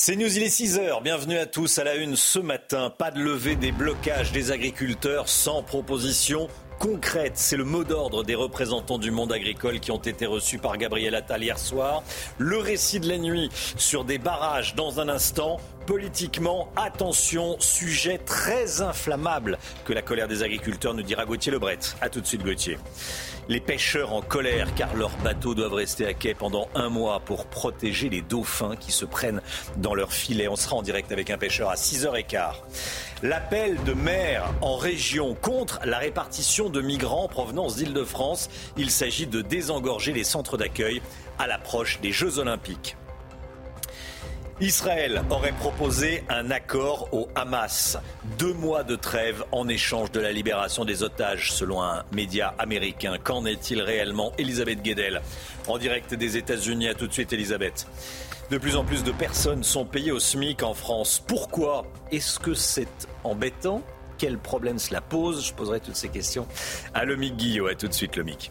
C'est News, il est 6h. Bienvenue à tous à la une ce matin. Pas de levée des blocages des agriculteurs sans proposition concrète. C'est le mot d'ordre des représentants du monde agricole qui ont été reçus par Gabriel Attal hier soir. Le récit de la nuit sur des barrages dans un instant. Politiquement, attention, sujet très inflammable que la colère des agriculteurs, nous dira Gauthier Lebret. A tout de suite Gauthier. Les pêcheurs en colère car leurs bateaux doivent rester à quai pendant un mois pour protéger les dauphins qui se prennent dans leurs filets. On sera en direct avec un pêcheur à 6h15. L'appel de maire en région contre la répartition de migrants en provenance d'Île-de-France. Il s'agit de désengorger les centres d'accueil à l'approche des Jeux Olympiques. Israël aurait proposé un accord au Hamas. Deux mois de trêve en échange de la libération des otages, selon un média américain. Qu'en est-il réellement Elisabeth Guedel, en direct des États-Unis. À tout de suite, Elisabeth. De plus en plus de personnes sont payées au SMIC en France. Pourquoi Est-ce que c'est embêtant? Quel problème cela pose Je poserai toutes ces questions à Lomic Guillot. À tout de suite, Lomic.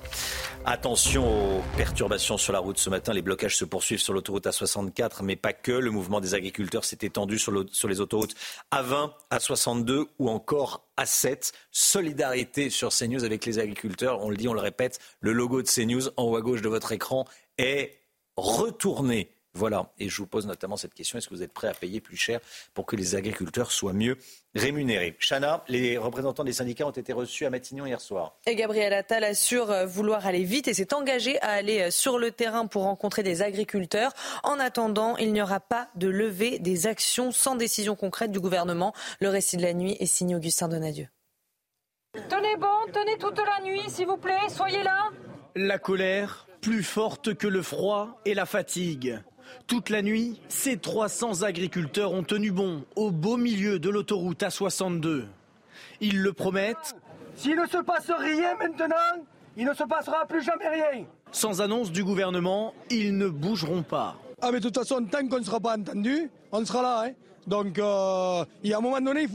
Attention aux perturbations sur la route ce matin. Les blocages se poursuivent sur l'autoroute A64, mais pas que. Le mouvement des agriculteurs s'est étendu sur, sur les autoroutes A20, A62 ou encore A7. Solidarité sur CNews avec les agriculteurs. On le dit, on le répète, le logo de CNews en haut à gauche de votre écran est retourné voilà, et je vous pose notamment cette question, est-ce que vous êtes prêt à payer plus cher pour que les agriculteurs soient mieux rémunérés? Chana, les représentants des syndicats ont été reçus à Matignon hier soir. Et Gabriel Attal assure euh, vouloir aller vite et s'est engagé à aller euh, sur le terrain pour rencontrer des agriculteurs. En attendant, il n'y aura pas de levée des actions sans décision concrète du gouvernement. Le récit de la nuit est signé Augustin Donadieu. Tenez bon, tenez toute la nuit, s'il vous plaît, soyez là. La colère, plus forte que le froid et la fatigue. Toute la nuit, ces 300 agriculteurs ont tenu bon au beau milieu de l'autoroute A62. Ils le promettent. S'il ne se passe rien maintenant, il ne se passera plus jamais rien. Sans annonce du gouvernement, ils ne bougeront pas. Ah mais de toute façon, tant qu'on ne sera pas entendu, on sera là. Hein. Donc, euh, il y a un moment donné, il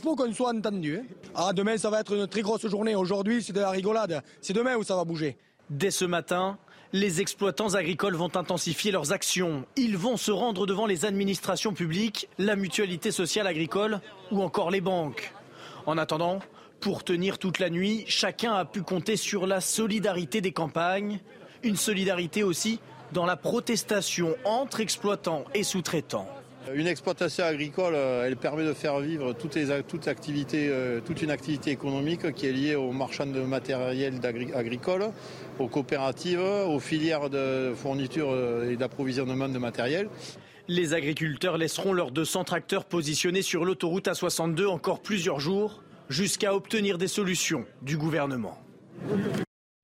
faut qu'on soit entendu. Hein. Ah, demain, ça va être une très grosse journée. Aujourd'hui, c'est de la rigolade. C'est demain où ça va bouger. Dès ce matin, les exploitants agricoles vont intensifier leurs actions. Ils vont se rendre devant les administrations publiques, la mutualité sociale agricole ou encore les banques. En attendant, pour tenir toute la nuit, chacun a pu compter sur la solidarité des campagnes, une solidarité aussi dans la protestation entre exploitants et sous-traitants. Une exploitation agricole, euh, elle permet de faire vivre euh, toute une activité économique qui est liée aux marchands de matériel agricole, aux coopératives, aux filières de fourniture euh, et d'approvisionnement de matériel. Les agriculteurs laisseront leurs 200 tracteurs positionnés sur l'autoroute A62 encore plusieurs jours jusqu'à obtenir des solutions du gouvernement.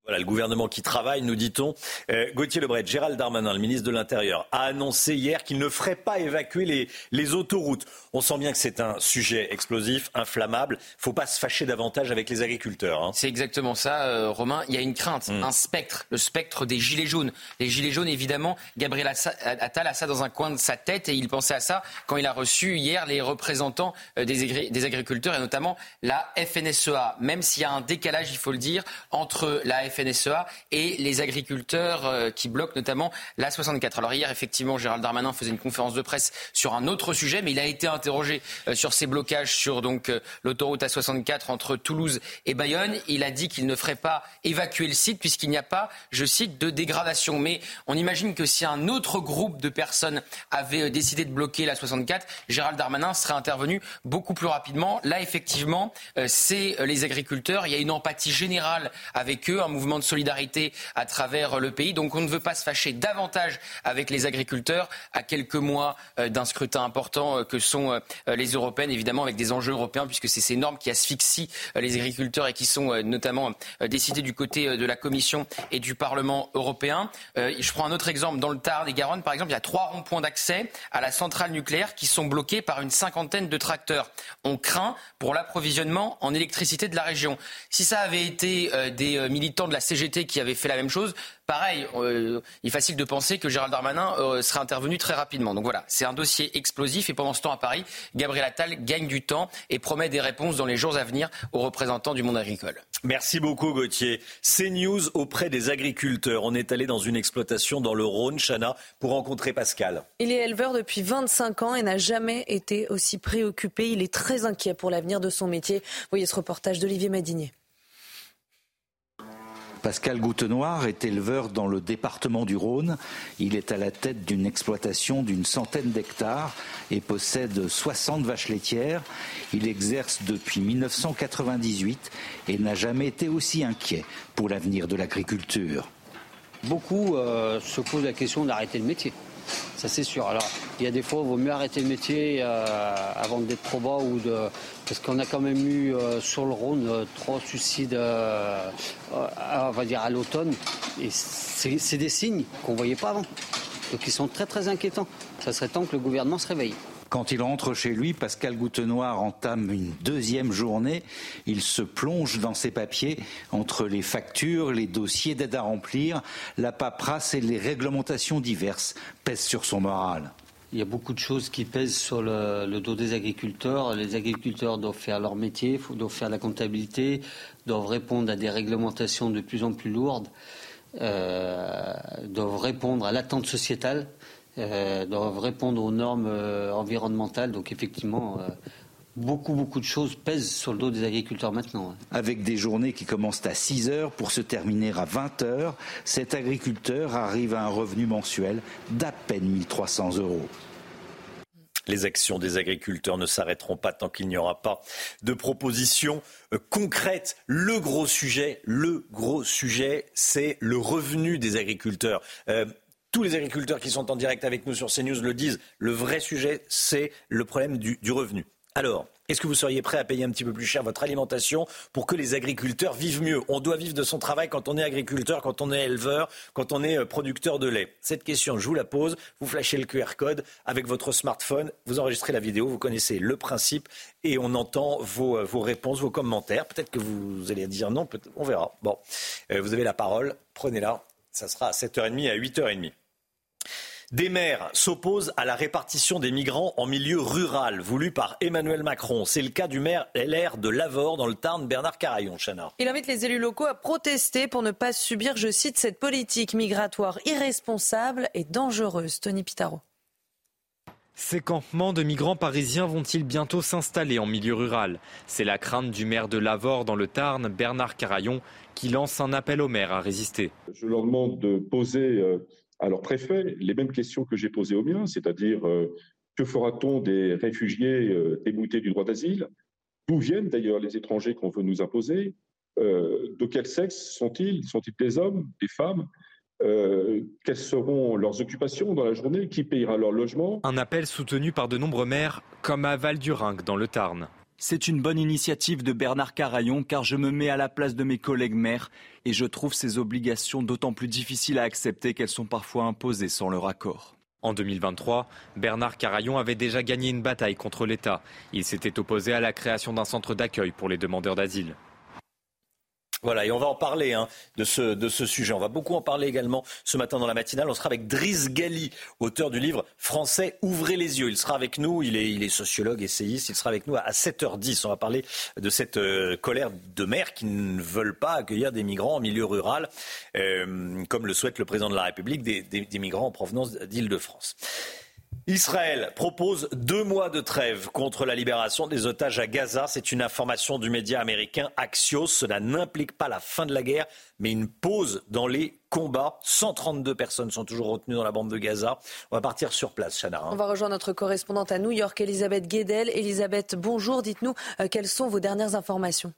Voilà, le gouvernement qui travaille, nous dit-on. Euh, Gauthier Lebret, Gérald Darmanin, le ministre de l'Intérieur, a annoncé hier qu'il ne ferait pas évacuer les, les autoroutes. On sent bien que c'est un sujet explosif, inflammable. Il ne faut pas se fâcher davantage avec les agriculteurs. Hein. C'est exactement ça, euh, Romain. Il y a une crainte, hmm. un spectre, le spectre des gilets jaunes. Les gilets jaunes, évidemment, Gabriel Attal a ça dans un coin de sa tête et il pensait à ça quand il a reçu hier les représentants euh, des, des agriculteurs et notamment la FNSEA. Même s'il y a un décalage, il faut le dire, entre la FNSEA FNSEA et les agriculteurs euh, qui bloquent notamment la 64. Alors hier, effectivement, Gérald Darmanin faisait une conférence de presse sur un autre sujet, mais il a été interrogé euh, sur ces blocages sur donc euh, l'autoroute A64 entre Toulouse et Bayonne. Il a dit qu'il ne ferait pas évacuer le site puisqu'il n'y a pas, je cite, de dégradation. Mais on imagine que si un autre groupe de personnes avait décidé de bloquer la 64, Gérald Darmanin serait intervenu beaucoup plus rapidement. Là, effectivement, c'est les agriculteurs. Il y a une empathie générale avec eux, un mouvement de solidarité à travers le pays. Donc on ne veut pas se fâcher davantage avec les agriculteurs à quelques mois d'un scrutin important que sont les européennes, évidemment avec des enjeux européens, puisque c'est ces normes qui asphyxient les agriculteurs et qui sont notamment décidées du côté de la Commission et du Parlement européen. Je prends un autre exemple. Dans le Tarn et Garonne, par exemple, il y a trois ronds-points d'accès à la centrale nucléaire qui sont bloqués par une cinquantaine de tracteurs. On craint pour l'approvisionnement en électricité de la région. Si ça avait été euh, des euh, militants de la CGT qui avaient fait la même chose, pareil, euh, il est facile de penser que Gérald Darmanin serait intervenu très rapidement. Donc voilà, c'est un dossier explosif et pendant ce temps à Paris, Gabriel Attal gagne du temps et promet des réponses dans les jours à venir aux représentants du monde agricole. Merci beaucoup Gauthier. CNews auprès des agriculteurs. On est allé dans une exploitation dans le Rhône, Chana, pour rencontrer Pascal. Il est éleveur depuis 25 ans et n'a jamais été aussi préoccupé. Il est très inquiet pour l'avenir de son métier. Voyez ce reportage d'Olivier Madinier. Pascal Goutenoir est éleveur dans le département du Rhône. Il est à la tête d'une exploitation d'une centaine d'hectares et possède 60 vaches laitières. Il exerce depuis 1998 et n'a jamais été aussi inquiet pour l'avenir de l'agriculture. Beaucoup euh, se posent la question d'arrêter le métier. Ça c'est sûr. Alors il y a des fois, il vaut mieux arrêter le métier euh, avant d'être trop bas ou de parce qu'on a quand même eu euh, sur le Rhône euh, trois suicides, on va dire à l'automne, et c'est des signes qu'on ne voyait pas avant. Donc ils sont très très inquiétants. Ça serait temps que le gouvernement se réveille. Quand il rentre chez lui, Pascal Goutenoir entame une deuxième journée. Il se plonge dans ses papiers entre les factures, les dossiers d'aide à remplir, la paperasse et les réglementations diverses pèsent sur son moral. Il y a beaucoup de choses qui pèsent sur le, dos des agriculteurs. Les agriculteurs doivent faire leur métier, doivent faire la comptabilité, doivent répondre à des réglementations de plus en plus lourdes, euh, doivent répondre à l'attente sociétale. Euh, doivent répondre aux normes euh, environnementales. Donc effectivement, euh, beaucoup, beaucoup de choses pèsent sur le dos des agriculteurs maintenant. Hein. Avec des journées qui commencent à 6 heures pour se terminer à 20 heures, cet agriculteur arrive à un revenu mensuel d'à peine 1300 euros. Les actions des agriculteurs ne s'arrêteront pas tant qu'il n'y aura pas de propositions concrètes. Le gros sujet, le gros sujet, c'est le revenu des agriculteurs. Tous les agriculteurs qui sont en direct avec nous sur CNews le disent. Le vrai sujet, c'est le problème du, revenu. Alors, est-ce que vous seriez prêt à payer un petit peu plus cher votre alimentation pour que les agriculteurs vivent mieux? On doit vivre de son travail quand on est agriculteur, quand on est éleveur, quand on est euh, producteur de lait. Cette question, je vous la pose. Vous flashez le QR code avec votre smartphone, vous enregistrez la vidéo, vous connaissez le principe et on entend vos, euh, réponses, vos commentaires. Peut-être que vous allez dire non, on verra. Bon, euh, vous avez la parole, prenez-la. Ça sera à 7h30 et à 8h30. Des maires s'opposent à la répartition des migrants en milieu rural, voulu par Emmanuel Macron. C'est le cas du maire LR de Lavore, dans le Tarn, Bernard Carayon. Chana. Il invite les élus locaux à protester pour ne pas subir, je cite, cette politique migratoire irresponsable et dangereuse. Tony Pitaro. Ces campements de migrants parisiens vont-ils bientôt s'installer en milieu rural? C'est la crainte du maire de Lavore dans le Tarn, Bernard Carayon, qui lance un appel aux maires à résister. Je leur demande de poser alors, préfet, les mêmes questions que j'ai posées aux miens, c'est-à-dire euh, que fera-t-on des réfugiés euh, déboutés du droit d'asile? D'où viennent d'ailleurs les étrangers qu'on veut nous imposer? Euh, De quel sexe sont-ils? Sont-ils des hommes, des femmes? Quelles seront leurs occupations dans la journée? Qui payera leur logement? Un appel soutenu par de nombreux maires, comme à Val-du-Rinc dans le Tarn. C'est une bonne initiative de Bernard Carayon car je me mets à la place de mes collègues maires et je trouve ces obligations d'autant plus difficiles à accepter qu'elles sont parfois imposées sans leur accord. En 2023, Bernard Carayon avait déjà gagné une bataille contre l'État. Il s'était opposé à la création d'un centre d'accueil pour les demandeurs d'asile. Voilà, et on va en parler hein, de, ce, de ce sujet. On va beaucoup en parler également ce matin dans la matinale. On sera avec Driss Gali, auteur du livre Français, ouvrez les yeux. Il sera avec nous, il est, il est sociologue, essayiste, il sera avec nous à 7h10. On va parler de cette euh, colère de maires qui ne veulent pas accueillir des migrants en milieu rural, euh, comme le souhaite le président de la République, des, des migrants en provenance d'Île-de-France. Israël propose deux mois de trêve contre la libération des otages à Gaza. C'est une information du média américain Axios. Cela n'implique pas la fin de la guerre, mais une pause dans les combats. 132 personnes sont toujours retenues dans la bande de Gaza. On va partir sur place, Chana. On va rejoindre notre correspondante à New York, Elisabeth Guedel. Elisabeth, bonjour. Dites-nous euh, quelles sont vos dernières informations?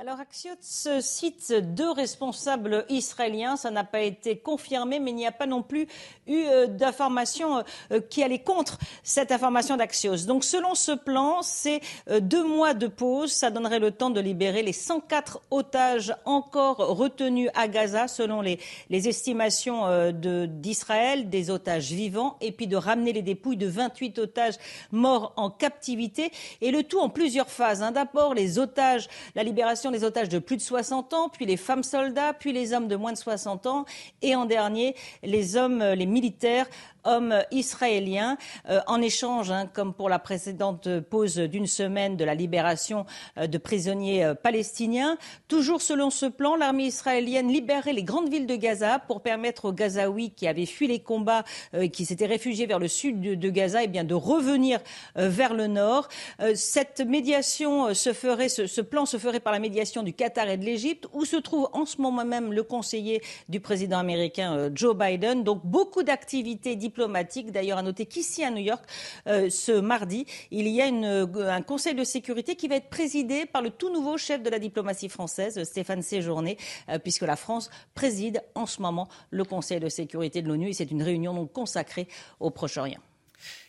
Alors Axios cite deux responsables israéliens, ça n'a pas été confirmé, mais il n'y a pas non plus eu euh, d'informations euh, qui allaient contre cette information d'Axios. Donc selon ce plan, c'est euh, deux mois de pause, ça donnerait le temps de libérer les 104 otages encore retenus à Gaza, selon les, les estimations d'Israël, des otages vivants, et puis de ramener les dépouilles de 28 otages morts en captivité, et le tout en plusieurs phases. Hein. D'abord les otages, la libération des otages de plus de 60 ans, puis les femmes soldats, puis les hommes de moins de 60 ans, et en dernier, les hommes, les militaires hommes israéliens, euh, en échange, hein, comme pour la précédente pause d'une semaine de la libération euh, de prisonniers euh, palestiniens. Toujours selon ce plan, l'armée israélienne libérerait les grandes villes de Gaza pour permettre aux Gazaouis qui avaient fui les combats et qui s'étaient réfugiés vers le sud de, Gaza, eh bien, de revenir vers le nord. cette médiation se ferait, ce plan se ferait par la médiation du Qatar et de l'Égypte, où se trouve en ce moment même le conseiller du président américain Joe Biden. Donc beaucoup d'activités diplomatiques diplomatique. D'ailleurs, à noter qu'ici à New York, euh, ce mardi, il y a euh, un Conseil de sécurité qui va être présidé par le tout nouveau chef de la diplomatie française, Stéphane Séjourné, euh, puisque la France préside en ce moment le Conseil de sécurité de l'ONU et c'est une réunion donc consacrée au Proche-Orient.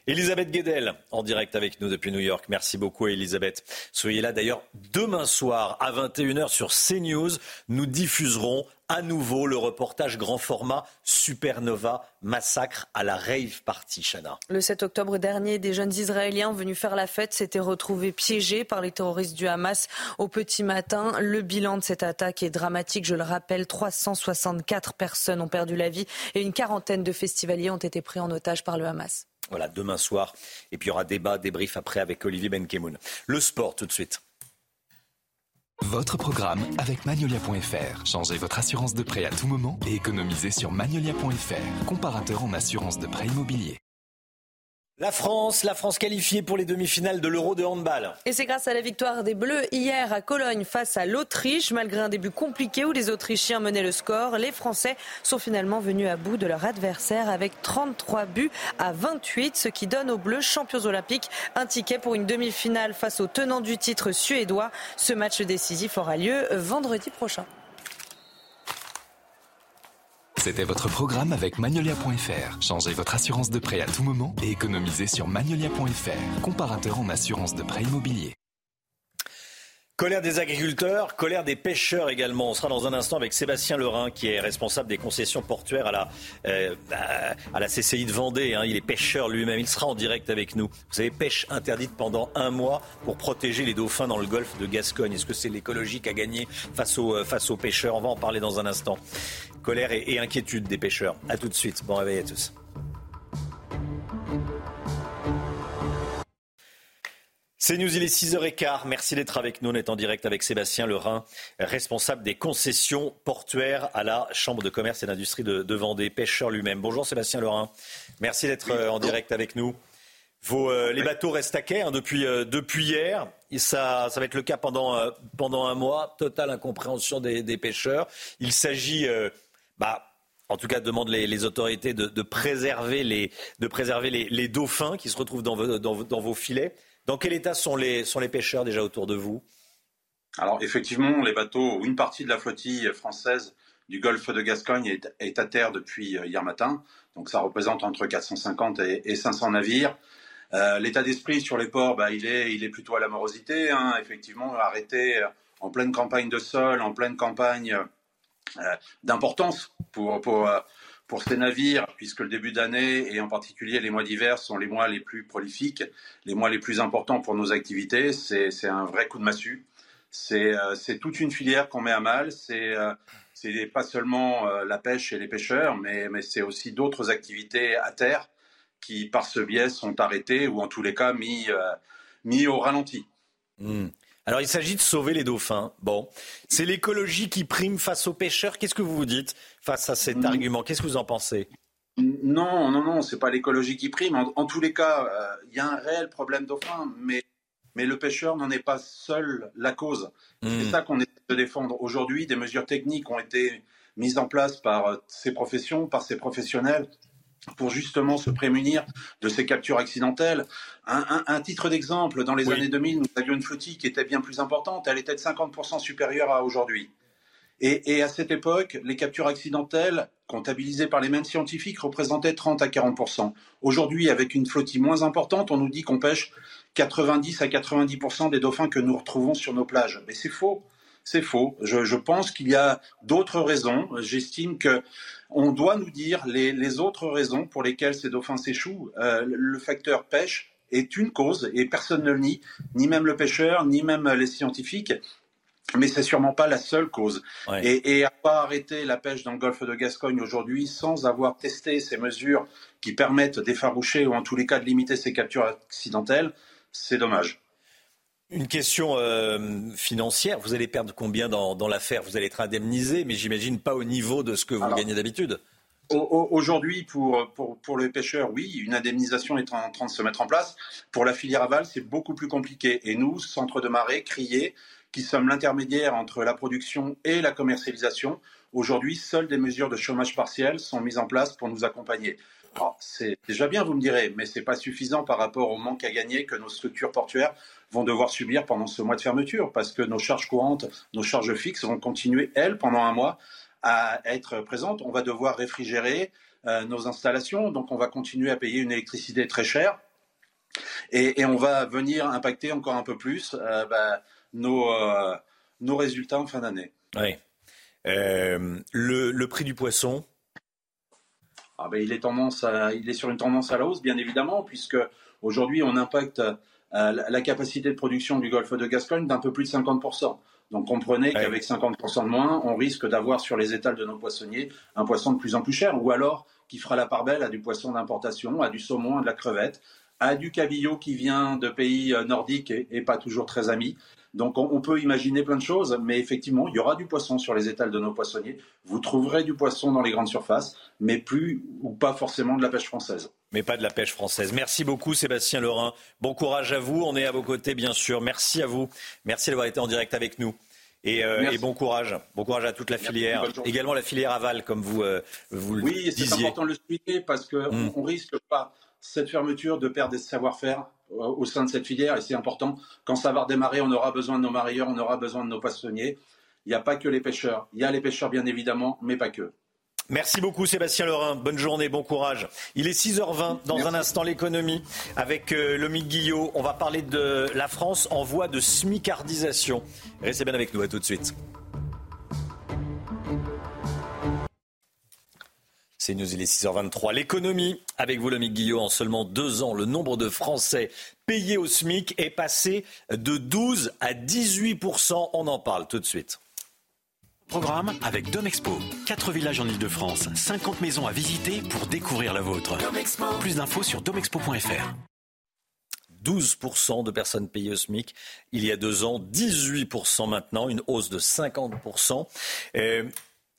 Elisabeth Guedel, en direct avec nous depuis New York. Merci beaucoup, Elisabeth. Soyez là d'ailleurs demain soir à 21h sur CNews. Nous diffuserons à nouveau le reportage grand format Supernova massacre à la rave party, Chana. Le 7 octobre dernier, des jeunes Israéliens venus faire la fête s'étaient retrouvés piégés par les terroristes du Hamas au petit matin. Le bilan de cette attaque est dramatique. Je le rappelle, 364 personnes ont perdu la vie et une quarantaine de festivaliers ont été pris en otage par le Hamas. Voilà, demain soir. Et puis il y aura débat, débrief après avec Olivier Benkemoun. Le sport tout de suite. Votre programme avec Magnolia.fr. Changez votre assurance de prêt à tout moment et économisez sur Magnolia.fr, comparateur en assurance de prêt immobilier. La France, la France qualifiée pour les demi-finales de l'Euro de handball. Et c'est grâce à la victoire des Bleus hier à Cologne face à l'Autriche. Malgré un début compliqué où les Autrichiens menaient le score, les Français sont finalement venus à bout de leur adversaire avec 33 buts à 28, ce qui donne aux Bleus, champions olympiques, un ticket pour une demi-finale face aux tenants du titre suédois. Ce match décisif aura lieu vendredi prochain. C'était votre programme avec Magnolia.fr. Changez votre assurance de prêt à tout moment et économisez sur Magnolia.fr, comparateur en assurance de prêt immobilier. Colère des agriculteurs, colère des pêcheurs également. On sera dans un instant avec Sébastien Lerin, qui est responsable des concessions portuaires à la, euh, CCI de Vendée. Hein. Il est pêcheur lui-même. Il sera en direct avec nous. Vous savez, pêche interdite pendant un mois pour protéger les dauphins dans le golfe de Gascogne. Est-ce que c'est l'écologie qui a gagné face aux, euh, face aux pêcheurs? On va en parler dans un instant. Colère et, et inquiétude des pêcheurs. A tout de suite. Bon réveil à tous. C'est News, il est 6h15. Merci d'être avec nous. On est en direct avec Sébastien Lerin, responsable des concessions portuaires à la Chambre de commerce et d'industrie de, Vendée, pêcheur lui-même. Bonjour Sébastien Lerin. Merci d'être euh, en direct avec nous. Vos, euh, les bateaux restent à quai hein, depuis, euh, depuis hier. ça, ça va être le cas pendant, pendant un mois. Totale incompréhension des, pêcheurs. Il s'agit, bah, en tout cas, demande les, autorités de, préserver, les, dauphins qui se retrouvent dans, vos filets. Dans quel état sont les, pêcheurs déjà autour de vous? Alors effectivement, les bateaux, une partie de la flottille française du golfe de Gascogne est, à terre depuis euh, hier matin. Donc ça représente entre 450 et, 500 navires. Euh, l'état d'esprit sur les ports, bah, il, est, il est plutôt à la morosité. Hein. Effectivement, arrêté euh, en pleine campagne de sol, en pleine campagne d'importance pour, pour, pour ces navires, puisque le début d'année et en particulier les mois d'hiver sont les mois les plus prolifiques, les mois les plus importants pour nos activités, c'est un vrai coup de massue. C'est euh, toute une filière qu'on met à mal. C'est euh, pas seulement euh, la pêche et les pêcheurs, mais, mais c'est aussi d'autres activités à terre qui, par ce biais, sont arrêtées ou en tous les cas mis, mis au ralenti. Mmh. Alors il s'agit de sauver les dauphins. Bon, c'est l'écologie qui prime face aux pêcheurs. Qu'est-ce que vous vous dites face à cet mm. argument? Qu'est-ce que vous en pensez? Non, non, non, c'est pas l'écologie qui prime. En, tous les cas, euh, il y a un réel problème dauphins, mais mais le pêcheur n'en est pas seul la cause. C'est mm. ça qu'on essaie de défendre aujourd'hui. Des mesures techniques ont été mises en place par ces professions, par ces professionnels. Pour justement se prémunir de ces captures accidentelles. Un, titre d'exemple, dans les années 2000, nous avions une flottille qui était bien plus importante, elle était de 50% supérieure à aujourd'hui. Et, à cette époque, les captures accidentelles, comptabilisées par les mêmes scientifiques, représentaient 30 à 40% Aujourd'hui, avec une flottille moins importante, on nous dit qu'on pêche 90 à 90% des dauphins que nous retrouvons sur nos plages. Mais c'est faux. C'est faux. Je, pense qu'il y a d'autres raisons. J'estime que on doit nous dire les, autres raisons pour lesquelles ces dauphins s'échouent. Euh, le facteur pêche est une cause et personne ne le nie, ni même le pêcheur, ni même les scientifiques mais c'est sûrement pas la seule cause. Et, à pas arrêter la pêche dans le golfe de Gascogne aujourd'hui sans avoir testé ces mesures qui permettent d'effaroucher ou en tous les cas de limiter ces captures accidentelles, c'est dommage. Une question euh, financière. Vous allez perdre combien dans, l'affaire? Vous allez être indemnisé, mais j'imagine pas au niveau de ce que vous gagnez d'habitude. Aujourd'hui, pour, pour, pour les pêcheurs, oui, une indemnisation est en train de se mettre en place. Pour la filière aval, c'est beaucoup plus compliqué. Et nous, centre de marée, crier, qui sommes l'intermédiaire entre la production et la commercialisation. Aujourd'hui, seules des mesures de chômage partiel sont mises en place pour nous accompagner. C'est déjà bien, vous me direz, mais ce n'est pas suffisant par rapport au manque à gagner que nos structures portuaires vont devoir subir pendant ce mois de fermeture, parce que nos charges courantes, nos charges fixes vont continuer, elles, pendant un mois, à être présentes. On va devoir réfrigérer euh, nos installations, donc on va continuer à payer une électricité très chère, et, on va venir impacter encore un peu plus euh, bah, nos, euh, nos résultats en fin d'année. Oui. Le, prix du poisson ah ben, il, est tendance il est sur une tendance à la hausse, bien évidemment, puisque aujourd'hui, on impacte euh, la capacité de production du golfe de Gascogne d'un peu plus de 50%. Donc comprenez qu'avec 50% de moins, on risque d'avoir sur les étals de nos poissonniers un poisson de plus en plus cher, ou alors qui fera la part belle à du poisson d'importation, à du saumon, à de la crevette, à du cabillaud qui vient de pays nordiques et pas toujours très amis. Donc on, peut imaginer plein de choses, mais effectivement, il y aura du poisson sur les étals de nos poissonniers. Vous trouverez du poisson dans les grandes surfaces, mais plus ou pas forcément de la pêche française. Mais pas de la pêche française. Merci beaucoup Sébastien Lerin. Bon courage à vous. On est à vos côtés, bien sûr. Merci à vous. Merci d'avoir été en direct avec nous. Et, euh, bon courage. Bon courage à toute la filière. Également la filière aval, comme vous, euh, vous le disiez. Oui, c'est important de le expliquer parce qu'on ne risque pas cette fermeture de perdre des savoir-faire au sein de cette filière et c'est important. Quand ça va redémarrer, on aura besoin de nos marieurs, on aura besoin de nos poissonniers. Il n'y a pas que les pêcheurs. Il y a les pêcheurs, bien évidemment, mais pas que. Merci beaucoup Sébastien Lerin. Bonne journée, bon courage. Il est 6h20. Dans un instant, l'économie avec euh, Lomique Guillot. On va parler de la France en voie de smicardisation. Restez bien avec nous. À tout de suite. C'est News, il est 6h23. L'économie, avec vous, Lomique Guillot, en seulement deux ans, le nombre de Français payés au SMIC est passé de 12 à 18% On en parle tout de suite. Programme avec Domexpo. Quatre villages en Ile-de-France, 50 maisons à visiter pour découvrir la vôtre. Plus d'infos sur domexpo.fr. 12% de personnes payées au SMIC il y a deux ans, 18% maintenant, une hausse de 50%. Euh,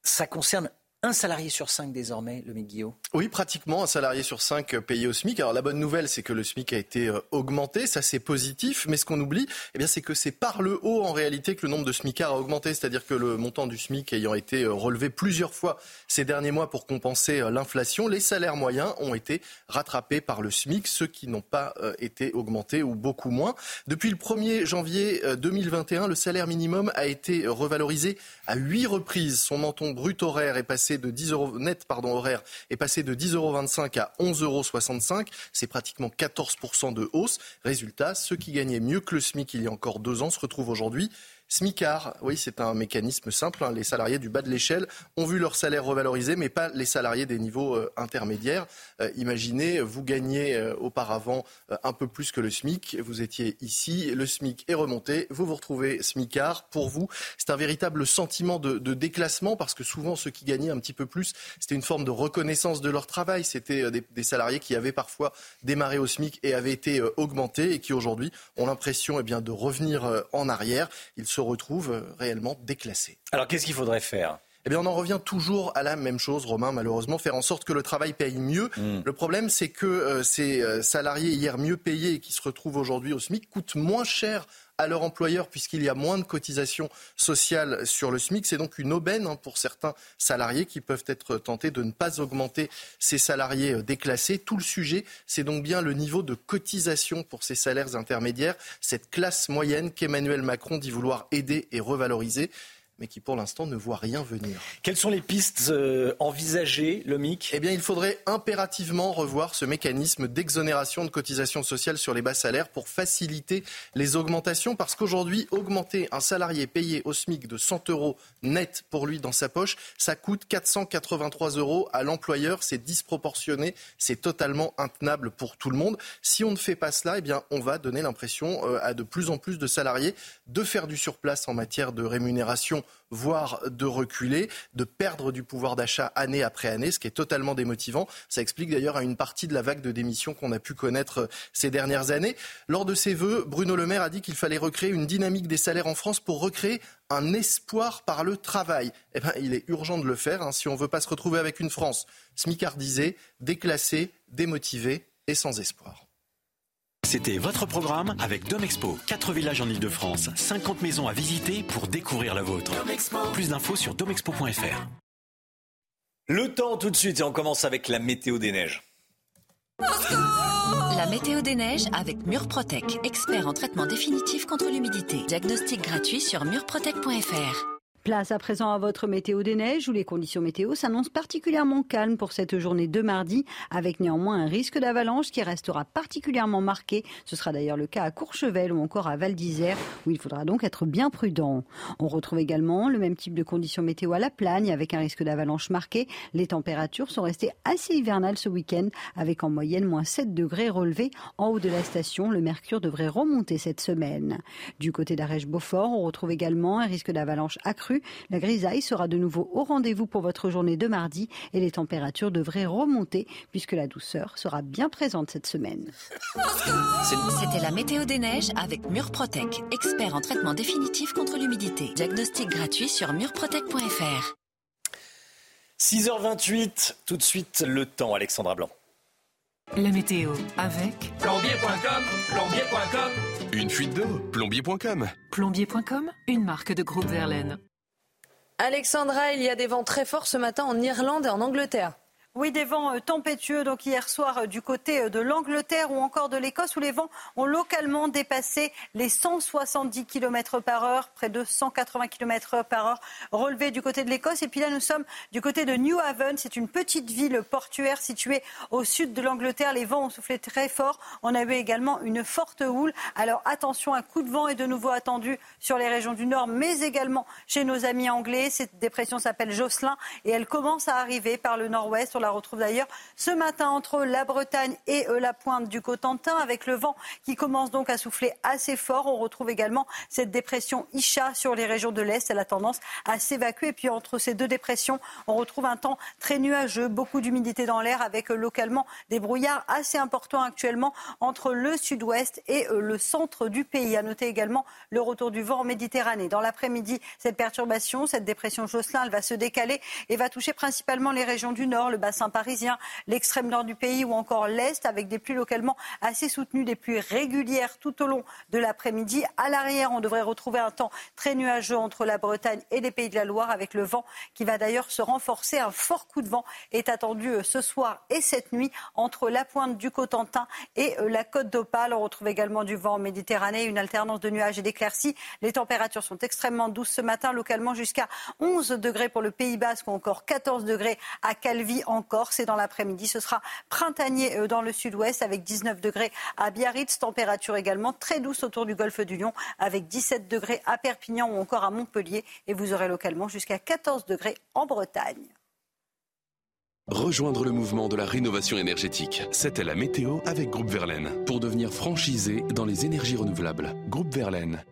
ça concerne un salarié sur cinq désormais, le Guillaume Oui, pratiquement un salarié sur cinq payé au SMIC. Alors la bonne nouvelle, c'est que le SMIC a été euh, augmenté, ça c'est positif, mais ce qu'on oublie, eh c'est que c'est par le haut en réalité que le nombre de SMICards a augmenté, c'est-à-dire que le montant du SMIC ayant été euh, relevé plusieurs fois ces derniers mois pour compenser euh, l'inflation, les salaires moyens ont été rattrapés par le SMIC, ceux qui n'ont pas été augmentés ou beaucoup moins. Depuis le 1er janvier 2021, le salaire minimum a été revalorisé à huit reprises. Son menton brut horaire est passé de 10 euros net pardon horaire est passé de 10,25 euros à 11,65 euros. C'est pratiquement 14% de hausse. Résultat, ceux qui gagnaient mieux que le SMIC il y a encore deux ans se retrouvent aujourd'hui SMICAR, oui, c'est un mécanisme simple. Hein. Les salariés du bas de l'échelle ont vu leur salaire revalorisé, mais pas les salariés des niveaux euh, intermédiaires. Euh, imaginez, vous gagnez euh, auparavant un peu plus que le SMIC. Vous étiez ici, le SMIC est remonté, vous vous retrouvez SMICAR. Pour vous, c'est un véritable sentiment de, déclassement parce que souvent ceux qui gagnaient un petit peu plus, c'était une forme de reconnaissance de leur travail. C'était des, salariés qui avaient parfois démarré au SMIC et avaient été augmentés et qui aujourd'hui ont l'impression eh bien, de revenir en arrière. Retrouvent euh, réellement déclassés. Alors qu'est-ce qu'il faudrait faire? Eh bien, on en revient toujours à la même chose, Romain, malheureusement, faire en sorte que le travail paye mieux. Mm. Le problème, c'est que euh, ces euh, salariés hier mieux payés et qui se retrouvent aujourd'hui au SMIC coûtent moins cher à leur employeur puisqu'il y a moins de cotisations sociales sur le SMIC. C'est donc une aubaine hein, pour certains salariés qui peuvent être tentés de ne pas augmenter ces salariés euh, déclassés. Tout le sujet, c'est donc bien le niveau de cotisation pour ces salaires intermédiaires, cette classe moyenne qu'Emmanuel Macron dit vouloir aider et revaloriser mais qui pour l'instant ne voit rien venir. Quelles sont les pistes euh, envisagées, le MIC Eh bien, il faudrait impérativement revoir ce mécanisme d'exonération de cotisations sociales sur les bas salaires pour faciliter les augmentations, parce qu'aujourd'hui, augmenter un salarié payé au SMIC de 100 euros net pour lui dans sa poche, ça coûte 483 euros à l'employeur. C'est disproportionné, c'est totalement intenable pour tout le monde. Si on ne fait pas cela, eh bien, on va donner l'impression euh, à de plus en plus de salariés de faire du surplace en matière de rémunération voire de reculer, de perdre du pouvoir d'achat année après année, ce qui est totalement démotivant. Ça explique d'ailleurs une partie de la vague de démissions qu'on a pu connaître euh, ces dernières années. Lors de ses vœux, Bruno Le Maire a dit qu'il fallait recréer une dynamique des salaires en France pour recréer un espoir par le travail. Eh bien, il est urgent de le faire hein, si on ne veut pas se retrouver avec une France smicardisée, déclassée, démotivée et sans espoir. C'était votre programme avec Domexpo. 4 villages en Ile-de-France, 50 maisons à visiter pour découvrir la vôtre. Plus d'infos sur domexpo.fr. Le temps tout de suite et on commence avec la météo des neiges. La météo des neiges avec Murprotec, expert en traitement définitif contre l'humidité. Diagnostic gratuit sur murprotec.fr. Place à présent à votre météo des neiges où les conditions météo s'annoncent particulièrement calmes pour cette journée de mardi, avec néanmoins un risque d'avalanche qui restera particulièrement marqué. Ce sera d'ailleurs le cas à Courchevel ou encore à Val d'Isère, où il faudra donc être bien prudent. On retrouve également le même type de conditions météo à la Plagne, avec un risque d'avalanche marqué. Les températures sont restées assez hivernales ce week-end, avec en moyenne moins 7 degrés relevés en haut de la station. Le mercure devrait remonter cette semaine. Du côté d'Arèche-Beaufort, on retrouve également un risque d'avalanche accru la grisaille sera de nouveau au rendez-vous pour votre journée de mardi et les températures devraient remonter puisque la douceur sera bien présente cette semaine. C'était la météo des neiges avec Murprotec, expert en traitement définitif contre l'humidité. Diagnostic gratuit sur murprotec.fr. 6h28, tout de suite le temps, Alexandra Blanc. La météo avec Plombier.com, plombier.com. Une fuite d'eau, plombier.com. Plombier.com, une marque de groupe Verlaine. Alexandra, il y a des vents très forts ce matin en Irlande et en Angleterre. Oui, des vents euh, tempétueux, donc hier soir euh, du côté euh, de l'Angleterre ou encore de l'Écosse, où les vents ont localement dépassé les 170 km par heure, près de 180 km par heure, relevés du côté de l'Écosse. Et puis là, nous sommes du côté de New Haven. C'est une petite ville portuaire située au sud de l'Angleterre. Les vents ont soufflé très fort. On avait également une forte houle. Alors attention, un coup de vent est de nouveau attendu sur les régions du nord, mais également chez nos amis anglais. Cette dépression s'appelle Jocelyn et elle commence à arriver par le nord-ouest. On la retrouve d'ailleurs ce matin entre la Bretagne et euh, la pointe du Cotentin, avec le vent qui commence donc à souffler assez fort. On retrouve également cette dépression Isha sur les régions de l'Est. Elle a tendance à s'évacuer. Et puis entre ces deux dépressions, on retrouve un temps très nuageux, beaucoup d'humidité dans l'air, avec euh, localement des brouillards assez importants actuellement entre le sud-ouest et euh, le centre du pays. À noter également le retour du vent en Méditerranée. Dans l'après-midi, cette perturbation, cette dépression Jocelyn, elle va se décaler et va toucher principalement les régions du nord, parisien, l'extrême nord du pays ou encore l'est, avec des pluies localement assez soutenues, des pluies régulières tout au long de l'après-midi. À l'arrière, on devrait retrouver un temps très nuageux entre la Bretagne et les pays de la Loire, avec le vent qui va d'ailleurs se renforcer. Un fort coup de vent est attendu euh, ce soir et cette nuit entre la pointe du Cotentin et euh, la côte d'Opale. On retrouve également du vent en Méditerranée, une alternance de nuages et d'éclaircies. Les températures sont extrêmement douces ce matin, localement jusqu'à 11 degrés pour le Pays Basque ou encore 14 degrés à Calvi en Corse. Et dans l'après-midi, ce sera printanier euh, dans le sud-ouest avec 19 degrés à Biarritz. Température également très douce autour du golfe du Lion avec 17 degrés à Perpignan ou encore à Montpellier. Et vous aurez localement jusqu'à 14 degrés en Bretagne. Rejoindre le mouvement de la rénovation énergétique. C'était la météo avec Groupe Verlaine. Pour devenir franchisé dans les énergies renouvelables. Groupe Verlaine.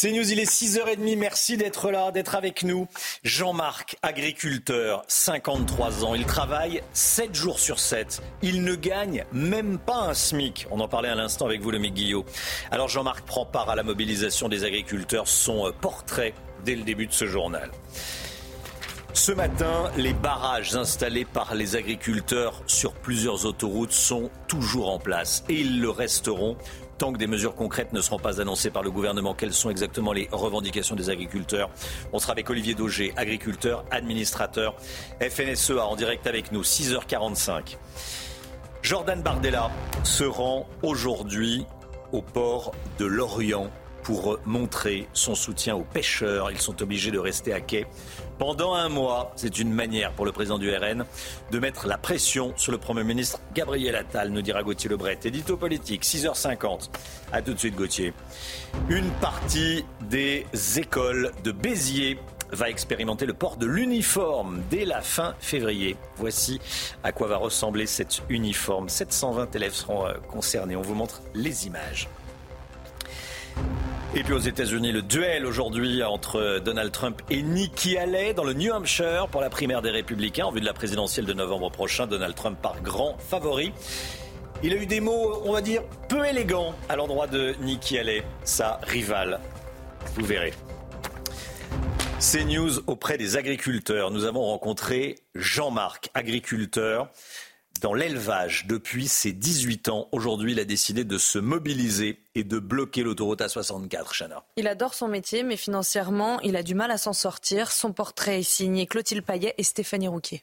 C'est News, il est 6h30. Merci d'être là, d'être avec nous. Jean-Marc, agriculteur, 53 ans. Il travaille 7 jours sur 7. Il ne gagne même pas un SMIC. On en parlait à l'instant avec vous, le Guillot. Alors Jean-Marc prend part à la mobilisation des agriculteurs. Son euh, portrait dès le début de ce journal. Ce matin, les barrages installés par les agriculteurs sur plusieurs autoroutes sont toujours en place et ils le resteront tant que des mesures concrètes ne seront pas annoncées par le gouvernement. Quelles sont exactement les revendications des agriculteurs On sera avec Olivier Daugé, agriculteur, administrateur, FNSEA en direct avec nous, 6h45. Jordan Bardella se rend aujourd'hui au port de Lorient pour montrer son soutien aux pêcheurs. Ils sont obligés de rester à quai pendant un mois. C'est une manière pour le président du RN de mettre la pression sur le Premier ministre Gabriel Attal, nous dira Gauthier Lebret. Édito politique, 6h50. A tout de suite, Gauthier. Une partie des écoles de Béziers va expérimenter le port de l'uniforme dès la fin février. Voici à quoi va ressembler cet uniforme. 720 élèves seront euh, concernés. On vous montre les images. Et puis aux États-Unis, le duel aujourd'hui entre Donald Trump et Nikki Haley dans le New Hampshire pour la primaire des Républicains en vue de la présidentielle de novembre prochain. Donald Trump par grand favori. Il a eu des mots, on va dire, peu élégants à l'endroit de Nikki Haley, sa rivale. Vous verrez. C'est news auprès des agriculteurs. Nous avons rencontré Jean-Marc, agriculteur dans l'élevage depuis ses 18 ans. Aujourd'hui, il a décidé de se mobiliser et de bloquer l'autoroute A64, Chana. Il adore son métier, mais financièrement, il a du mal à s'en sortir. Son portrait est signé Clotilde Payet et Stéphanie Rouquier.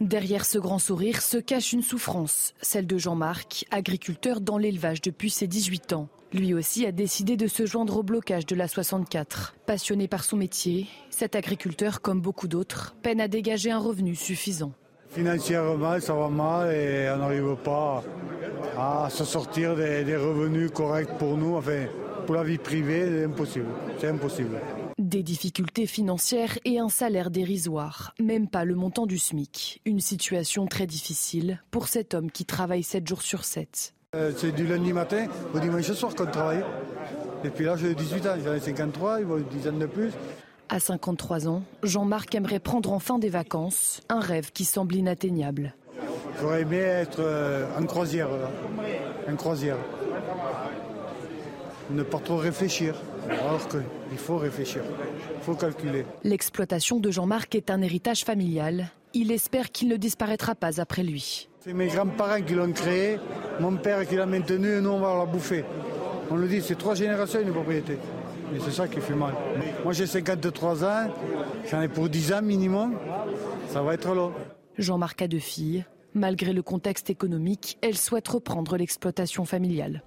Derrière ce grand sourire se cache une souffrance, celle de Jean-Marc, agriculteur dans l'élevage depuis ses 18 ans. Lui aussi a décidé de se joindre au blocage de la 64. Passionné par son métier, cet agriculteur, comme beaucoup d'autres, peine à dégager un revenu suffisant. Financièrement, ça va mal et on n'arrive pas à se sortir des, revenus corrects pour nous. Enfin, pour la vie privée, c'est impossible. C'est impossible. Des difficultés financières et un salaire dérisoire, même pas le montant du SMIC. Une situation très difficile pour cet homme qui travaille 7 jours sur 7. Euh, c'est du lundi matin au dimanche soir qu'on travaille. Et puis là, j'ai 18 ans, j'en ai 53, il va une dizaine de plus. À 53 ans, Jean-Marc aimerait prendre enfin des vacances, un rêve qui semble inatteignable. J'aurais aimé être euh, en croisière, en croisière. Ne pas trop réfléchir, alors qu'il faut réfléchir, il faut calculer. L'exploitation de Jean-Marc est un héritage familial. Il espère qu'il ne disparaîtra pas après lui. C'est mes grands-parents qui l'ont créé, mon père qui l'a maintenu et nous on va la bouffer. On le dit, c'est trois générations une propriété. Et c'est ça qui fait mal. Moi j'ai 53 ans, j'en ai pour 10 ans minimum. Ça va être long. Jean-Marc a deux filles. Malgré le contexte économique, elle souhaite reprendre l'exploitation familiale.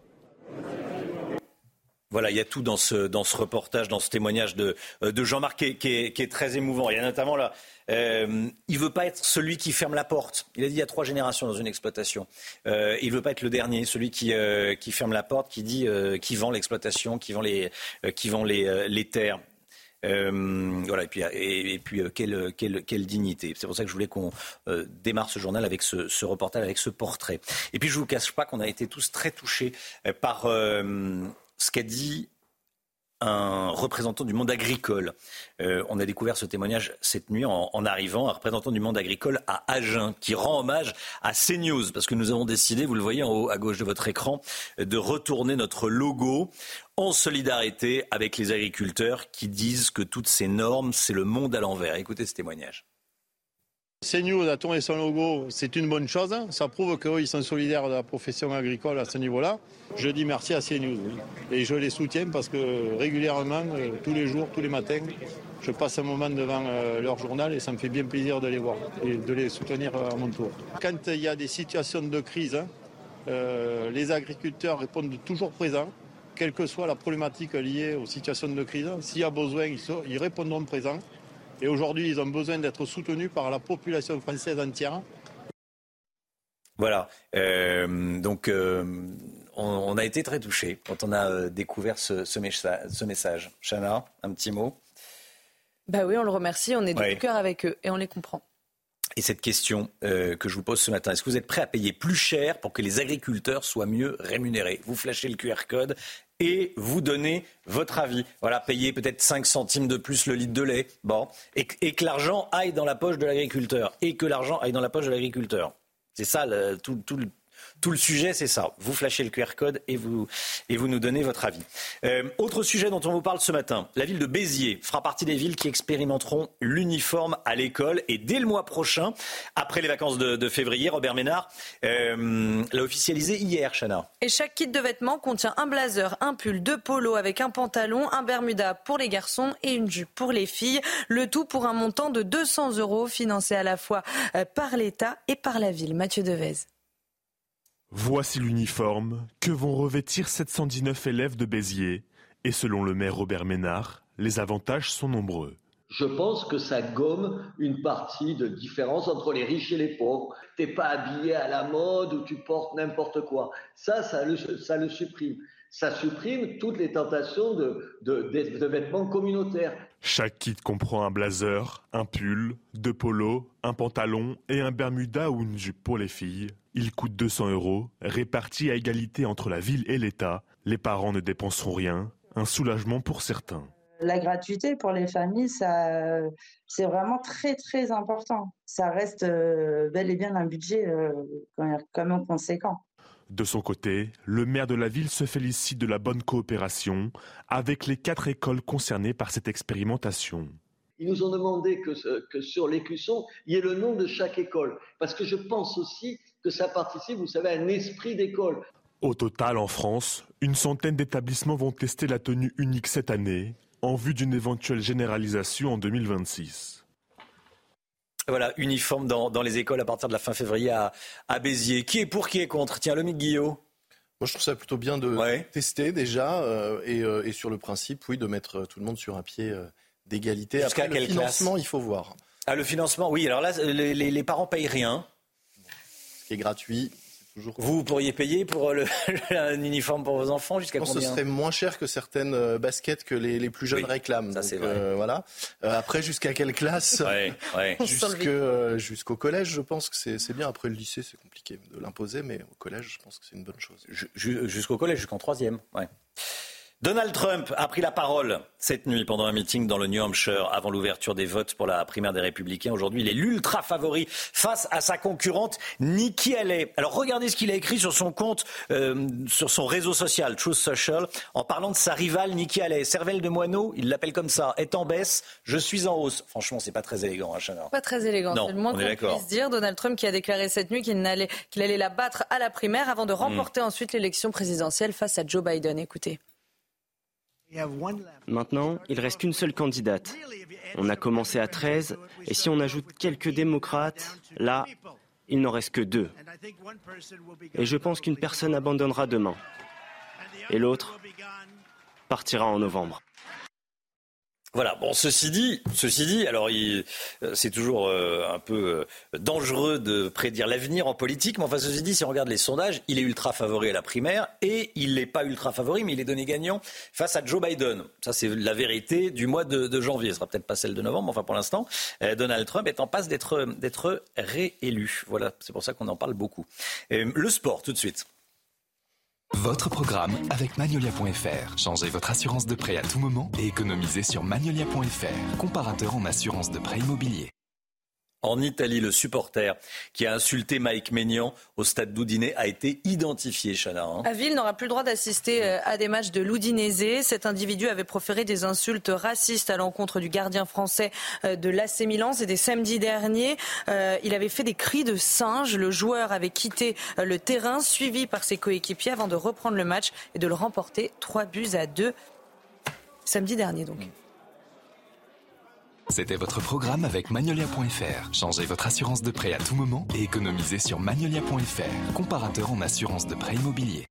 Voilà, il y a tout dans ce, dans ce reportage, dans ce témoignage de, euh, de Jean-Marc qui, est très émouvant. Il y a notamment là, euh, il veut pas être celui qui ferme la porte. Il a dit il y a trois générations dans une exploitation. Euh, il veut pas être le dernier, celui qui, qui ferme la porte, qui dit, qui vend l'exploitation, qui vend les, qui vend les, les terres. voilà, et puis, et, puis quelle, quelle, quelle, dignité. C'est pour ça que je voulais qu'on démarre ce journal avec ce, reportage, avec ce portrait. Et puis je ne vous cache pas qu'on a été tous très touchés par ce qu'a dit un représentant du monde agricole. Euh, on a découvert ce témoignage cette nuit en, arrivant, un représentant du monde agricole à Agen, qui rend hommage à CNews, parce que nous avons décidé, vous le voyez en haut à gauche de votre écran, de retourner notre logo en solidarité avec les agriculteurs qui disent que toutes ces normes, c'est le monde à l'envers. Écoutez ce témoignage. CNews a tourné son logo, c'est une bonne chose. Ça prouve qu'ils sont solidaires de la profession agricole à ce niveau-là. Je dis merci à CNews. Et je les soutiens parce que régulièrement, euh, tous les jours, tous les matins, je passe un moment devant euh, leur journal et ça me fait bien plaisir de les voir et de les soutenir à mon tour. Quand il y a des situations de crise, hein, euh, les agriculteurs répondent toujours présents, quelle que soit la problématique liée aux situations de crise. S'il y a besoin, ils répondront présents. Et aujourd'hui, ils ont besoin d'être soutenus par la population française entière. Voilà. Euh, donc, euh, on, a été très touchés quand on a euh, découvert ce, ce, message. Chana, un petit mot? Bah oui, on le remercie. On est de cœur avec eux et on les comprend. Et cette question que je vous pose ce matin, est-ce que vous êtes prêt à payer plus cher pour que les agriculteurs soient mieux rémunérés? Vous flashez le QR code et vous donner votre avis. Voilà, payer peut-être 5 centimes de plus le litre de lait. Bon, et, que l'argent aille dans la poche de l'agriculteur. Et que l'argent aille dans la poche de l'agriculteur. C'est ça tout, tout, tout le sujet, c'est ça. Vous flashez le QR code et vous, et vous nous donnez votre avis. Euh, autre sujet dont on vous parle ce matin. La ville de Béziers fera partie des villes qui expérimenteront l'uniforme à l'école. Et dès le mois prochain, après les vacances de, février, Robert Ménard euh, l'a officialisé hier, Chana. Et chaque kit de vêtements contient un blazer, un pull, deux polos avec un pantalon, un bermuda pour les garçons et une jupe pour les filles. Le tout pour un montant de 200 euros financé à la fois euh, par l'État et par la ville. Mathieu Devez. Voici l'uniforme que vont revêtir 719 élèves de Béziers. Et selon le maire Robert Ménard, les avantages sont nombreux. Je pense que ça gomme une partie de différence entre les riches et les pauvres. T'es pas habillé à la mode ou tu portes n'importe quoi. Ça, ça le, ça le supprime. Ça supprime toutes les tentations de, de, de vêtements communautaires. Chaque kit comprend un blazer, un pull, deux polos, un pantalon et un bermuda ou une jupe pour les filles. Il coûte 200 euros, répartis à égalité entre la ville et l'État. Les parents ne dépenseront rien, un soulagement pour certains. La gratuité pour les familles, ça, c'est vraiment très très important. Ça reste euh, bel et bien un budget euh, quand même conséquent. De son côté, le maire de la ville se félicite de la bonne coopération avec les quatre écoles concernées par cette expérimentation. Ils nous ont demandé que, que sur l'écusson, il y ait le nom de chaque école. Parce que je pense aussi que ça participe, vous savez, à un esprit d'école. Au total, en France, une centaine d'établissements vont tester la tenue unique cette année, en vue d'une éventuelle généralisation en 2026. Voilà, uniforme dans, les écoles à partir de la fin février à, à Béziers. Qui est pour, qui est contre? Tiens, Lomique Guillot. Moi, je trouve ça plutôt bien de tester déjà, euh, euh, et, sur le principe, oui, de mettre tout le monde sur un pied euh, d'égalité. Jusqu'à quel financement, il faut voir. Ah, le financement, oui. Alors là, les, les parents payent rien qui est gratuit. Toujours... Vous pourriez payer pour le, un uniforme pour vos enfants jusqu'à combien Ce serait moins cher que certaines euh, baskets que les, les plus jeunes réclament. Ça, c'est vrai. Euh, voilà. Euh, après, jusqu'à quelle classe ouais, ouais. Jusqu'au collège, je pense que c'est bien. Après, le lycée, c'est compliqué de l'imposer, mais au collège, je pense que c'est une bonne chose. Jusqu'au collège, jusqu'en troisième. Ouais. Donald Trump a pris la parole cette nuit pendant un meeting dans le New Hampshire avant l'ouverture des votes pour la primaire des Républicains. Aujourd'hui, il est l'ultra favori face à sa concurrente Nikki Haley. Alors regardez ce qu'il a écrit sur son compte, euh, sur son réseau social Truth Social, en parlant de sa rivale Nikki Haley. Cervelle de moineau, il l'appelle comme ça, est en baisse, je suis en hausse. Franchement, c'est pas très élégant, hein, Pas très élégant, c'est le moins qu'on puisse dire. Donald Trump qui a déclaré cette nuit qu'il allait, qu'il allait la battre à la primaire avant de remporter ensuite l'élection présidentielle face à Joe Biden. Écoutez. Maintenant, il reste qu'une seule candidate. On a commencé à 13, et si on ajoute quelques démocrates, là, il n'en reste que deux. Et je pense qu'une personne abandonnera demain, et l'autre partira en novembre. Voilà. Bon, ceci dit, ceci dit, alors euh, c'est toujours euh, un peu euh, dangereux de prédire l'avenir en politique, mais enfin, ceci dit, si on regarde les sondages, il est ultra favori à la primaire et il n'est pas ultra favori, mais il est donné gagnant face à Joe Biden. Ça, c'est la vérité du mois de, janvier. Ce sera peut-être pas celle de novembre, enfin, pour l'instant, Donald Trump est en passe d'être d'être réélu. Voilà, c'est pour ça qu'on en parle beaucoup. le sport, tout de suite. Votre programme avec Magnolia.fr. Changez votre assurance de prêt à tout moment et économisez sur Magnolia.fr, comparateur en assurance de prêt immobilier. En Italie, le supporter qui a insulté Mike Maignan au stade d'Oudiné a été identifié, Chana. Hein. Avil n'aura plus le droit d'assister euh, à des matchs de l'Udinese. Cet individu avait proféré des insultes racistes à l'encontre du gardien français euh, de l'AC Milan. C'était samedi dernier. Euh, il avait fait des cris de singe. Le joueur avait quitté le terrain, suivi par ses coéquipiers, avant de reprendre le match et de le remporter 3 buts à 2 samedi dernier donc. C'était votre programme avec Magnolia.fr. Changez votre assurance de prêt à tout moment et économisez sur Magnolia.fr, comparateur en assurance de prêt immobilier.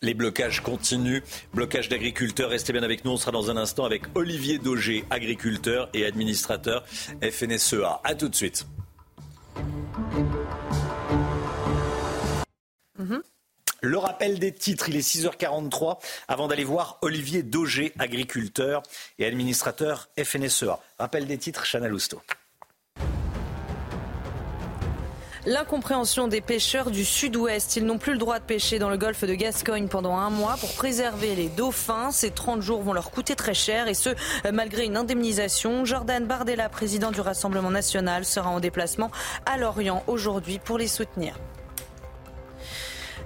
Les blocages continuent. Blocage d'agriculteurs. Restez bien avec nous. On sera dans un instant avec Olivier Daugé, agriculteur et administrateur FNSEA. A tout de suite. Mhm. Le rappel des titres, il est 6h43 avant d'aller voir Olivier Daugé, agriculteur et administrateur FNSEA. Rappel des titres, Chana Lousteau. L'incompréhension des pêcheurs du sud-ouest. Ils n'ont plus le droit de pêcher dans le golfe de Gascogne pendant un mois pour préserver les dauphins. Ces 30 jours vont leur coûter très cher et ce, malgré une indemnisation. Jordan Bardella, président du Rassemblement national, sera en déplacement à Lorient aujourd'hui pour les soutenir.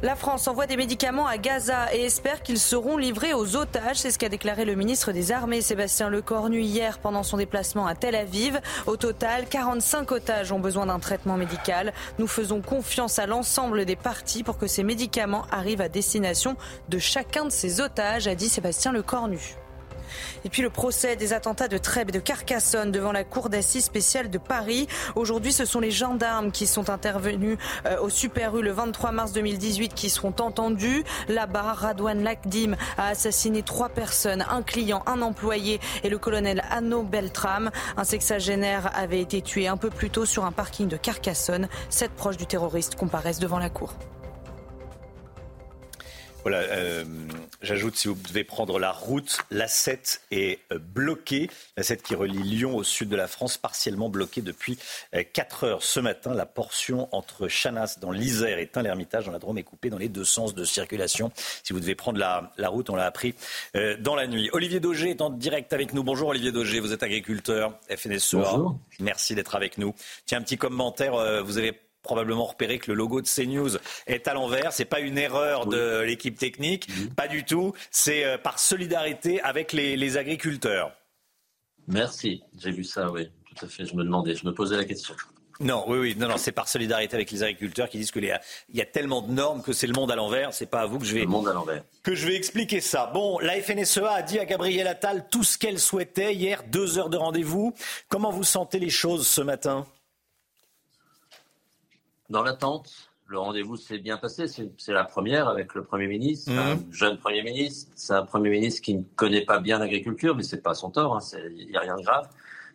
La France envoie des médicaments à Gaza et espère qu'ils seront livrés aux otages. C'est ce qu'a déclaré le ministre des Armées Sébastien Lecornu hier pendant son déplacement à Tel Aviv. Au total, 45 otages ont besoin d'un traitement médical. Nous faisons confiance à l'ensemble des parties pour que ces médicaments arrivent à destination de chacun de ces otages, a dit Sébastien Lecornu. Et puis le procès des attentats de Trèbes et de Carcassonne devant la cour d'assises spéciale de Paris. Aujourd'hui, ce sont les gendarmes qui sont intervenus euh, au Super U le 23 mars 2018 qui seront entendus. Là-bas, Radouane Lakdim a assassiné trois personnes, un client, un employé et le colonel Anno Beltram. Un sexagénaire avait été tué un peu plus tôt sur un parking de Carcassonne. Sept proches du terroriste comparaissent devant la cour. Voilà, euh, j'ajoute si vous devez prendre la route, la 7 est euh, bloquée. La 7 qui relie Lyon au sud de la France, partiellement bloquée depuis 4 euh, heures ce matin. La portion entre Chanas dans l'Isère et Tain-l'Hermitage dans la Drôme est coupée dans les deux sens de circulation. Si vous devez prendre la, la route, on l'a appris dans la nuit. Olivier Daugé est en direct avec nous. Bonjour Olivier Daugé, vous êtes agriculteur, FNSEA. Bonjour. Merci d'être avec nous. Tiens, un petit commentaire. Vous avez probablement repéré que le logo de CNews est à l'envers. C'est pas une erreur de l'équipe technique, pas du tout. C'est euh, par solidarité avec les, agriculteurs. Merci, j'ai vu ça, oui, tout à fait. Je me demandais, je me posais la question. Non, oui, oui, non, non, c'est par solidarité avec les agriculteurs qui disent que il y a tellement de normes que c'est le monde à l'envers. C'est pas à vous que je vais le monde à l'envers que je vais expliquer ça. Bon, la FNSEA a dit à Gabriel Attal tout ce qu'elle souhaitait hier, deux heures de rendez-vous. Comment vous sentez les choses ce matin? Dans l'attente. Le rendez-vous s'est bien passé. C'est la première avec le Premier ministre, un mhm. jeune Premier ministre. C'est un Premier ministre qui ne connaît pas bien l'agriculture, mais c'est pas son tort. Hein. Il n'y a rien de grave.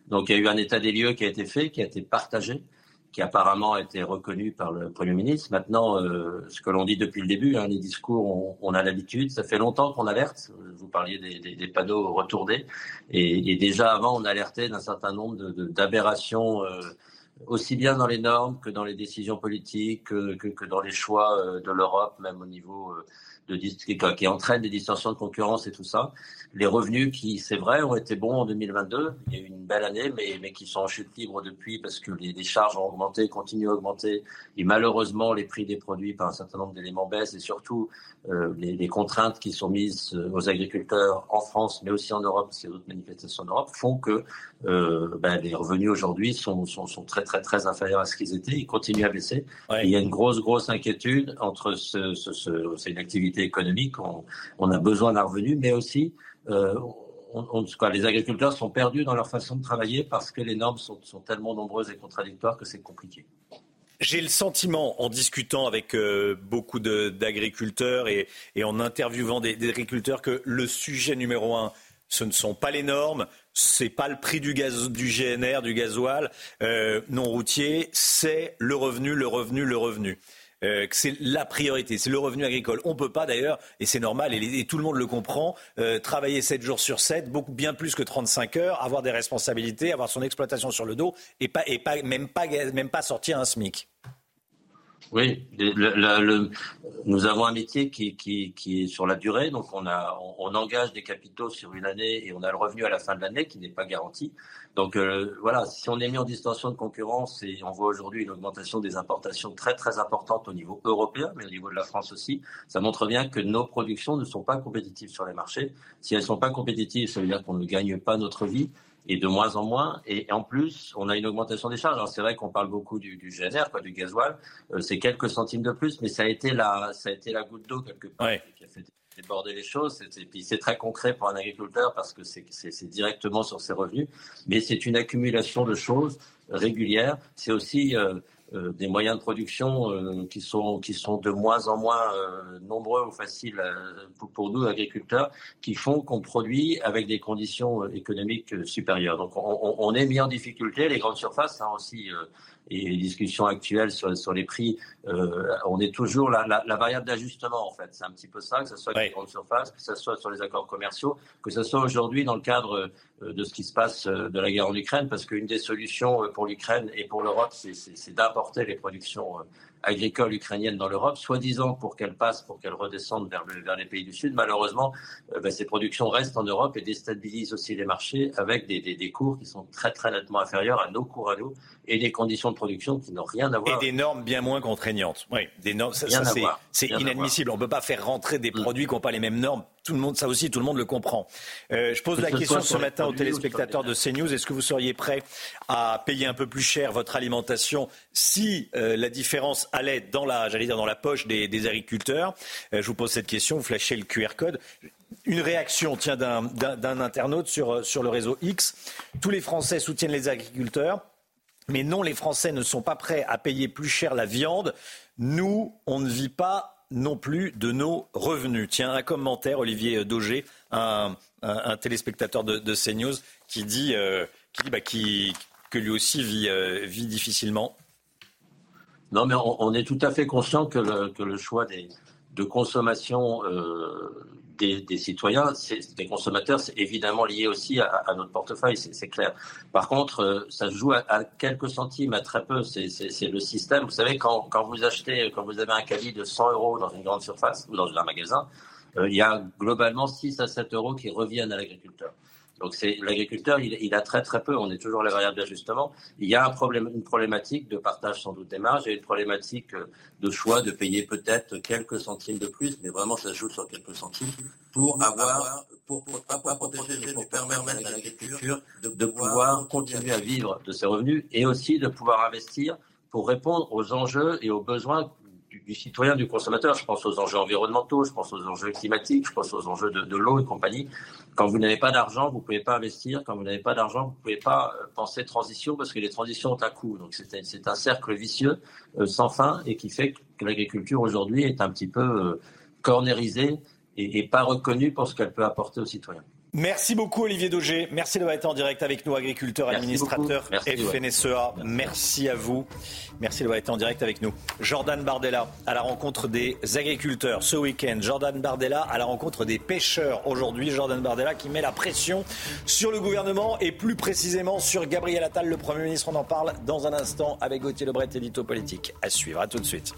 Donc il y a eu un état des lieux qui a été fait, qui a été partagé, qui apparemment a été reconnu par le Premier ministre. Maintenant, euh, ce que l'on dit depuis le début, hein, les discours, on, a l'habitude. Ça fait longtemps qu'on alerte. Vous parliez des, panneaux retournés. Et, déjà avant, on alertait d'un certain nombre d'aberrations. De, aussi bien dans les normes que dans les décisions politiques, que, que, dans les choix euh, de l'Europe, même au niveau euh, de, qui, qui entraînent des distorsions de concurrence et tout ça. Les revenus qui, c'est vrai, ont été bons en 2022. Il y a eu une belle année, mais, mais qui sont en chute libre depuis parce que les, les charges ont augmenté, continuent à augmenter. Et malheureusement, les prix des produits par un certain nombre d'éléments baissent et surtout euh, les, les, contraintes qui sont mises euh, aux agriculteurs en France, mais aussi en Europe, parce qu'il y a d'autres manifestations en Europe, font que euh, ben, les revenus aujourd'hui sont, sont, sont, très très très inférieurs à ce qu'ils étaient. Ils continuent à baisser. il y a une grosse grosse inquiétude entre ce, ce, ce c'est une activité économique. On, on, a besoin d'un revenu, mais aussi euh, on, quoi, les agriculteurs sont perdus dans leur façon de travailler parce que les normes sont, sont tellement nombreuses et contradictoires que c'est compliqué. J'ai le sentiment, en discutant avec euh, beaucoup d'agriculteurs et, en interviewant des, agriculteurs, que le sujet numéro un, ce ne sont pas les normes, c'est pas le prix du, gaz, du GNR, du gasoil euh, non routier, c'est le revenu, le revenu, le revenu. Euh, que c'est la priorité, c'est le revenu agricole. On ne peut pas d'ailleurs, et c'est normal, et, tout le monde le comprend, euh, travailler 7 jours sur 7, beaucoup bien plus que 35 heures, avoir des responsabilités, avoir son exploitation sur le dos, et, pas, et pas, même, pas, même pas sortir un SMIC. Oui, nous avons un métier qui, est sur la durée, donc on, a, on, engage des capitaux sur une année et on a le revenu à la fin de l'année qui n'est pas garanti. Donc euh, voilà, si on est mis en distorsion de concurrence et on voit aujourd'hui une augmentation des importations très très importante au niveau européen, mais au niveau de la France aussi, ça montre bien que nos productions ne sont pas compétitives sur les marchés. Si elles ne sont pas compétitives, ça veut dire qu'on ne gagne pas notre vie et de moins en moins. Et en plus, on a une augmentation des charges. Alors c'est vrai qu'on parle beaucoup du, du GNR, quoi, du gasoil. Euh, c'est quelques centimes de plus, mais ça a été la, ça a été la goutte d'eau quelque part qui a fait déborder les choses. Et puis c'est très concret pour un agriculteur parce que c'est directement sur ses revenus. Mais c'est une accumulation de choses régulières. C'est aussi euh, euh, des moyens de production euh, qui sont qui sont de moins en moins euh, nombreux ou faciles pour, nous agriculteurs, qui font qu'on produit avec des conditions économiques supérieures. Donc on, on, est mis en difficulté. Les grandes surfaces hein, aussi et les discussions actuelles sur, sur les prix, euh, on est toujours la, la, la variable d'ajustement en fait. C'est un petit peu ça, que ce soit avec les grandes surfaces, que ce soit sur les accords commerciaux, que ce soit aujourd'hui dans le cadre euh, de ce qui se passe euh, de la guerre en Ukraine, parce qu'une des solutions pour l'Ukraine et pour l'Europe, c'est d'importer importer les productions agricoles ukrainiennes dans l'Europe, soi-disant pour qu'elles passent, pour qu'elles redescendent vers, vers, les pays du Sud. Malheureusement, ben, ces productions restent en Europe et déstabilisent aussi les marchés avec des, des, des, cours qui sont très très nettement inférieurs à nos cours à nous et des conditions de production qui n'ont rien à voir. Et des normes bien moins contraignantes. Oui, des normes. Ça, ça c'est inadmissible. On ne peut pas faire rentrer des mm. produits qui n'ont pas les mêmes normes. Tout le monde, ça aussi, tout le monde le comprend. Euh, je pose la question ce matin aux téléspectateurs de CNews. Est-ce que vous seriez prêt à payer un peu plus cher votre alimentation si euh, la différence allait dans la, j'allais dire, dans la poche des, des agriculteurs? Euh, Je vous pose cette question. Vous flashez le QR code. Une réaction, tiens, d'un internaute sur, sur le réseau X. Tous les Français soutiennent les agriculteurs. Mais non, les Français ne sont pas prêts à payer plus cher la viande. Nous, on ne vit pas non plus de nos revenus. Tiens, un commentaire, Olivier Daugé, un, téléspectateur de, CNews, qui dit, euh, bah, que lui aussi vit, euh, difficilement. Non, mais on, est tout à fait conscient que le, choix de consommation euh, des, citoyens, des consommateurs, c'est évidemment lié aussi à, notre portefeuille, c'est clair. Par contre, euh, ça joue à, quelques centimes, à très peu. C'est le système. Vous savez, quand, vous achetez, quand vous avez un caddie de 100 euros dans une grande surface ou dans un magasin, euh, il y a globalement 6 à 7 euros qui reviennent à l'agriculteur. Donc c'est l'agriculteur, il, a très très peu. On est toujours les variables d'ajustement. Il y a un problème, une problématique de partage sans doute des marges et une problématique euh, de choix de payer peut-être quelques centimes de plus, mais vraiment ça joue sur quelques centimes pour avoir, pour, pas pour protéger, mais pour permettre à l'agriculture de, pouvoir continuer à vivre de ses revenus et aussi de pouvoir investir pour répondre aux enjeux et aux besoins du, citoyen, du consommateur. Je pense aux enjeux environnementaux, je pense aux enjeux climatiques, je pense aux enjeux de, l'eau et compagnie. Quand vous n'avez pas d'argent, vous ne pouvez pas investir. Quand vous n'avez pas d'argent, vous ne pouvez pas euh, penser transition parce que les transitions ont un coût. Donc c'est un cercle vicieux euh, sans fin et qui fait que l'agriculture aujourd'hui est un petit peu euh, cornérisée et, et pas reconnue pour ce qu'elle peut apporter aux citoyens. Merci beaucoup Olivier Daugé. Merci d'avoir été en direct avec nous, agriculteur, administrateur FNSEA. Merci à vous. Merci d'avoir été en direct avec nous. Jordan Bardella à la rencontre des agriculteurs ce week-end. Jordan Bardella à la rencontre des pêcheurs aujourd'hui. Jordan Bardella qui met la pression sur le gouvernement et plus précisément sur Gabriel Attal, le Premier ministre. On en parle dans un instant avec Gauthier Lebret, édito politique. À suivre. À tout de suite.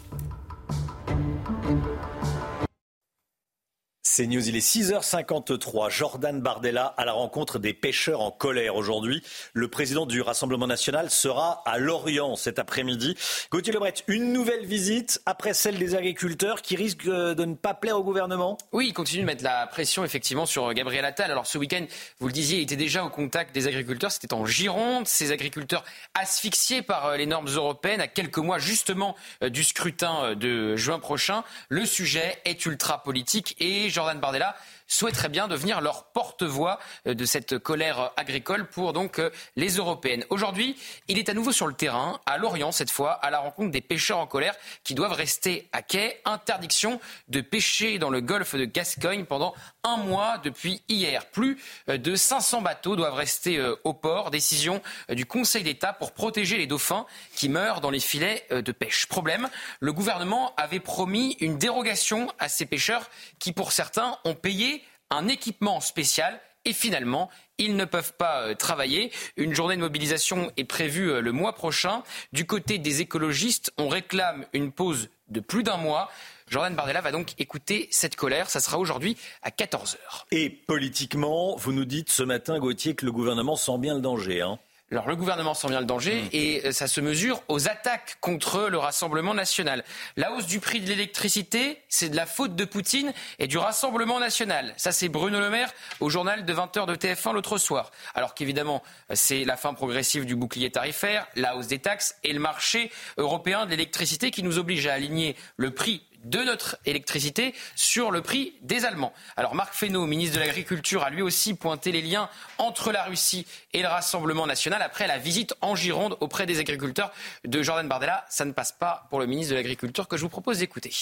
C'est News, il est 6h53. Jordan Bardella à la rencontre des pêcheurs en colère aujourd'hui. Le président du Rassemblement national sera à Lorient cet après-midi. Gauthier Lebret, une nouvelle visite après celle des agriculteurs qui risque euh, de ne pas plaire au gouvernement? Oui, il continue de mettre la pression effectivement sur Gabriel Attal. Alors ce week-end, vous le disiez, il était déjà au contact des agriculteurs. C'était en Gironde. Ces agriculteurs asphyxiés par euh, les normes européennes à quelques mois justement euh, du scrutin de juin prochain. Le sujet est ultra politique et Bardella souhaiterait bien devenir leur porte-voix euh, de cette colère agricole pour donc euh, les européennes. Aujourd'hui, il est à nouveau sur le terrain, à Lorient cette fois, à la rencontre des pêcheurs en colère qui doivent rester à quai. Interdiction de pêcher dans le golfe de Gascogne pendant un mois depuis hier. Plus euh, de 500 bateaux doivent rester au port. Décision du Conseil d'État pour protéger les dauphins qui meurent dans les filets de pêche. Problème, le gouvernement avait promis une dérogation à ces pêcheurs qui, pour certains, ont payé un équipement spécial et finalement, ils ne peuvent pas euh, travailler. Une journée de mobilisation est prévue euh, le mois prochain. Du côté des écologistes, on réclame une pause de plus d'un mois. Jordan Bardella va donc écouter cette colère. Ça sera aujourd'hui à 14h. Et politiquement, vous nous dites ce matin, Gauthier, que le gouvernement sent bien le danger. Hein alors le gouvernement sent bien le danger mmh. et euh, ça se mesure aux attaques contre le Rassemblement national. La hausse du prix de l'électricité, c'est de la faute de Poutine et du Rassemblement national. Ça c'est Bruno Le Maire au journal de 20h de TF1 l'autre soir. Alors qu'évidemment, c'est la fin progressive du bouclier tarifaire, la hausse des taxes et le marché européen de l'électricité qui nous oblige à aligner le prix de notre électricité sur le prix des Allemands. Alors Marc Fesneau, ministre de l'Agriculture, a lui aussi pointé les liens entre la Russie et le Rassemblement national après la visite en Gironde auprès des agriculteurs de Jordan Bardella. Ça ne passe pas pour le ministre de l'Agriculture que je vous propose d'écouter.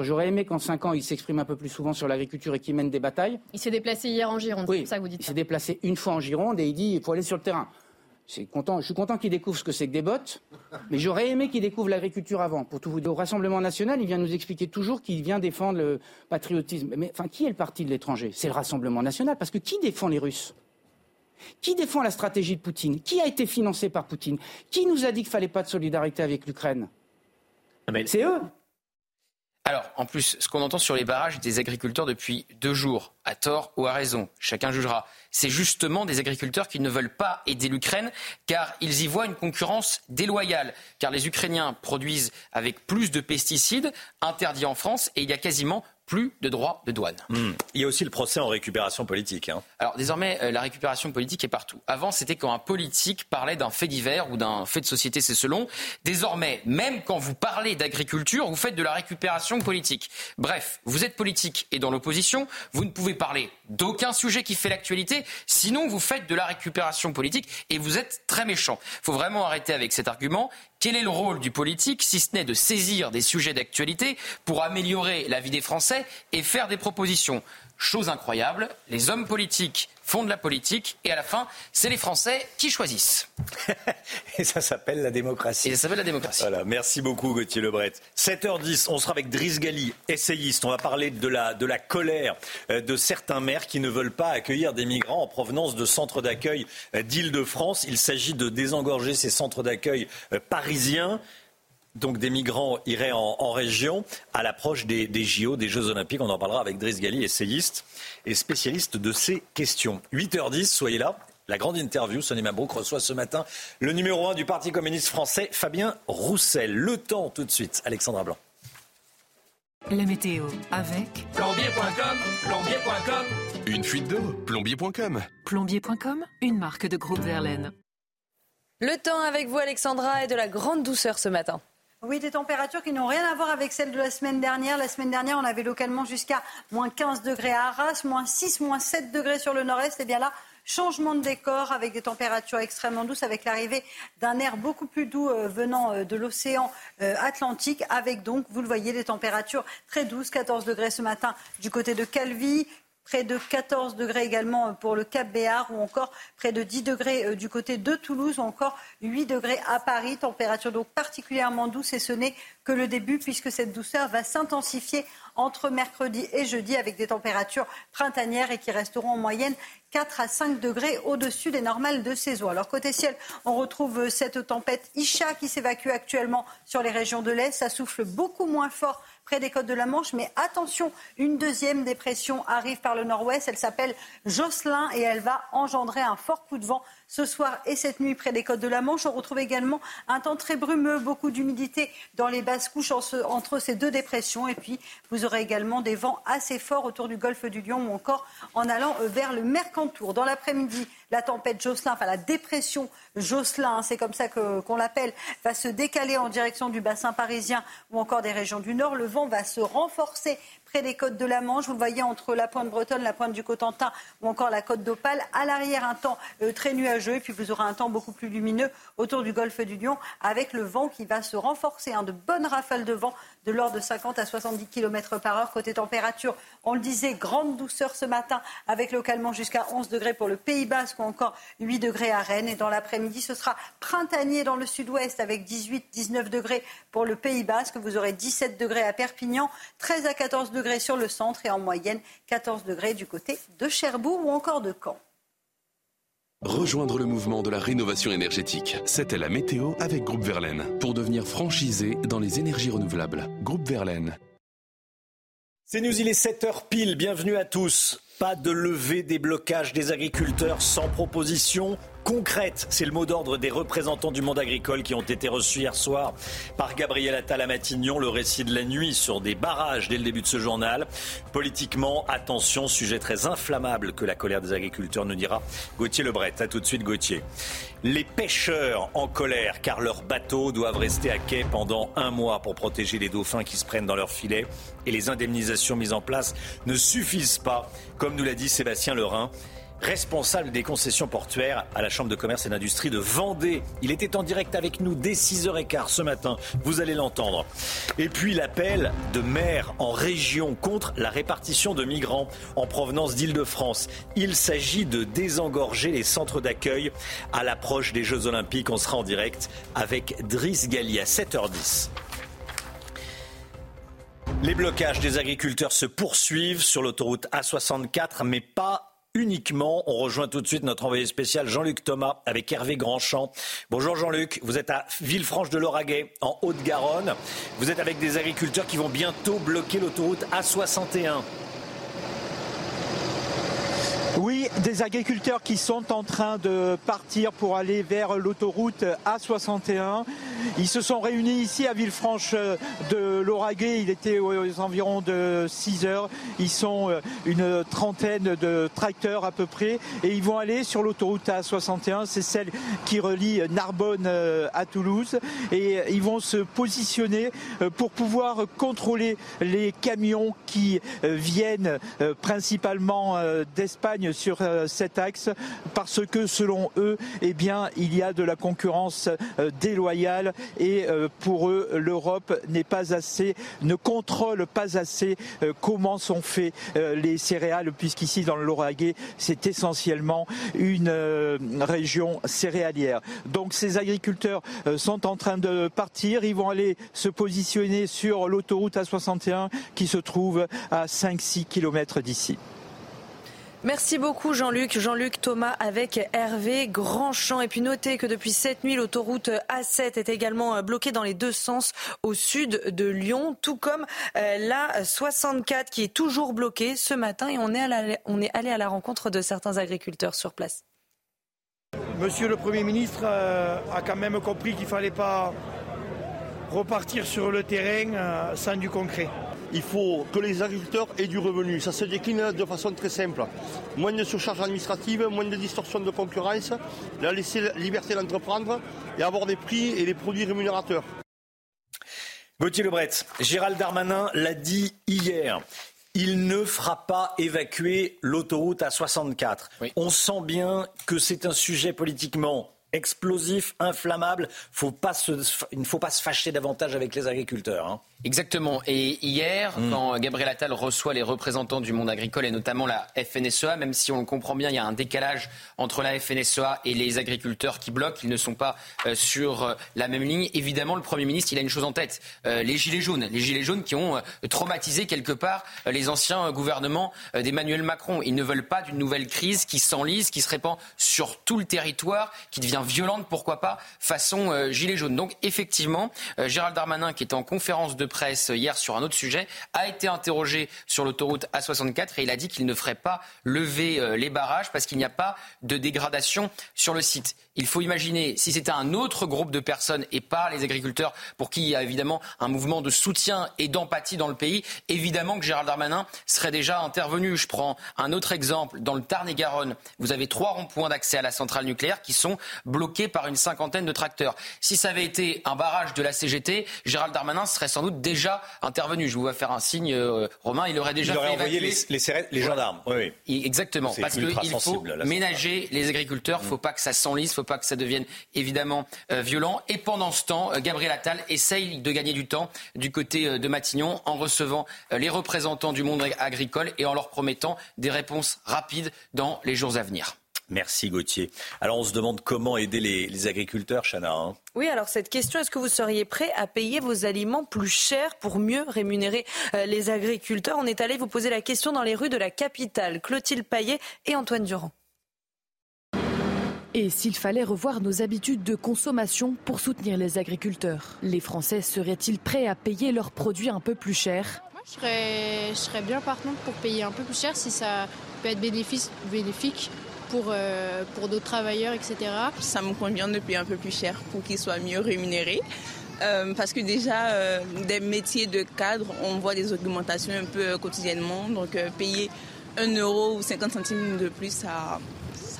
J'aurais aimé qu'en cinq ans, il s'exprime un peu plus souvent sur l'agriculture et qu'il mène des batailles. Il s'est déplacé hier en Gironde, c'est ça que vous dites. Il s'est déplacé une fois en Gironde et il dit qu'il faut aller sur le terrain content, je suis content qu'il découvre ce que c'est que des bottes, mais j'aurais aimé qu'il découvre l'agriculture avant. Pour tout vous dire, au Rassemblement national, il vient nous expliquer toujours qu'il vient défendre le patriotisme. Mais enfin, qui est le parti de l'étranger? C'est le Rassemblement national, parce que qui défend les Russes? Qui défend la stratégie de Poutine? Qui a été financé par Poutine? Qui nous a dit qu'il ne fallait pas de solidarité avec l'Ukraine? Ah, C'est eux. Alors, en plus, ce qu'on entend sur les barrages des agriculteurs depuis deux jours, à tort ou à raison, chacun jugera, c'est justement des agriculteurs qui ne veulent pas aider l'Ukraine car ils y voient une concurrence déloyale. Car les Ukrainiens produisent avec plus de pesticides interdits en France et il y a quasiment plus de droits de douane. Hmm. Il y a aussi le procès en récupération politique. hein. Alors désormais, euh, la récupération politique est partout. Avant, c'était quand un politique parlait d'un fait divers ou d'un fait de société, c'est selon. Désormais, même quand vous parlez d'agriculture, vous faites de la récupération politique. Bref, vous êtes politique et dans l'opposition, vous ne pouvez parler d'aucun sujet qui fait l'actualité, sinon vous faites de la récupération politique et vous êtes très méchant. Il faut vraiment arrêter avec cet argument. Quel est le rôle du politique si ce n'est de saisir des sujets d'actualité pour améliorer la vie des Français et faire des propositions? Chose incroyable, les hommes politiques font de la politique et à la fin, c'est les Français qui choisissent. Et ça s'appelle la démocratie. Et ça s'appelle la démocratie. Voilà, merci beaucoup Gauthier Lebret. 7h10, on sera avec Driss Gali, essayiste. On va parler de la, de la colère euh, de certains maires qui ne veulent pas accueillir des migrants en provenance de centres d'accueil euh, d'Île-de-France. Il s'agit de désengorger ces centres d'accueil euh, parisiens. Donc des migrants iraient en, en région à l'approche des, des JO, des Jeux Olympiques. On en parlera avec Driss Gali, essayiste et spécialiste de ces questions. 8h10, soyez là. La grande interview, Sonny Mabrouk reçoit ce matin le numéro 1 du Parti communiste français, Fabien Roussel. Le temps tout de suite, Alexandra Blanc. La météo avec Plombier.com, plombier.com. Une fuite d'eau, plombier.com. plombier.com, une marque de groupe Verlaine. Le temps avec vous, Alexandra, est de la grande douceur ce matin. Oui, des températures qui n'ont rien à voir avec celles de la semaine dernière. La semaine dernière, on avait localement jusqu'à moins 15 degrés à Arras, moins 6, moins 7 degrés sur le nord-est. Et bien là, changement de décor avec des températures extrêmement douces, avec l'arrivée d'un air beaucoup plus doux euh, venant euh, de l'océan euh, Atlantique, avec donc, vous le voyez, des températures très douces, 14 degrés ce matin du côté de Calvi, près de 14 degrés également pour le Cap Béar ou encore près de 10 degrés euh, du côté de Toulouse ou encore 8 degrés à Paris. Température donc particulièrement douce et ce n'est que le début puisque cette douceur va s'intensifier entre mercredi et jeudi avec des températures printanières et qui resteront en moyenne 4 à 5 degrés au-dessus des normales de saison. Alors côté ciel, on retrouve euh, cette tempête Isha qui s'évacue actuellement sur les régions de l'Est. Ça souffle beaucoup moins fort près des côtes de la Manche. Mais attention, une deuxième dépression arrive par le nord-ouest. Elle s'appelle Jocelyn et elle va engendrer un fort coup de vent ce soir et cette nuit près des côtes de la Manche. On retrouve également un temps très brumeux, beaucoup d'humidité dans les basses couches entre ces deux dépressions. Et puis, vous aurez également des vents assez forts autour du golfe du Lion ou encore en allant euh, vers le Mercantour. Dans l'après-midi, la tempête Jocelyn, enfin la dépression Jocelyn, hein, c'est comme ça qu'on l'appelle, va se décaler en direction du bassin parisien ou encore des régions du Nord. Le vent va se renforcer près des côtes de la Manche. Vous voyez entre la pointe bretonne, la pointe du Cotentin ou encore la côte d'Opale. À l'arrière, un temps euh, très nuageux et puis vous aurez un temps beaucoup plus lumineux autour du golfe du Lion avec le vent qui va se renforcer. hein, de bonnes rafales de vent de l'ordre de 50 à 70 km par heure. Côté température, on le disait, grande douceur ce matin avec localement jusqu'à 11 degrés pour le Pays Basque ou encore 8 degrés à Rennes. Et dans l'après-midi, ce sera printanier dans le sud-ouest avec 18-19 degrés pour le Pays Basque. Vous aurez 17 degrés à Perpignan, 13 à 14 degrés sur le centre et en moyenne 14 degrés du côté de Cherbourg ou encore de Caen. Rejoindre le mouvement de la rénovation énergétique. C'était la météo avec Groupe Verlaine. Pour devenir franchisé dans les énergies renouvelables. Groupe Verlaine. C'est News, il est 7h pile, bienvenue à tous. Pas de levée des blocages des agriculteurs sans proposition concrète. C'est le mot d'ordre des représentants du monde agricole qui ont été reçus hier soir par Gabriel Attal à Matignon. Le récit de la nuit sur des barrages dès le début de ce journal. Politiquement, attention, sujet très inflammable que la colère des agriculteurs nous dira Gauthier Lebret. À tout de suite, Gauthier. Les pêcheurs en colère car leurs bateaux doivent rester à quai pendant un mois pour protéger les dauphins qui se prennent dans leurs filets et les indemnisations mises en place ne suffisent pas, comme nous l'a dit Sébastien Lerin responsable des concessions portuaires à la Chambre de commerce et d'industrie de Vendée. Il était en direct avec nous dès 6h15 ce matin. Vous allez l'entendre. Et puis l'appel de maires en région contre la répartition de migrants en provenance d'Île-de-France. Il s'agit de désengorger les centres d'accueil à l'approche des Jeux Olympiques. On sera en direct avec Driss Gali à 7h10. Les blocages des agriculteurs se poursuivent sur l'autoroute A64, mais pas uniquement. On rejoint tout de suite notre envoyé spécial Jean-Luc Thomas avec Hervé Grandchamp. Bonjour Jean-Luc, vous êtes à Villefranche de Lauragais en Haute-Garonne. Vous êtes avec des agriculteurs qui vont bientôt bloquer l'autoroute A61. Oui, des agriculteurs qui sont en train de partir pour aller vers l'autoroute A61. Ils se sont réunis ici à Villefranche de Lauragais. Il était aux environs de 6 heures. Ils sont euh, une trentaine de tracteurs à peu près et ils vont aller sur l'autoroute A61. C'est celle qui relie Narbonne euh, à Toulouse et ils vont se positionner euh, pour pouvoir contrôler les camions qui viennent principalement d'Espagne sur euh, cet axe parce que selon eux, eh bien, il y a de la concurrence euh, déloyale et euh, pour eux, l'Europe n'est pas assez, ne contrôle pas assez comment sont faits les céréales puisqu'ici dans le Lauragais, c'est essentiellement une région céréalière. Donc ces agriculteurs sont en train de partir, ils vont aller se positionner sur l'autoroute A61 qui se trouve à 5-6 km d'ici. Merci beaucoup Jean-Luc. Jean-Luc Thomas avec Hervé Grandchamp. Et puis notez que depuis cette nuit, l'autoroute A7 est également bloquée dans les deux sens au sud de Lyon, tout comme euh, la 64 qui est toujours bloquée ce matin. Et on est, on est allé à la rencontre de certains agriculteurs sur place. Monsieur le Premier ministre euh, a quand même compris qu'il ne fallait pas repartir sur le terrain euh, sans du concret il faut que les agriculteurs aient du revenu. Ça se décline de façon très simple. Moins de surcharge administrative, moins de distorsion de concurrence, la laisser la liberté d'entreprendre et avoir des prix et des produits rémunérateurs. Gauthier Lebret, Gérald Darmanin l'a dit hier. Il ne fera pas évacuer l'autoroute à 64. On sent bien que c'est un sujet politiquement explosif, inflammable. il ne faut pas se fâcher davantage avec les agriculteurs. Hein. Exactement. Et hier, hmm. quand Gabriel Attal reçoit les représentants du monde agricole et notamment la FNSEA, même si on le comprend bien, il y a un décalage entre la FNSEA et les agriculteurs qui bloquent. Ils ne sont pas euh, sur euh, la même ligne. Évidemment, le Premier ministre, il a une chose en tête. Euh, les Gilets jaunes. Les Gilets jaunes qui ont traumatisé quelque part les anciens gouvernements d'Emmanuel Macron. Ils ne veulent pas d'une nouvelle crise qui s'enlise, qui se répand sur tout le territoire, qui devient violente, pourquoi pas, façon Gilets jaunes. Donc, effectivement, Gérald Darmanin, qui est en conférence de presse hier sur un autre sujet, a été interrogé sur l'autoroute A64 et il a dit qu'il ne ferait pas lever euh, les barrages parce qu'il n'y a pas de dégradation sur le site. Il faut imaginer si c'était un autre groupe de personnes et pas les agriculteurs pour qui il y a évidemment un mouvement de soutien et d'empathie dans le pays, évidemment que Gérald Darmanin serait déjà intervenu. Je prends un autre exemple. Dans le Tarn-et-Garonne, vous avez trois ronds-points d'accès à la centrale nucléaire qui sont bloqués par une cinquantaine de tracteurs. Si ça avait été un barrage de la CGT, Gérald Darmanin serait sans doute déjà intervenu. Je vous vais faire un signe, euh, Romain, il aurait déjà il aurait envoyé les, les, gendarmes. Oui, Exactement. Parce qu'il faut ménager les agriculteurs. Il ne faut pas que ça s'enlise, pas que ça devienne évidemment euh, violent. Et pendant ce temps, euh, Gabriel Attal essaye de gagner du temps du côté euh, de Matignon en recevant les représentants du monde agricole et en leur promettant des réponses rapides dans les jours à venir. Merci Gauthier. Alors on se demande comment aider les, agriculteurs, Chana. Hein. oui, alors cette question, est-ce que vous seriez prêt à payer vos aliments plus cher pour mieux rémunérer les agriculteurs? On est allé vous poser la question dans les rues de la capitale. Clotilde Paillet et Antoine Durand. Et s'il fallait revoir nos habitudes de consommation pour soutenir les agriculteurs, les Français seraient-ils prêts à payer leurs produits un peu plus cher Moi, je serais, je serais bien partante pour payer un peu plus cher si ça peut être bénéfique pour, euh, pour d'autres travailleurs, etc. Ça me convient de payer un peu plus cher pour qu'ils soient mieux rémunérés. Euh, parce que déjà, euh, des métiers de cadre, on voit des augmentations un peu quotidiennement. Donc, payer 1 euro ou 50 centimes de plus, ça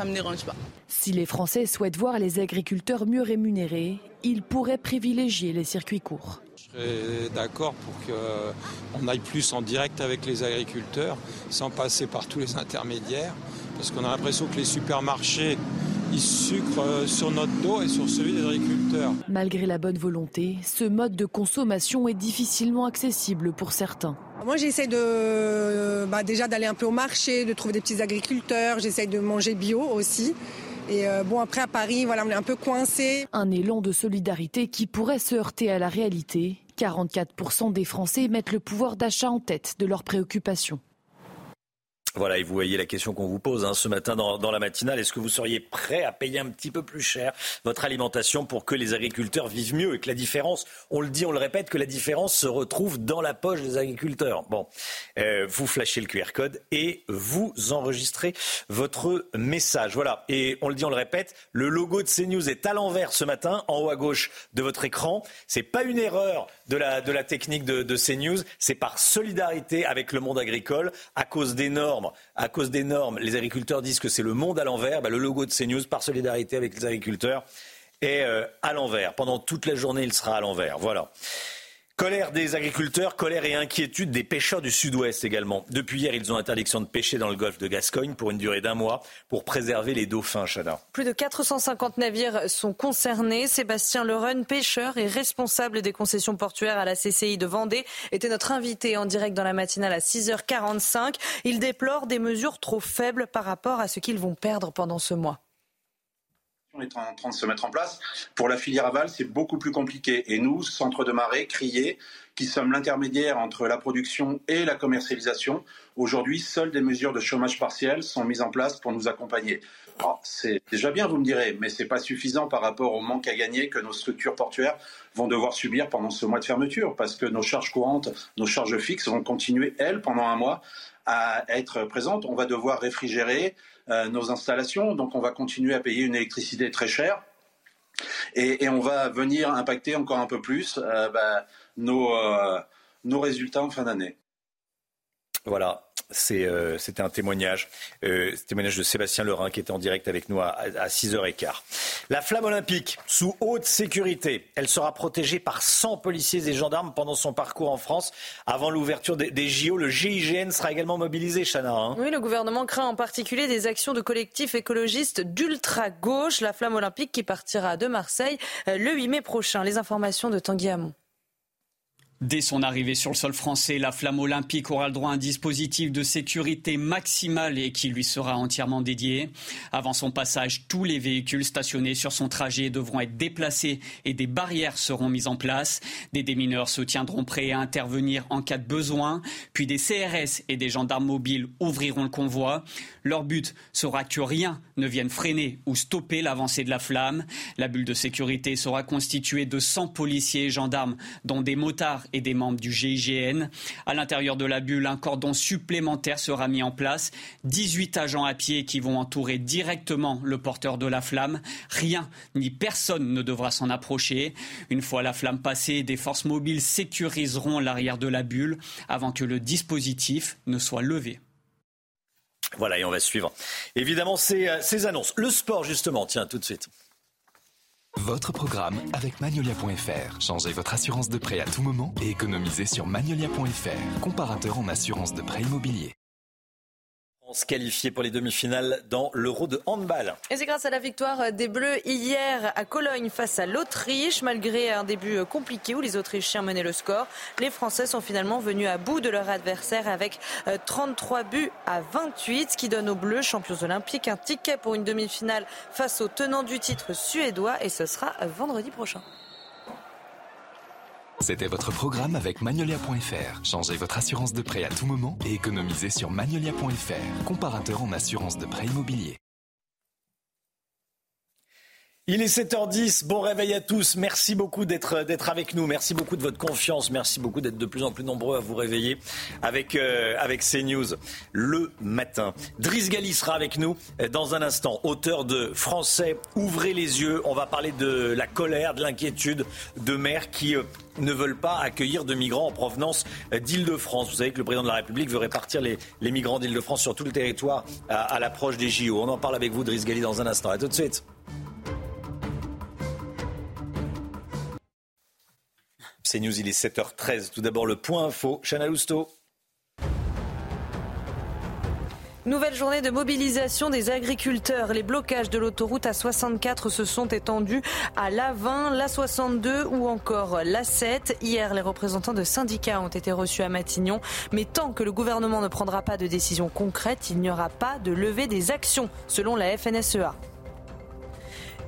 ne me dérange pas. Si les Français souhaitent voir les agriculteurs mieux rémunérés, ils pourraient privilégier les circuits courts. Je serais d'accord pour qu'on aille plus en direct avec les agriculteurs, sans passer par tous les intermédiaires, parce qu'on a l'impression que les supermarchés ils sucrent euh, sur notre dos et sur celui des agriculteurs. Malgré la bonne volonté, ce mode de consommation est difficilement accessible pour certains. Moi, j'essaie de, bah, déjà d'aller un peu au marché, de trouver des petits agriculteurs. J'essaie de manger bio aussi. Et euh, bon, après à Paris, voilà, on est un peu coincé. Un élan de solidarité qui pourrait se heurter à la réalité. 44% des Français mettent le pouvoir d'achat en tête de leurs préoccupations. Voilà, et vous voyez la question qu'on vous pose hein, ce matin dans, la matinale. Est-ce que vous seriez prêt à payer un petit peu plus cher votre alimentation pour que les agriculteurs vivent mieux et que la différence, on le dit, on le répète, que la différence se retrouve dans la poche des agriculteurs? Bon, euh, vous flashez le QR code et vous enregistrez votre message. Voilà, et on le dit, on le répète, le logo de CNews est à l'envers ce matin, en haut à gauche de votre écran. C'est pas une erreur de la, de la technique de, de CNews, c'est par solidarité avec le monde agricole à cause des normes à cause des normes, les agriculteurs disent que c'est le monde à l'envers. Bah, le logo de CNews, par solidarité avec les agriculteurs, est euh, à l'envers. Pendant toute la journée, il sera à l'envers. Voilà. Colère des agriculteurs, colère et inquiétude des pêcheurs du sud-ouest également. Depuis hier, ils ont interdiction de pêcher dans le golfe de Gascogne pour une durée d'un mois pour préserver les dauphins, Chana. Plus de 450 navires sont concernés. Sébastien Lereun, pêcheur et responsable des concessions portuaires à la CCI de Vendée, était notre invité en direct dans la matinale à 6h45. Il déplore des mesures trop faibles par rapport à ce qu'ils vont perdre pendant ce mois est en train de se mettre en place. Pour la filière aval, c'est beaucoup plus compliqué. Et nous, Centre de marée, Crier, qui sommes l'intermédiaire entre la production et la commercialisation, aujourd'hui, seules des mesures de chômage partiel sont mises en place pour nous accompagner. C'est déjà bien, vous me direz, mais ce n'est pas suffisant par rapport au manque à gagner que nos structures portuaires vont devoir subir pendant ce mois de fermeture, parce que nos charges courantes, nos charges fixes vont continuer, elles, pendant un mois, à être présentes. On va devoir réfrigérer, euh, nos installations. Donc on va continuer à payer une électricité très chère. Et, on va venir impacter encore un peu plus euh, bah, nos, euh, nos résultats en fin d'année. Voilà, euh, c'était un témoignage, euh, témoignage de Sébastien Lerin qui était en direct avec nous à, 6h15. La flamme olympique, sous haute sécurité, elle sera protégée par 100 policiers et gendarmes pendant son parcours en France. Avant l'ouverture des, JO, le GIGN sera également mobilisé, Chana. Hein. oui, le gouvernement craint en particulier des actions de collectifs écologistes d'ultra-gauche. La flamme olympique qui partira de Marseille euh, le 8 mai prochain. Les informations de Tanguy Hamon. Dès son arrivée sur le sol français, la flamme olympique aura le droit à un dispositif de sécurité maximale et qui lui sera entièrement dédié. Avant son passage, tous les véhicules stationnés sur son trajet devront être déplacés et des barrières seront mises en place. Des démineurs se tiendront prêts à intervenir en cas de besoin. Puis des CRS et des gendarmes mobiles ouvriront le convoi. Leur but sera que rien ne vienne freiner ou stopper l'avancée de la flamme. La bulle de sécurité sera constituée de 100 policiers et gendarmes, dont des motards et des membres du GIGN. À l'intérieur de la bulle, un cordon supplémentaire sera mis en place. 18 agents à pied qui vont entourer directement le porteur de la flamme. Rien ni personne ne devra s'en approcher. Une fois la flamme passée, des forces mobiles sécuriseront l'arrière de la bulle avant que le dispositif ne soit levé. Voilà, et on va suivre évidemment ces, euh, ces annonces. Le sport, justement, tiens, tout de suite. Votre programme avec Magnolia.fr. Changez votre assurance de prêt à tout moment et économisez sur Magnolia.fr, comparateur en assurance de prêt immobilier se qualifier pour les demi-finales dans l'Euro de handball. Et c'est grâce à la victoire des Bleus hier à Cologne face à l'Autriche. Malgré un début compliqué où les Autrichiens menaient le score, les Français sont finalement venus à bout de leur adversaire avec 33 euh, buts à 28, ce qui donne aux Bleus, champions olympiques, un ticket pour une demi-finale face au tenant du titre suédois. Et ce sera vendredi prochain. C'était votre programme avec Magnolia.fr. Changez votre assurance de prêt à tout moment et économisez sur Magnolia.fr, comparateur en assurance de prêt immobilier. Il est 7h10, bon réveil à tous. Merci beaucoup d'être avec nous. Merci beaucoup de votre confiance. Merci beaucoup d'être de plus en plus nombreux à vous réveiller avec euh, avec CNews le matin. Driss Gali sera avec nous euh, dans un instant. Auteur de Français, ouvrez les yeux. On va parler de la colère, de l'inquiétude de maires qui euh, ne veulent pas accueillir de migrants en provenance d'Île-de-France. Vous savez que le président de la République veut répartir les, les migrants d'Île-de-France sur tout le territoire à, à l'approche des JO. On en parle avec vous, Driss Gali, dans un instant. À tout de suite. C'est News, il est 7h13. Tout d'abord, le point info. Chana Lousteau. Nouvelle journée de mobilisation des agriculteurs. Les blocages de l'autoroute A64 se sont étendus à l'A20, l'A62 ou encore l'A7. Hier, les représentants de syndicats ont été reçus à Matignon. Mais tant que le gouvernement ne prendra pas de décision concrète, il n'y aura pas de levée des actions, selon la FNSEA.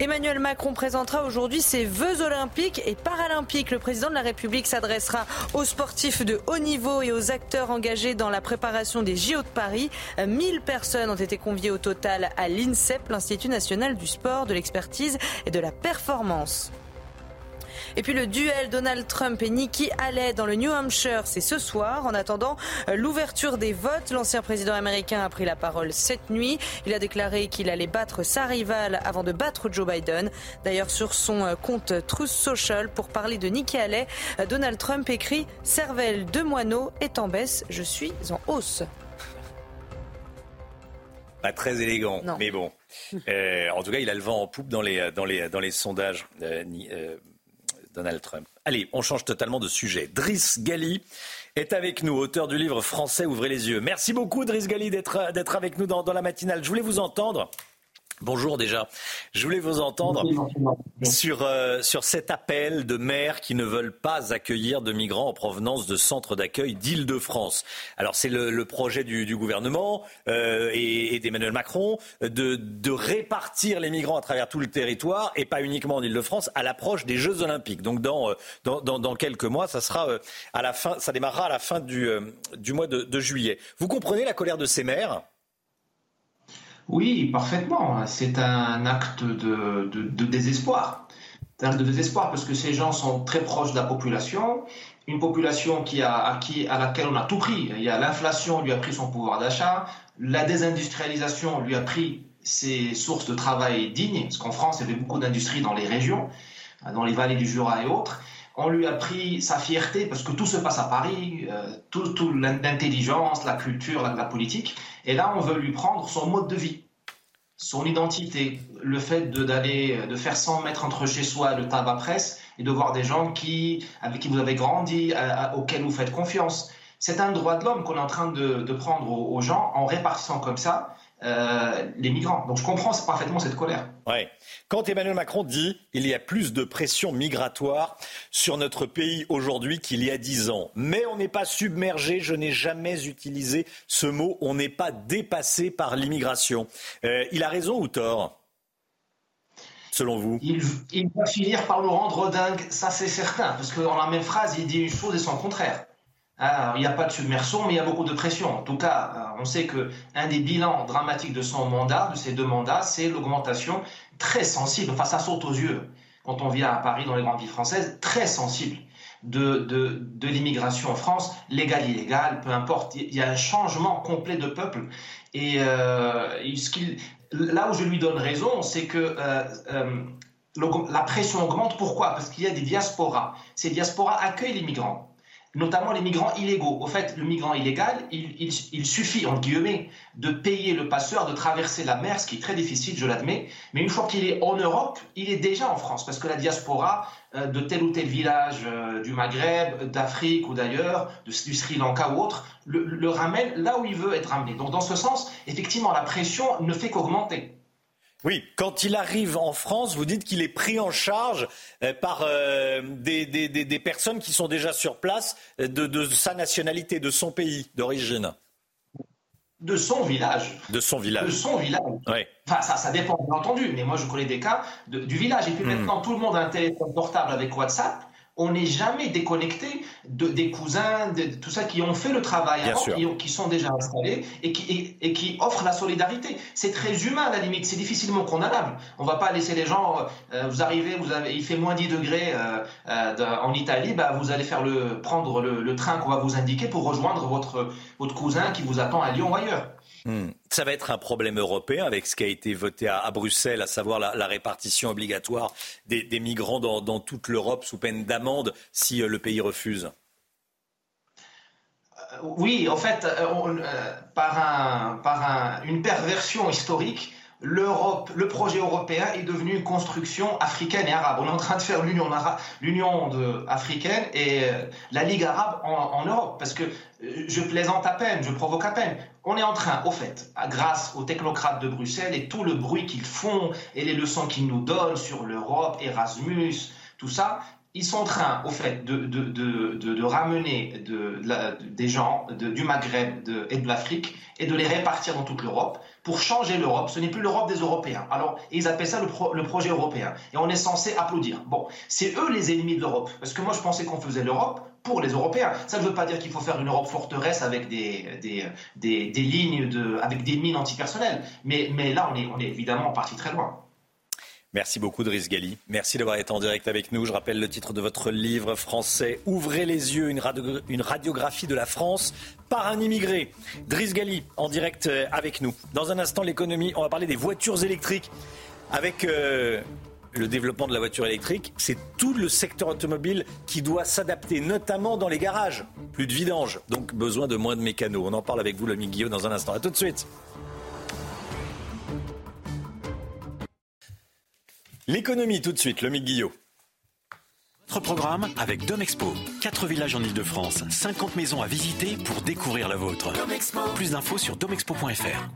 Emmanuel Macron présentera aujourd'hui ses vœux olympiques et paralympiques. Le président de la République s'adressera aux sportifs de haut niveau et aux acteurs engagés dans la préparation des JO de Paris. 1000 personnes ont été conviées au total à l'INSEP, l'Institut national du sport, de l'expertise et de la performance. Et puis le duel Donald Trump et Nikki Haley dans le New Hampshire, c'est ce soir. En attendant euh, l'ouverture des votes, l'ancien président américain a pris la parole cette nuit. Il a déclaré qu'il allait battre sa rivale avant de battre Joe Biden. D'ailleurs, sur son euh, compte Truth Social, pour parler de Nikki Haley, euh, Donald Trump écrit Cervelle de moineau est en baisse, je suis en hausse. Pas très élégant, mais bon. en tout cas, il a le vent en poupe dans les, dans les, dans les sondages. Donald Trump. Allez, on change totalement de sujet. Driss Gali est avec nous, auteur du livre Français, ouvrez les yeux. Merci beaucoup, Driss Gali, d'être avec nous dans, dans la matinale. Je voulais vous entendre Bonjour déjà. Je voulais vous entendre sur, euh, sur cet appel de maires qui ne veulent pas accueillir de migrants en provenance de centres d'accueil d'Île-de-France. Alors c'est le, projet du, gouvernement euh, et, d'Emmanuel Macron de, de, répartir les migrants à travers tout le territoire et pas uniquement en Île-de-France à l'approche des Jeux Olympiques. Donc dans, euh, dans, dans, quelques mois, ça sera à la fin, ça démarrera à la fin du, du mois de, de juillet. Vous comprenez la colère de ces maires? Oui, parfaitement. C'est un acte de, désespoir. Un acte de désespoir parce que ces gens sont très proches de la population, une population qui a, à laquelle on a tout pris. Il y a l'inflation lui a pris son pouvoir d'achat, la désindustrialisation lui a pris ses sources de travail dignes, parce qu'en France, il y avait beaucoup d'industries dans les régions, dans les vallées du Jura et autres. On lui a pris sa fierté parce que tout se passe à Paris, euh, tout, l'intelligence, la culture, la, politique. Et là, on veut lui prendre son mode de vie, son identité, le fait de, d'aller, de faire 100 mètres entre chez soi le tabac presse et de voir des gens qui, avec qui vous avez grandi, auxquels vous faites confiance. C'est un droit de l'homme qu'on est en train de, prendre aux gens en répartissant comme ça euh, les migrants. Donc je comprends parfaitement cette colère. Ouais. Quand Emmanuel Macron dit il y a plus de pression migratoire sur notre pays aujourd'hui qu'il y a dix ans, mais on n'est pas submergé, je n'ai jamais utilisé ce mot, on n'est pas dépassé par l'immigration. Euh, il a raison ou tort selon vous? Il, il, va finir par nous rendre dingue, ça c'est certain, parce que dans la même phrase, il dit une chose et son contraire. Ah, il n'y a pas de submersion, mais il y a beaucoup de pression. En tout cas, euh, on sait que un des bilans dramatiques de son mandat, de ces deux mandats, c'est l'augmentation très sensible. Enfin, ça saute aux yeux quand on vient à Paris dans les grandes villes françaises, très sensible de, de, l'immigration en France, légale, illégale, peu importe. Il y a un changement complet de peuple. Et euh, là où je lui donne raison, c'est que euh, la pression augmente. Pourquoi? Parce qu'il y a des diasporas. Ces diasporas accueillent les migrants notamment les migrants illégaux. Au fait, le migrant illégal, il, suffit, en guillemets, de payer le passeur, de traverser la mer, ce qui est très difficile, je l'admets. Mais une fois qu'il est en Europe, il est déjà en France, parce que la diaspora euh, de tel ou tel village euh, du Maghreb, d'Afrique ou d'ailleurs, du Sri Lanka ou autre, le ramène là où il veut être ramené. Donc dans ce sens, effectivement, la pression ne fait qu'augmenter. Oui, quand il arrive en France, vous dites qu'il est pris en charge euh, par euh, des, personnes qui sont déjà sur place euh, de, sa nationalité, de son pays d'origine. De son village. De son village. De son village. Enfin, ça, ça dépend, bien entendu, mais moi je connais des cas du village. Et puis hmm. maintenant, tout le monde a un téléphone portable avec WhatsApp on n'est jamais déconnecté de, des cousins, de, tout ça qui ont fait le travail avant, qui, sont déjà installés et qui, et, qui offrent la solidarité. C'est très humain à la limite, c'est difficilement condamnable. On va pas laisser les gens, euh, vous arrivez, vous avez, il fait moins 10 degrés euh, euh, en Italie, bah, vous allez faire le, prendre le, le train qu'on va vous indiquer pour rejoindre votre, votre cousin qui vous attend à Lyon ou ailleurs. Hmm. Ça va être un problème européen avec ce qui a été voté à, Bruxelles, à savoir la, répartition obligatoire des, migrants dans, toute l'Europe sous peine d'amende si euh, le pays refuse. Euh, oui, en fait, euh, par, par une perversion historique, l'Europe, le projet européen est devenu une construction africaine et arabe. On est en train de faire l'union l'union africaine et euh, la Ligue arabe en, Europe, parce que euh, je plaisante à peine, je provoque à peine. On est en train, au fait, grâce aux technocrates de Bruxelles et tout le bruit qu'ils font et les leçons qu'ils nous donnent sur l'Europe, Erasmus, tout ça, ils sont en train, au fait, de, ramener de, des gens du Maghreb et de l'Afrique et de les répartir dans toute l'Europe pour changer l'Europe. Ce n'est plus l'Europe des Européens. Alors, ils appellent ça le, projet européen. Et on est censé applaudir. Bon, c'est eux les ennemis de l'Europe. Parce que moi, je pensais qu'on faisait l'Europe pour les Européens. Ça ne veut pas dire qu'il faut faire une Europe forteresse avec des, des, des, lignes, de, avec des mines antipersonnelles. Mais, mais là, on est, on est évidemment parti très loin. Merci beaucoup, Driss Gali. Merci d'avoir été en direct avec nous. Je rappelle le titre de votre livre français Ouvrez les yeux, une, radiographie de la France par un immigré. Driss Gali, en direct euh, avec nous. Dans un instant, l'économie, on va parler des voitures électriques. Avec euh, le développement de la voiture électrique, c'est tout le secteur automobile qui doit s'adapter, notamment dans les garages. Plus de vidange, donc besoin de moins de mécanos. On en parle avec vous, l'ami Guillaume, dans un instant. A tout de suite. L'économie tout de suite, le Guillot. Notre programme avec Domexpo. 4 villages en Ile-de-France, 50 maisons à visiter pour découvrir la vôtre. Plus d'infos sur domexpo.fr.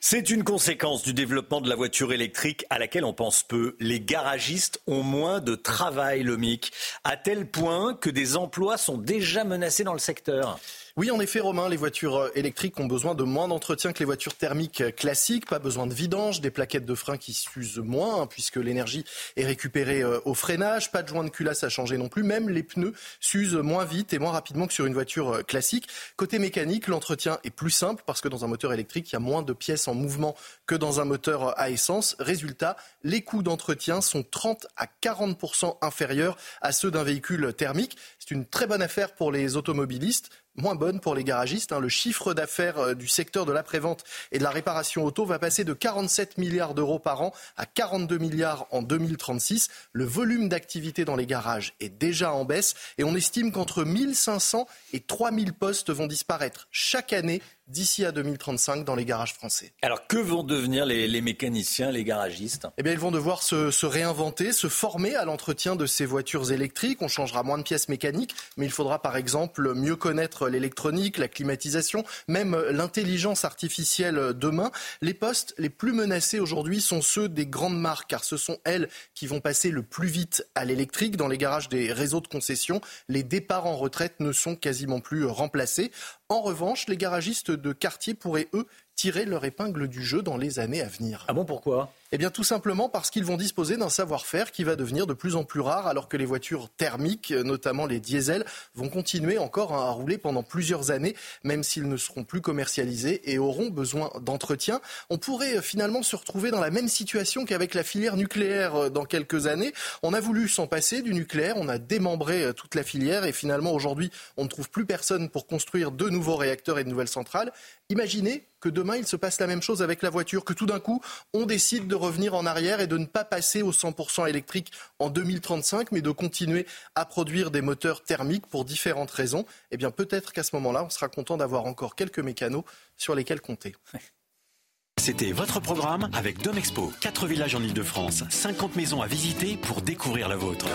C'est une conséquence du développement de la voiture électrique à laquelle on pense peu. Les garagistes ont moins de travail, le MIC, à tel point que des emplois sont déjà menacés dans le secteur. Oui, en effet, Romain, les voitures euh, électriques ont besoin de moins d'entretien que les voitures thermiques euh, classiques. Pas besoin de vidange, des plaquettes de frein qui s'usent moins, hein, puisque l'énergie est récupérée euh, au freinage. Pas de joint de culasse à changer non plus. Même les pneus s'usent moins vite et moins rapidement que sur une voiture classique. Côté mécanique, l'entretien est plus simple parce que dans un moteur électrique, il y a moins de pièces en mouvement que dans un moteur à essence. Résultat, les coûts d'entretien sont 30 à 40 inférieurs à ceux d'un véhicule thermique. C'est une très bonne affaire pour les automobilistes moins bonne pour les garagistes. Hein. Le chiffre d'affaires euh, du secteur de l'après-vente et de la réparation auto va passer de 47 milliards d'euros par an à 42 milliards en 2036. Le volume d'activité dans les garages est déjà en baisse et on estime qu'entre 1500 et 3000 postes vont disparaître chaque année d'ici à 2035 dans les garages français. Alors que vont devenir les, mécaniciens, les garagistes? Eh bien, ils vont devoir se, se réinventer, se former à l'entretien de ces voitures électriques. On changera moins de pièces mécaniques, mais il faudra par exemple mieux connaître l'électronique, la climatisation, même l'intelligence artificielle demain. Les postes les plus menacés aujourd'hui sont ceux des grandes marques, car ce sont elles qui vont passer le plus vite à l'électrique. Dans les garages des réseaux de concession, les départs en retraite ne sont quasiment plus remplacés. En revanche, les garagistes de quartier pourraient, eux, tirer leur épingle du jeu dans les années à venir. Ah bon, pourquoi? Eh bien, tout simplement parce qu'ils vont disposer d'un savoir-faire qui va devenir de plus en plus rare, alors que les voitures thermiques, notamment les diesels, vont continuer encore à rouler pendant plusieurs années, même s'ils ne seront plus commercialisés et auront besoin d'entretien. On pourrait euh, finalement se retrouver dans la même situation qu'avec la filière nucléaire euh, dans quelques années. On a voulu s'en passer du nucléaire, on a démembré euh, toute la filière et finalement aujourd'hui, on ne trouve plus personne pour construire de nouveaux réacteurs et de nouvelles centrales. Imaginez que demain, il se passe la même chose avec la voiture, que tout d'un coup, on décide de revenir en arrière et de ne pas passer au 100% électrique en 2035, mais de continuer à produire des moteurs thermiques pour différentes raisons. Eh bien, peut-être qu'à ce moment-là, on sera content d'avoir encore quelques mécanos sur lesquels compter. C'était votre programme avec Domexpo. 4 villages en Ile-de-France, 50 maisons à visiter pour découvrir la vôtre.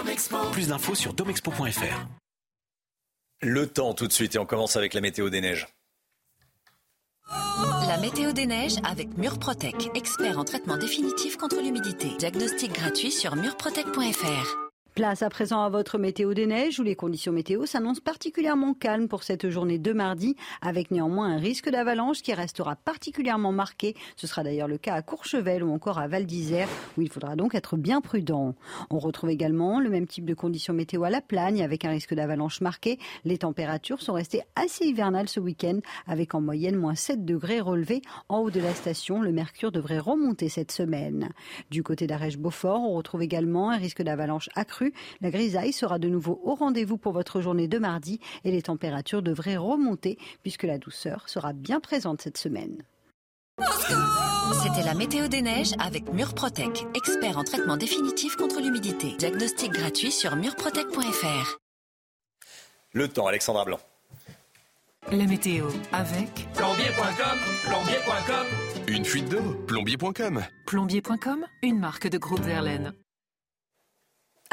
Plus d'infos sur domexpo.fr. Le temps tout de suite et on commence avec la météo des neiges. La météo des neiges avec Murprotec, expert en traitement définitif contre l'humidité. Diagnostic gratuit sur murprotec.fr. Place à présent à votre météo des neiges où les conditions météo s'annoncent particulièrement calmes pour cette journée de mardi, avec néanmoins un risque d'avalanche qui restera particulièrement marqué. Ce sera d'ailleurs le cas à Courchevel ou encore à Val d'Isère, où il faudra donc être bien prudent. On retrouve également le même type de conditions météo à la Plagne, avec un risque d'avalanche marqué. Les températures sont restées assez hivernales ce week-end, avec en moyenne moins 7 degrés relevés en haut de la station. Le mercure devrait remonter cette semaine. Du côté d'Arèche-Beaufort, on retrouve également un risque d'avalanche accru la grisaille sera de nouveau au rendez-vous pour votre journée de mardi et les températures devraient remonter puisque la douceur sera bien présente cette semaine. C'était la météo des neiges avec Murprotec, expert en traitement définitif contre l'humidité. Diagnostic gratuit sur murprotec.fr. Le temps, Alexandra Blanc. La météo avec plombier.com, plombier.com. Une fuite d'eau, plombier.com. Plombier.com, une marque de groupe Verlaine.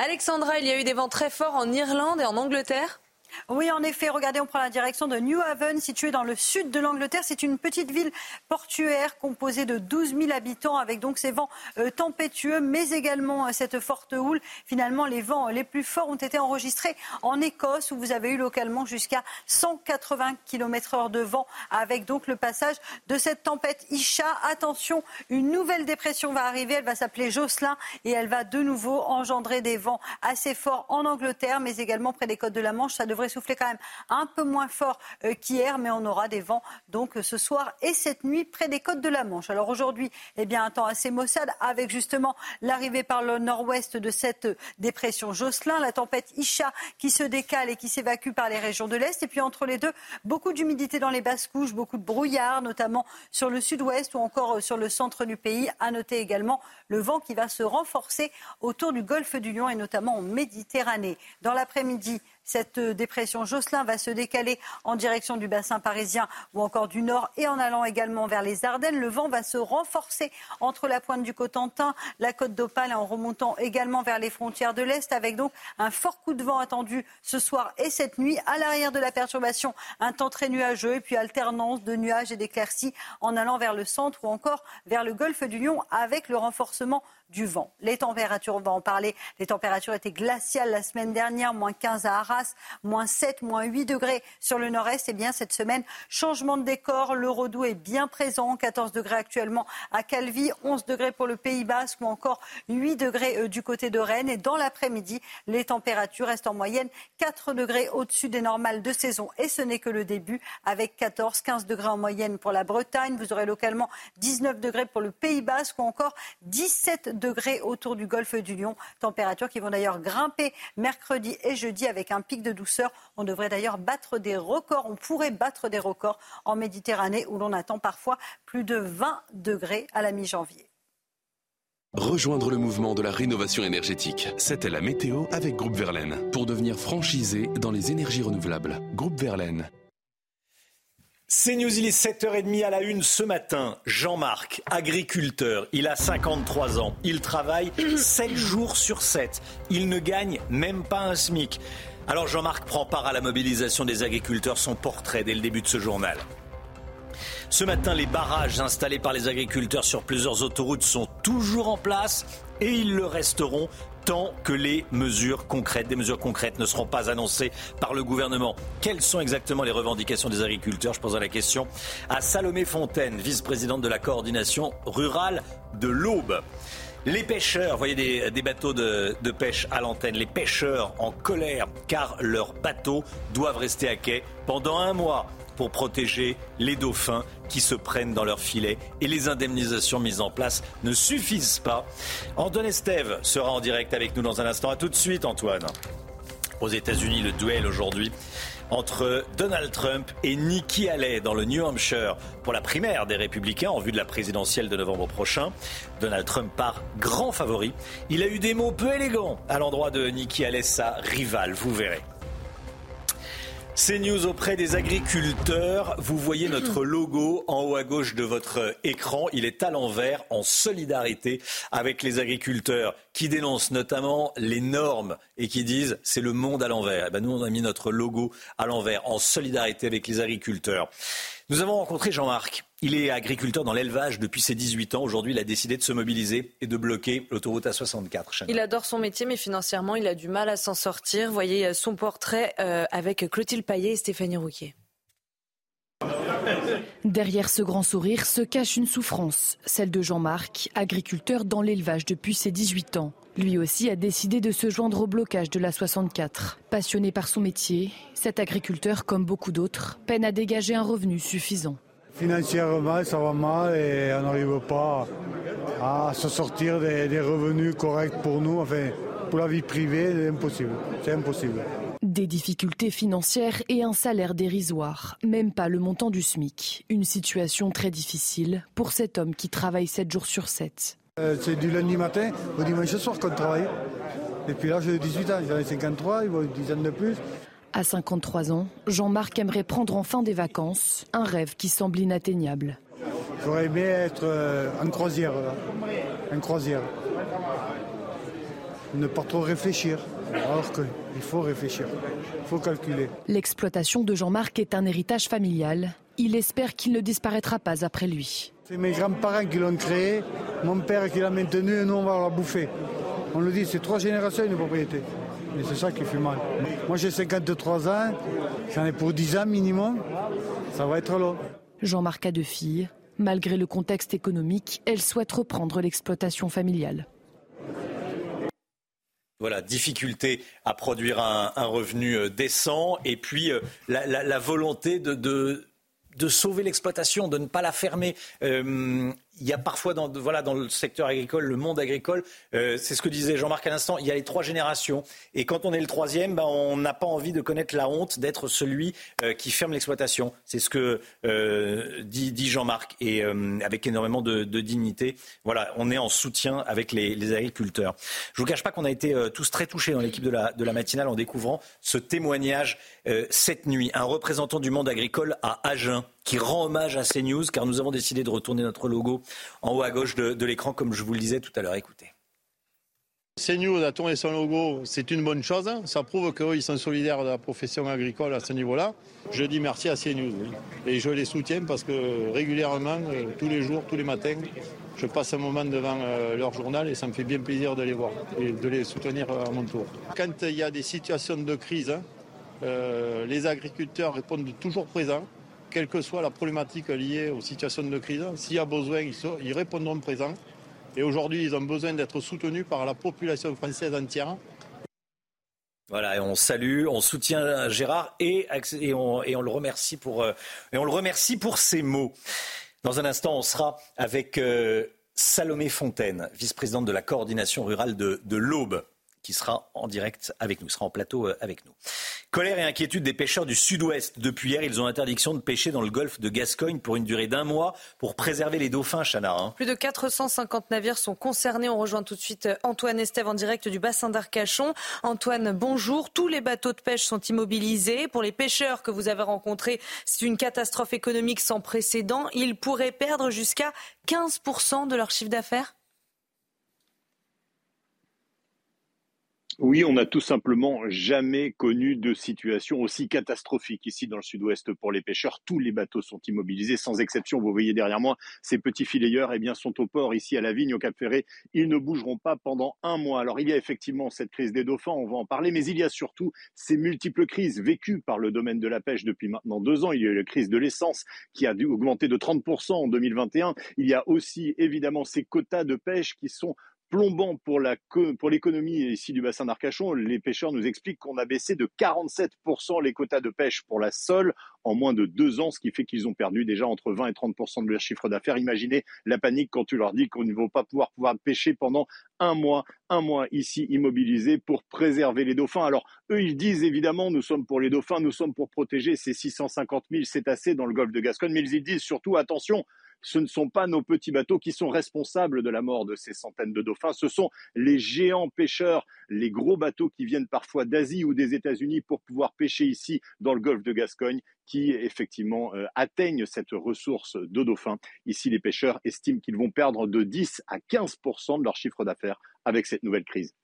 Alexandra, il y a eu des vents très forts en Irlande et en Angleterre Oui, en effet, regardez, on prend la direction de New Haven, située dans le sud de l'Angleterre. C'est une petite ville portuaire composée de 12 000 habitants, avec donc ces vents euh, tempétueux, mais également euh, cette forte houle. Finalement, les vents les plus forts ont été enregistrés en Écosse, où vous avez eu localement jusqu'à 180 km/h de vent, avec donc le passage de cette tempête Isha. Attention, une nouvelle dépression va arriver. Elle va s'appeler Jocelyn et elle va de nouveau engendrer des vents assez forts en Angleterre, mais également près des côtes de la Manche. Devrait souffler quand même un peu moins fort euh, qu'hier, mais on aura des vents donc ce soir et cette nuit près des côtes de la Manche. Alors aujourd'hui, eh bien un temps assez maussade avec justement l'arrivée par le nord-ouest de cette dépression Jocelyn, la tempête Isha qui se décale et qui s'évacue par les régions de l'est. Et puis entre les deux, beaucoup d'humidité dans les basses couches, beaucoup de brouillard, notamment sur le sud-ouest ou encore euh, sur le centre du pays. À noter également le vent qui va se renforcer autour du golfe du Lion et notamment en Méditerranée. Dans l'après-midi, cette dépression Jocelyn va se décaler en direction du bassin parisien ou encore du nord et en allant également vers les Ardennes. Le vent va se renforcer entre la pointe du Cotentin, la côte d'Opale et en remontant également vers les frontières de l'Est avec donc un fort coup de vent attendu ce soir et cette nuit. À l'arrière de la perturbation, un temps très nuageux et puis alternance de nuages et d'éclaircies en allant vers le centre ou encore vers le golfe du Lion avec le renforcement du vent. Les températures, on va en parler, les températures étaient glaciales la semaine dernière, moins 15 à Arras, moins 7, moins 8 degrés sur le nord-est. Et eh bien cette semaine, changement de décor, le Rodou est bien présent, 14 degrés actuellement à Calvi, 11 degrés pour le Pays Basque ou encore 8 degrés euh, du côté de Rennes. Et dans l'après-midi, les températures restent en moyenne 4 degrés au-dessus des normales de saison. Et ce n'est que le début avec 14, 15 degrés en moyenne pour la Bretagne. Vous aurez localement 19 degrés pour le Pays Basque ou encore 17 degrés autour du golfe du Lion. Températures qui vont d'ailleurs grimper mercredi et jeudi avec un pic de douceur. On devrait d'ailleurs battre des records. On pourrait battre des records en Méditerranée où l'on attend parfois plus de 20 degrés à la mi-janvier. Rejoindre le mouvement de la rénovation énergétique. C'était la météo avec Groupe Verlaine. Pour devenir franchisé dans les énergies renouvelables. Groupe Verlaine. C'est News, il est 7h30 à la une ce matin. Jean-Marc, agriculteur, il a 53 ans. Il travaille 7 jours sur 7. Il ne gagne même pas un SMIC. Alors Jean-Marc prend part à la mobilisation des agriculteurs. Son portrait dès le début de ce journal. Ce matin, les barrages installés par les agriculteurs sur plusieurs autoroutes sont toujours en place et ils le resteront tant que les mesures concrètes, des mesures concrètes ne seront pas annoncées par le gouvernement. Quelles sont exactement les revendications des agriculteurs? Je pose la question à Salomé Fontaine, vice-présidente de la coordination rurale de l'Aube. Les pêcheurs, voyez des, bateaux de, pêche à l'antenne, les pêcheurs en colère car leurs bateaux doivent rester à quai pendant un mois pour protéger les dauphins qui se prennent dans leurs filets et les indemnisations mises en place ne suffisent pas. Antoine Estève sera en direct avec nous dans un instant. À tout de suite, Antoine. Aux États-Unis, le duel aujourd'hui entre Donald Trump et Nikki Haley dans le New Hampshire pour la primaire des Républicains en vue de la présidentielle de novembre prochain. Donald Trump part grand favori. Il a eu des mots peu élégants à l'endroit de Nikki Haley, sa rivale, vous verrez. C'est News auprès des agriculteurs. Vous voyez notre logo en haut à gauche de votre écran. Il est à l'envers en solidarité avec les agriculteurs qui dénoncent notamment les normes et qui disent c'est le monde à l'envers. Eh ben nous, on a mis notre logo à l'envers en solidarité avec les agriculteurs. Nous avons rencontré Jean-Marc. Il est agriculteur dans l'élevage depuis ses 18 ans. Aujourd'hui, il a décidé de se mobiliser et de bloquer l'autoroute A64. Il adore son métier, mais financièrement, il a du mal à s'en sortir. Voyez euh, son portrait euh, avec Clotilde Paillet et Stéphanie Rouquier. Derrière ce grand sourire se cache une souffrance, celle de Jean-Marc, agriculteur dans l'élevage depuis ses 18 ans. Lui aussi a décidé de se joindre au blocage de la 64. Passionné par son métier, cet agriculteur, comme beaucoup d'autres, peine à dégager un revenu suffisant. Financièrement, ça va mal et on n'arrive pas à se sortir des, des, revenus corrects pour nous. Enfin, pour la vie privée, c'est impossible. C'est impossible. Des difficultés financières et un salaire dérisoire, même pas le montant du SMIC. Une situation très difficile pour cet homme qui travaille 7 jours sur 7. Euh, c'est du lundi matin au dimanche soir qu'on travaille. Et puis là, j'ai 18 ans, j'en ai 53, il une dizaine de plus. À 53 ans, Jean-Marc aimerait prendre enfin des vacances, un rêve qui semble inatteignable. J'aurais aimé être euh, en croisière, en croisière. Ne pas trop réfléchir. Alors qu'il faut réfléchir, il faut calculer. L'exploitation de Jean-Marc est un héritage familial. Il espère qu'il ne disparaîtra pas après lui. C'est mes grands-parents qui l'ont créé, mon père qui l'a maintenu et nous on va la bouffer. On le dit, c'est trois générations une propriété. Et c'est ça qui fait mal. Moi j'ai 53 ans, j'en ai pour 10 ans minimum. Ça va être long. Jean-Marc a deux filles. Malgré le contexte économique, elle souhaite reprendre l'exploitation familiale. Voilà, difficulté à produire un, revenu euh, décent et puis euh, la, volonté de, de, sauver l'exploitation, de ne pas la fermer. Euh, il y a parfois dans, le secteur agricole, le monde agricole, euh, c'est ce que disait Jean-Marc à l'instant, il y a les trois générations. Et quand on est le troisième, ben, on n'a pas envie de connaître la honte d'être celui euh, qui ferme l'exploitation. C'est ce que euh, dit, Jean-Marc, et avec énormément de, dignité. Voilà, on est en soutien avec les, les agriculteurs. Je ne vous cache pas qu'on a été tous très touchés dans l'équipe de la, de la matinale en découvrant ce témoignage cette nuit. Un représentant du monde agricole à Agen qui rend hommage à CNews, car nous avons décidé de retourner notre logo en haut à gauche de, l'écran, comme je vous le disais tout à l'heure. Écoutez. CNews a tourné son logo, c'est une bonne chose. Ça prouve qu'ils sont solidaires de la profession agricole à ce niveau-là. Je dis merci à CNews. Et je les soutiens parce que régulièrement, euh, tous les jours, tous les matins, je passe un moment devant euh, leur journal et ça me fait bien plaisir de les voir et de les soutenir à mon tour. Quand il y a des situations de crise, hein, euh, les agriculteurs répondent toujours présents quelle que soit la problématique liée aux situations de crise. S'il y a besoin, ils, répondront présents. Et aujourd'hui, ils ont besoin d'être soutenus par la population française entière. Voilà, et on salue, on soutient Gérard et, on, le remercie pour, euh, et on le remercie pour ses mots. Dans un instant, on sera avec euh, Salomé Fontaine, vice-présidente de la coordination rurale de l'Aube qui sera en direct avec nous, sera en plateau euh, avec nous. Colère et inquiétude des pêcheurs du sud-ouest. Depuis hier, ils ont interdiction de pêcher dans le golfe de Gascogne pour une durée d'un mois pour préserver les dauphins, Chana. Hein. Plus de 450 navires sont concernés. On rejoint tout de suite euh, Antoine Estève en direct du bassin d'Arcachon. Antoine, bonjour. Tous les bateaux de pêche sont immobilisés. Pour les pêcheurs que vous avez rencontrés, c'est une catastrophe économique sans précédent. Ils pourraient perdre jusqu'à 15% de leur chiffre d'affaires? Oui, on n'a tout simplement jamais connu de situation aussi catastrophique ici dans le sud-ouest pour les pêcheurs. Tous les bateaux sont immobilisés, sans exception. Vous voyez derrière moi, ces petits filayeurs eh bien, sont au port ici à la Vigne, au Cap Ferré. Ils ne bougeront pas pendant un mois. Alors il y a effectivement cette crise des dauphins, on va en parler, mais il y a surtout ces multiples crises vécues par le domaine de la pêche depuis maintenant deux ans. Il y a eu la crise de l'essence qui a dû augmenter de 30% en 2021. Il y a aussi évidemment ces quotas de pêche qui sont plombant pour la pour l'économie ici du bassin d'Arcachon. Les pêcheurs nous expliquent qu'on a baissé de 47% les quotas de pêche pour la sole en moins de deux ans, ce qui fait qu'ils ont perdu déjà entre 20 et 30% de leur chiffre d'affaires. Imaginez la panique quand tu leur dis qu'on ne va pas pouvoir pêcher pendant un mois, un mois ici immobilisé pour préserver les dauphins. Alors eux, ils disent évidemment, nous sommes pour les dauphins, nous sommes pour protéger ces 650 000 cétacés dans le golfe de Gascogne, mais ils disent surtout attention ce ne sont pas nos petits bateaux qui sont responsables de la mort de ces centaines de dauphins, ce sont les géants pêcheurs, les gros bateaux qui viennent parfois d'Asie ou des États-Unis pour pouvoir pêcher ici dans le golfe de Gascogne qui effectivement euh, atteignent cette ressource de dauphins. Ici, les pêcheurs estiment qu'ils vont perdre de 10 à 15 de leur chiffre d'affaires avec cette nouvelle crise.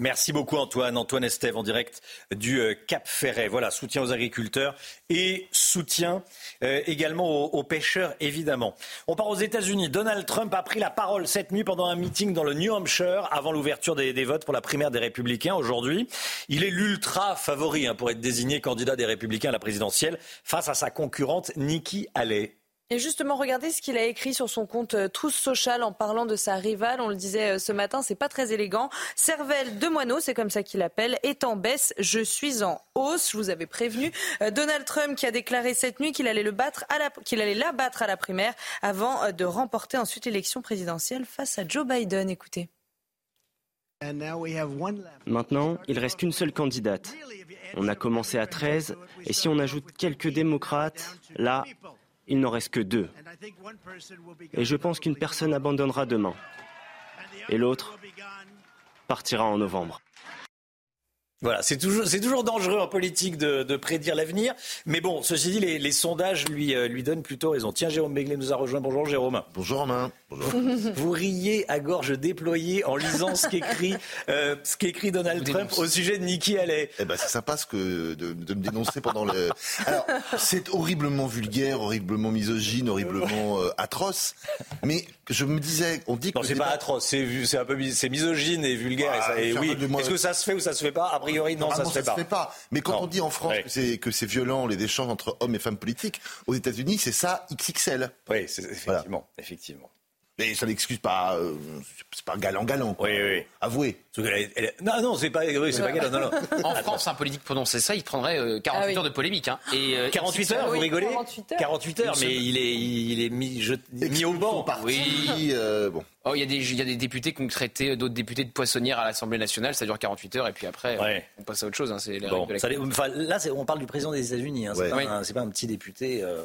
Merci beaucoup Antoine. Antoine Estève en direct du euh, Cap Ferret. Voilà, soutien aux agriculteurs et soutien euh, également aux, pêcheurs, évidemment. On part aux États-Unis. Donald Trump a pris la parole cette nuit pendant un meeting dans le New Hampshire avant l'ouverture des, votes pour la primaire des Républicains aujourd'hui. Il est l'ultra favori hein, pour être désigné candidat des Républicains à la présidentielle face à sa concurrente Nikki Haley. Et justement, regardez ce qu'il a écrit sur son compte euh, Truth Social en parlant de sa rivale. On le disait euh, ce matin, c'est pas très élégant. Cervelle de moineau, c'est comme ça qu'il l'appelle, est en baisse. Je suis en hausse. Je vous avais prévenu. Euh, Donald Trump qui a déclaré cette nuit qu'il allait le battre à la, qu'il allait la battre à la primaire avant de remporter ensuite l'élection présidentielle face à Joe Biden. Écoutez. Maintenant, il reste une seule candidate. On a commencé à 13 et si on ajoute quelques démocrates, là, il n'en reste que deux. Et je pense qu'une personne abandonnera demain. Et l'autre partira en novembre. Voilà, c'est toujours, c'est toujours dangereux en politique de, de prédire l'avenir. Mais bon, ceci dit, les, les sondages lui, euh, lui donnent plutôt raison. Tiens, Jérôme Begley nous a rejoint. Bonjour Jérôme. Bonjour Romain. Bonjour. Vous riez à gorge déployée en lisant ce qu'écrit, euh, ce qu'écrit Donald Trump au sujet de Nikki Haley. Eh ben, c'est sympa ce que de, de me dénoncer pendant le. Alors, c'est horriblement vulgaire, horriblement misogyne, horriblement euh, atroce. Mais je me disais, on dit que Non, c'est pas atroce, c'est, un peu mis- c'est misogyne et vulgaire. et ça- et, faire oui. de moi- Est-ce que ça se fait ou ça se fait pas? Priori, non, ça Normalement, se fait pas. Mais quand Non. on dit en France que c'est violent les échanges entre hommes et femmes politiques, aux États-Unis, c'est ça XXL. Oui, effectivement, effectivement. Mais ça n'excuse pas, euh, c'est pas galant galant. Quoi. Oui, oui. Avouez. Non, non, c'est pas, oui, c'est pas galant, non, non. En France, un politique prononçait ça, il prendrait euh, 48 Ah oui. heures de polémique. Hein. Et, euh, 48 heures, oui. vous rigolez 48 heures. 48 heures, mais il est, il est mis, je- mis au banc. Oui. euh, bon. Oh, il y, a des- il y a des députés qui ont traité d'autres députés de poissonnières à l'Assemblée nationale, ça dure 48 heures, et puis après, Ouais. on passe à autre chose. Hein, c'est Bon, la- ça enfin, là, on parle du président des États-Unis. Hein, c'est, Ouais. pas un, c'est pas un petit député euh,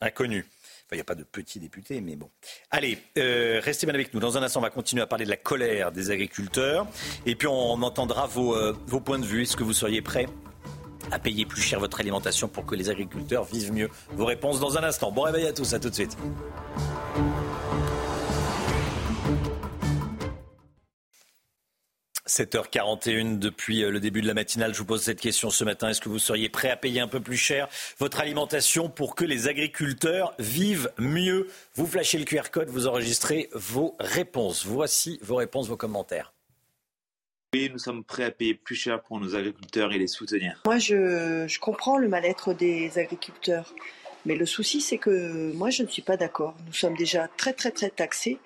inconnu. Il n'y a pas de petit député, mais bon. Allez, euh, restez bien avec nous. Dans un instant, on va continuer à parler de la colère des agriculteurs. Et puis, on entendra vos, euh, points de vue. Est-ce que vous seriez prêts à payer plus cher votre alimentation pour que les agriculteurs vivent mieux? Vos réponses dans un instant. Bon réveil à tous, à tout de suite. « 7h41 depuis euh, le début de la matinale. Je vous pose cette question ce matin. Est-ce que vous seriez prêt à payer un peu plus cher votre alimentation pour que les agriculteurs vivent mieux? Vous flashez le QR code, vous enregistrez vos réponses. Voici vos réponses, vos commentaires. Oui, nous sommes prêts à payer plus cher pour nos agriculteurs et les soutenir. Moi, je, je comprends le mal-être des agriculteurs. Mais le souci, c'est que moi, je ne suis pas d'accord. Nous sommes déjà très, très, très taxés.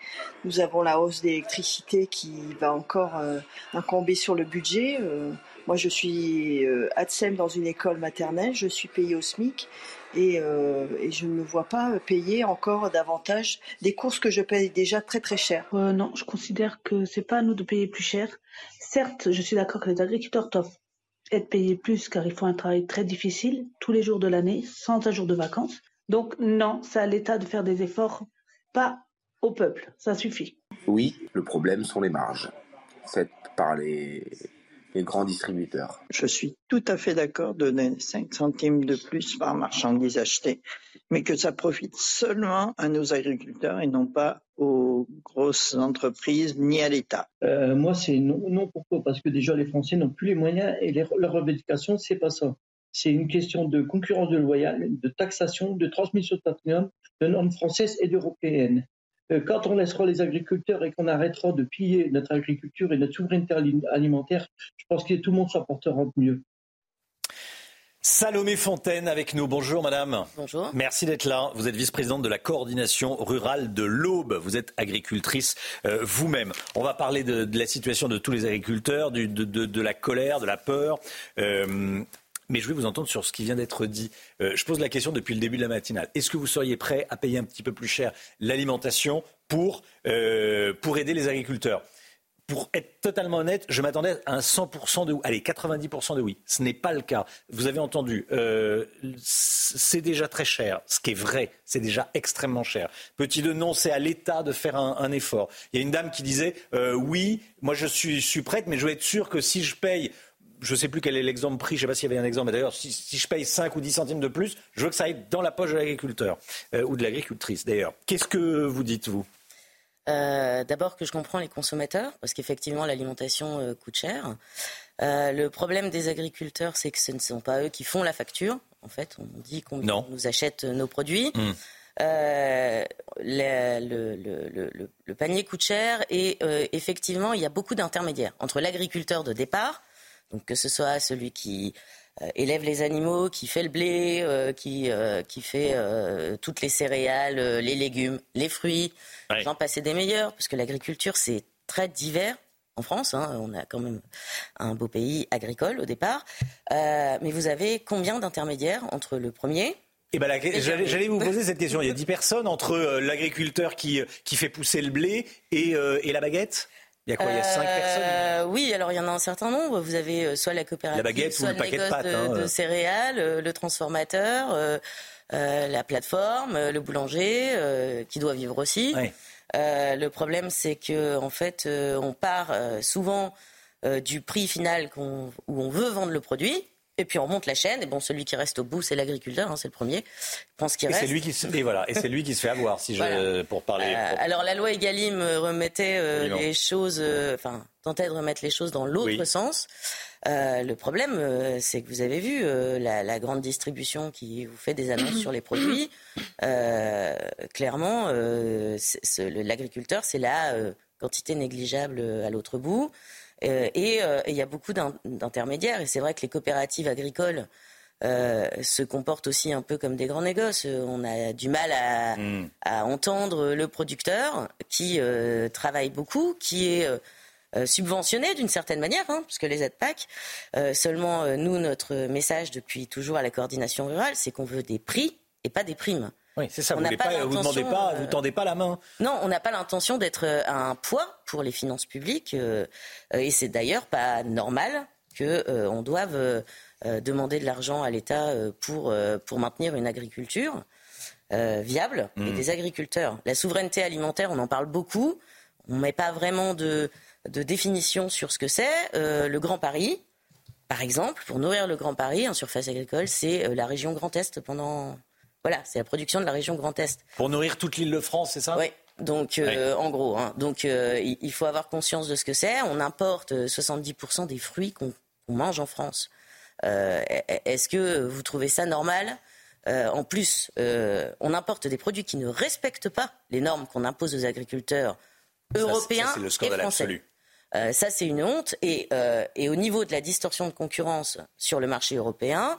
Nous avons la hausse d'électricité qui va encore euh, incomber sur le budget. Euh, moi, je suis euh, ADSEM dans une école maternelle. Je suis payée au SMIC. Et, euh, et je ne me vois pas payer encore davantage des courses que je paye déjà très, très cher. Euh, non, je considère que c'est pas à nous de payer plus cher. Certes, je suis d'accord que les agriculteurs doivent être payés plus car ils font un travail très difficile tous les jours de l'année, sans un jour de vacances. Donc non, c'est à l'État de faire des efforts, pas au peuple. Ça suffit. Oui, le problème sont les marges faites par les, les grands distributeurs. Je suis tout à fait d'accord de donner 5 centimes de plus par marchandise achetée, mais que ça profite seulement à nos agriculteurs et non pas aux grosses entreprises ni à l'État. Euh, moi, c'est non, non. Pourquoi? Parce que déjà, les Français n'ont plus les moyens et leur revendication, c'est pas ça. C'est une question de concurrence déloyale, de taxation, de transmission de patrimoine, de normes françaises et européennes. Euh, quand on laissera les agriculteurs et qu'on arrêtera de piller notre agriculture et notre souveraineté ali- alimentaire, je pense que tout le monde s'en portera mieux. Salomé Fontaine avec nous. Bonjour madame. Bonjour. Merci d'être là. Vous êtes vice-présidente de la coordination rurale de l'Aube. Vous êtes agricultrice euh, vous-même. On va parler de, de la situation de tous les agriculteurs, du- de, de- de la colère, de la peur. Euh, mais je vais vous entendre sur ce qui vient d'être dit. Euh, je pose la question depuis le début de la matinale. Est-ce que vous seriez prêt à payer un petit peu plus cher l'alimentation pour, pour aider les agriculteurs? Pour être totalement honnête, je m'attendais à un 100% de oui. Allez, 90% de oui. Ce n'est pas le cas. Vous avez entendu, euh, c'est déjà très cher. Ce qui est vrai, c'est déjà extrêmement cher. Petit de non, c'est à l'État de faire un, effort. Il y a une dame qui disait, euh, oui, moi je suis, prête, mais je veux être sûr que si je paye je ne sais plus quel est l'exemple pris, je ne sais pas s'il y avait un exemple, mais d'ailleurs, si, si je paye 5 ou 10 centimes de plus, je veux que ça aille dans la poche de l'agriculteur, euh, ou de l'agricultrice d'ailleurs. Qu'est-ce que vous dites, vous? Euh, D'abord que je comprends les consommateurs, parce qu'effectivement l'alimentation euh, coûte cher. Euh, le problème des agriculteurs, c'est que ce ne sont pas eux qui font la facture. En fait, on dit qu'on nous achète nos produits. Hmm. Euh, le, le- le- le- le- le panier coûte cher et euh, effectivement, il y a beaucoup d'intermédiaires entre l'agriculteur de départ, donc que ce soit celui qui élève les animaux, qui fait le blé, euh, qui, euh, qui fait euh, toutes les céréales, euh, les légumes, les fruits, j'en passais des meilleurs, parce que l'agriculture, c'est très divers. En France, hein, on a quand même un beau pays agricole au départ. Euh, mais vous avez combien d'intermédiaires entre le premier Eh ben, la- j'allais j'allais vous poser cette question. Il y a 10 personnes entre euh, l'agriculteur qui, qui fait pousser le blé et, euh, et la baguette? Il y a quoi Il y a 5 personnes Euh, Oui, alors il y en a un certain nombre. Vous avez euh, soit la coopérative, La baguette ou soit le paquet de hein, de euh. céréales, le transformateur, la plateforme, le boulanger, qui doit vivre aussi. Le problème, c'est que en fait, on part souvent du prix final où on veut vendre le produit. Et puis on monte la chaîne. Et bon, celui qui reste au bout, c'est l'agriculteur, hein, c'est le premier. Il prend ce qui Et reste. c'est lui qui se, et voilà, et c'est lui qui se fait avoir, si je, pour parler. Euh, pour- alors la loi Egalim euh, remettait euh, les choses, euh, enfin tentait de remettre les choses dans l'autre Oui. sens. Le problème, c'est que vous avez vu la, la grande distribution qui vous fait des annonces sur les produits. Clairement, l'agriculteur, c'est la quantité négligeable à l'autre bout. Euh, et euh, et il y a beaucoup d'in- d'intermédiaires. Et c'est vrai que les coopératives agricoles euh, se comportent aussi un peu comme des grands négoces. On a du mal à, à entendre le producteur qui euh, travaille beaucoup, qui est euh, subventionné d'une certaine manière, hein, puisque les aides PAC. Seulement, nous, notre message depuis toujours à la coordination rurale, c'est qu'on veut des prix et pas des primes. Oui, c'est ça. On Vous ne pas vous demandez pas, euh, vous tendez pas la main. Non, on n'a pas l'intention d'être euh, un poids pour les finances publiques, euh, euh, et c'est d'ailleurs pas normal que euh, on doive euh, euh, demander de l'argent à l'État euh, pour euh, pour maintenir une agriculture euh, viable et Mm. des agriculteurs. La souveraineté alimentaire, on en parle beaucoup. On met pas vraiment de de définition sur ce que c'est. Euh, le Grand Paris, par exemple, pour nourrir le Grand Paris en surface agricole, c'est euh, la région Grand Est pendant voilà, c'est la production de la région Grand Est. Pour nourrir toute l'île de France, c'est ça? Oui. Donc, euh, en gros, hein. donc euh, il faut avoir conscience de ce que c'est. On importe euh, 70% des fruits qu'on mange en France. Euh, Est-ce que vous trouvez ça normal? Euh, En plus, euh, on importe des produits qui ne respectent pas les normes qu'on impose aux agriculteurs Ça, européens ça, c'est le et scandale français. absolu. Euh, ça, c'est une honte. Et, euh, et au niveau de la distorsion de concurrence sur le marché européen,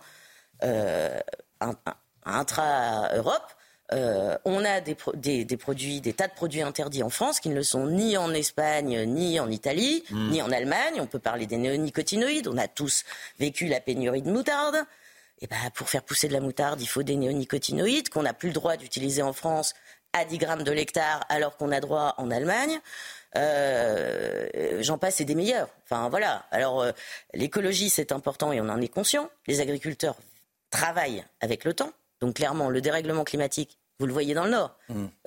euh, un- un- intra-Europe, euh, on a des, pro- des- des produits, des tas de produits interdits en France qui ne le sont ni en Espagne, ni en Italie, Mm. ni en Allemagne. On peut parler des néonicotinoïdes. On a tous vécu la pénurie de moutarde. Et ben, pour faire pousser de la moutarde, il faut des néonicotinoïdes qu'on n'a plus le droit d'utiliser en France à 10 grammes de l'hectare, alors qu'on a droit en Allemagne. Euh, J'en passe et des meilleurs. Enfin voilà. Alors euh, l'écologie c'est important et on en est conscient. Les agriculteurs travaillent avec le temps. Donc clairement le dérèglement climatique, vous le voyez dans le Nord.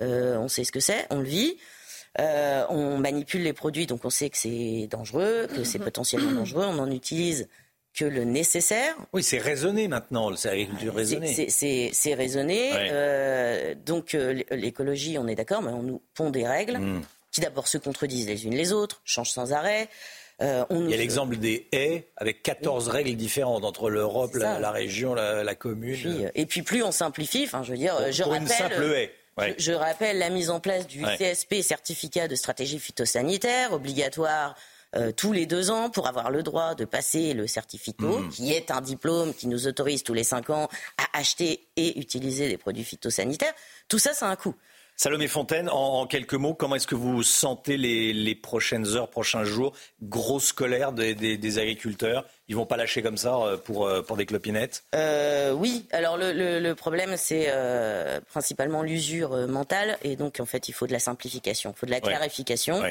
Euh, on sait ce que c'est, on le vit. Euh, on manipule les produits, donc on sait que c'est dangereux, que c'est potentiellement dangereux. On en utilise que le nécessaire. Oui, c'est raisonné maintenant, c'est l'agriculture raisonnée. C'est- raisonné. Ouais. Euh, donc l'é- l'écologie, on est d'accord, mais on nous pond des règles Mm. qui d'abord se contredisent les unes les autres, changent sans arrêt. Euh, on Il y a l'exemple des haies avec 14 règles différentes entre l'Europe, C'est la, région, la, la commune. Puis, euh, et puis plus on simplifie, enfin je veux dire, Pour- euh, je pour rappelle, une simple haie. Ouais. je, je rappelle la mise en place du Ouais. CSP, certificat de stratégie phytosanitaire, obligatoire euh, tous les deux ans pour avoir le droit de passer le certificato, Mhm. qui est un diplôme qui nous autorise tous les cinq ans à acheter et utiliser des produits phytosanitaires. Tout ça, ça a un coût. Salomé Fontaine, en, en quelques mots, comment est-ce que vous sentez les, les prochaines heures, prochains jours? Grosse colère des, des- des agriculteurs. Ils vont pas lâcher comme ça euh, pour, euh, pour des clopinettes? Euh, oui, alors le, le- le problème c'est euh, principalement l'usure mentale et donc en fait il faut de la simplification, il faut de la Ouais. clarification.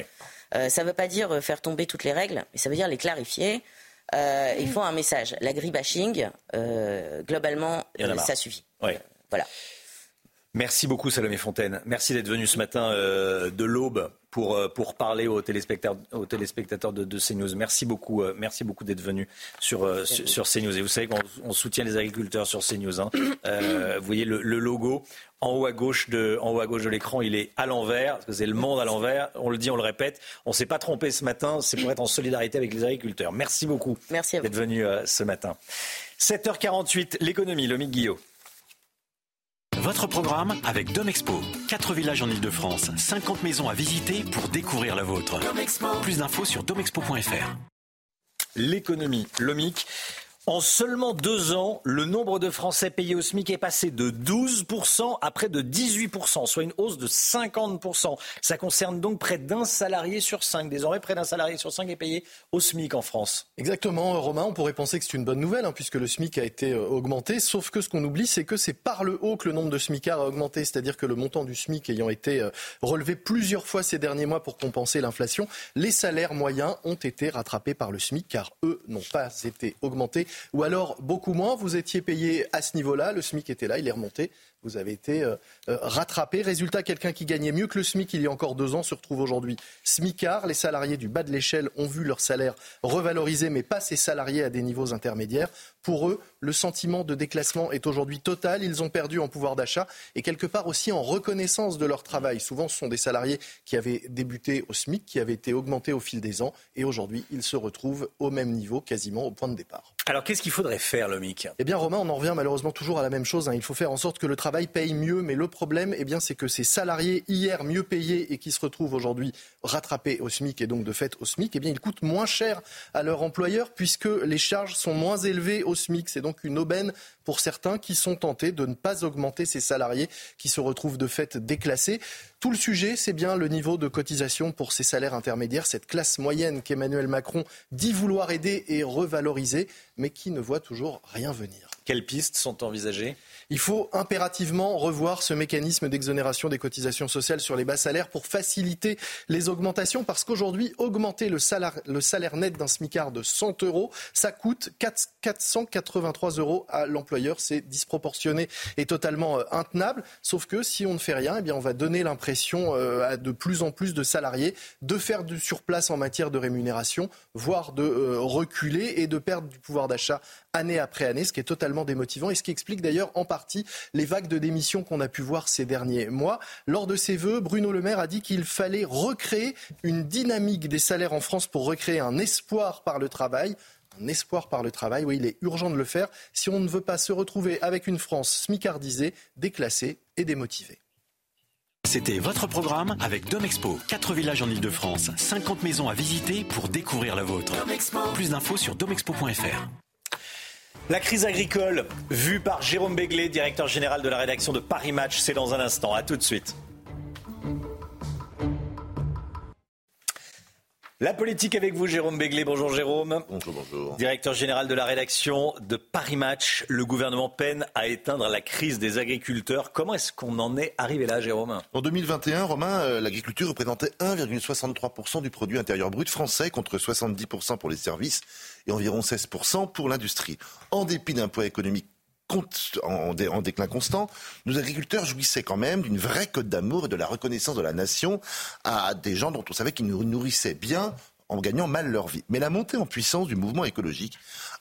Euh, ça ne veut pas dire faire tomber toutes les règles, mais ça veut dire les clarifier. Il faut un message. L'agribashing, globalement, ça suffit. Ouais. Voilà. Merci beaucoup Salomé Fontaine. Merci d'être venu ce matin euh, de l'aube pour, euh, pour parler aux téléspectateurs, aux téléspectateurs de, de CNews. Merci beaucoup, euh, merci beaucoup d'être venu sur, sur, sur CNews. Et vous savez qu'on on soutient les agriculteurs sur CNews. Hein. Vous voyez le, le logo en haut à gauche de, en haut à gauche de l'écran, il est à l'envers, parce que c'est le monde à l'envers. On le dit, on le répète. On ne s'est pas trompé ce matin, c'est pour être en solidarité avec les agriculteurs. Merci beaucoup Merci d'être venu ce matin. 7h48, l'économie, Lomique Guillot. Votre programme avec Domexpo. 4 villages en Ile-de-France, 50 maisons à visiter pour découvrir la vôtre. Plus d'infos sur domexpo.fr. L'économie, Lomique. En seulement deux ans, le nombre de Français payés au SMIC est passé de 12% à près de 18%, soit une hausse de 50%. Ça concerne donc près d'un salarié sur cinq. Désormais, près d'un salarié sur cinq est payé au SMIC en France. Exactement, Romain. On pourrait penser que c'est une bonne nouvelle, hein, puisque le SMIC a été euh, augmenté. Sauf que ce qu'on oublie, c'est que c'est par le haut que le nombre de SMICards a augmenté. C'est-à-dire que le montant du SMIC ayant été euh, relevé plusieurs fois ces derniers mois pour compenser l'inflation, les salaires moyens ont été rattrapés par le SMIC, car eux n'ont pas été augmentés. Ou alors beaucoup moins. Vous étiez payé à ce niveau-là, le SMIC était là, il est remonté. Vous avez été euh, euh, rattrapé. Résultat, quelqu'un qui gagnait mieux que le SMIC il y a encore deux ans se retrouve aujourd'hui SMICard. Les salariés du bas de l'échelle ont vu leur salaire revalorisé, mais pas ces salariés à des niveaux intermédiaires. Pour eux, le sentiment de déclassement est aujourd'hui total. Ils ont perdu en pouvoir d'achat et quelque part aussi en reconnaissance de leur travail. Souvent, ce sont des salariés qui avaient débuté au SMIC, qui avaient été augmentés au fil des ans et aujourd'hui, ils se retrouvent au même niveau, quasiment au point de départ. Alors, qu'est-ce qu'il faudrait faire, le MIC? Eh bien, Romain, on en revient malheureusement toujours à la même chose. Hein. Il faut faire en sorte que le travail paye mieux, mais le problème, eh bien, c'est que ces salariés hier mieux payés et qui se retrouvent aujourd'hui rattrapés au SMIC et donc de fait au SMIC, eh bien, ils coûtent moins cher à leur employeur puisque les charges sont moins élevées au SMIC. C'est donc une aubaine pour certains qui sont tentés de ne pas augmenter ces salariés qui se retrouvent de fait déclassés. Tout le sujet, c'est bien le niveau de cotisation pour ces salaires intermédiaires, cette classe moyenne qu'Emmanuel Macron dit vouloir aider et revaloriser, mais qui ne voit toujours rien venir. Quelles pistes sont envisagées? Il faut impérativement revoir ce mécanisme d'exonération des cotisations sociales sur les bas salaires pour faciliter les augmentations parce qu'aujourd'hui, augmenter le salaire, le salaire net d'un SMICAR de 100 euros, ça coûte 4, 483 euros à C'est disproportionné et totalement euh, intenable. Sauf que si on ne fait rien, eh on va donner l'impression euh, à de plus en plus de salariés de faire du surplace en matière de rémunération, voire de euh, reculer et de perdre du pouvoir d'achat année après année, ce qui est totalement démotivant et ce qui explique d'ailleurs en partie les vagues de démissions qu'on a pu voir ces derniers mois. Lors de ses vœux, Bruno Le Maire a dit qu'il fallait recréer une dynamique des salaires en France pour recréer un espoir par le travail. Un espoir par le travail, oui, il est urgent de le faire si on ne veut pas se retrouver avec une France smicardisée, déclassée et démotivée. C'était votre programme avec Domexpo. 4 villages en Ile-de-France, 50 maisons à visiter pour découvrir la vôtre. Plus d'infos sur domexpo.fr. La crise agricole, vue par Jérôme Béglé, directeur général de la rédaction de Paris Match, c'est dans un instant. À tout de suite. La politique avec vous, Jérôme Béglé. Bonjour Jérôme. Bonjour, bonjour. Directeur général de la rédaction de Paris Match. Le gouvernement peine à éteindre la crise des agriculteurs. Comment est-ce qu'on en est arrivé là, Jérôme? En 2021, Romain, euh, l'agriculture représentait 1,63% du produit intérieur brut français contre 70% pour les services et environ 16% pour l'industrie. En dépit d'un poids économique en, déclin constant, nos agriculteurs jouissaient quand même d'une vraie cote d'amour et de la reconnaissance de la nation à des gens dont on savait qu'ils nous nourrissaient bien en gagnant mal leur vie. Mais la montée en puissance du mouvement écologique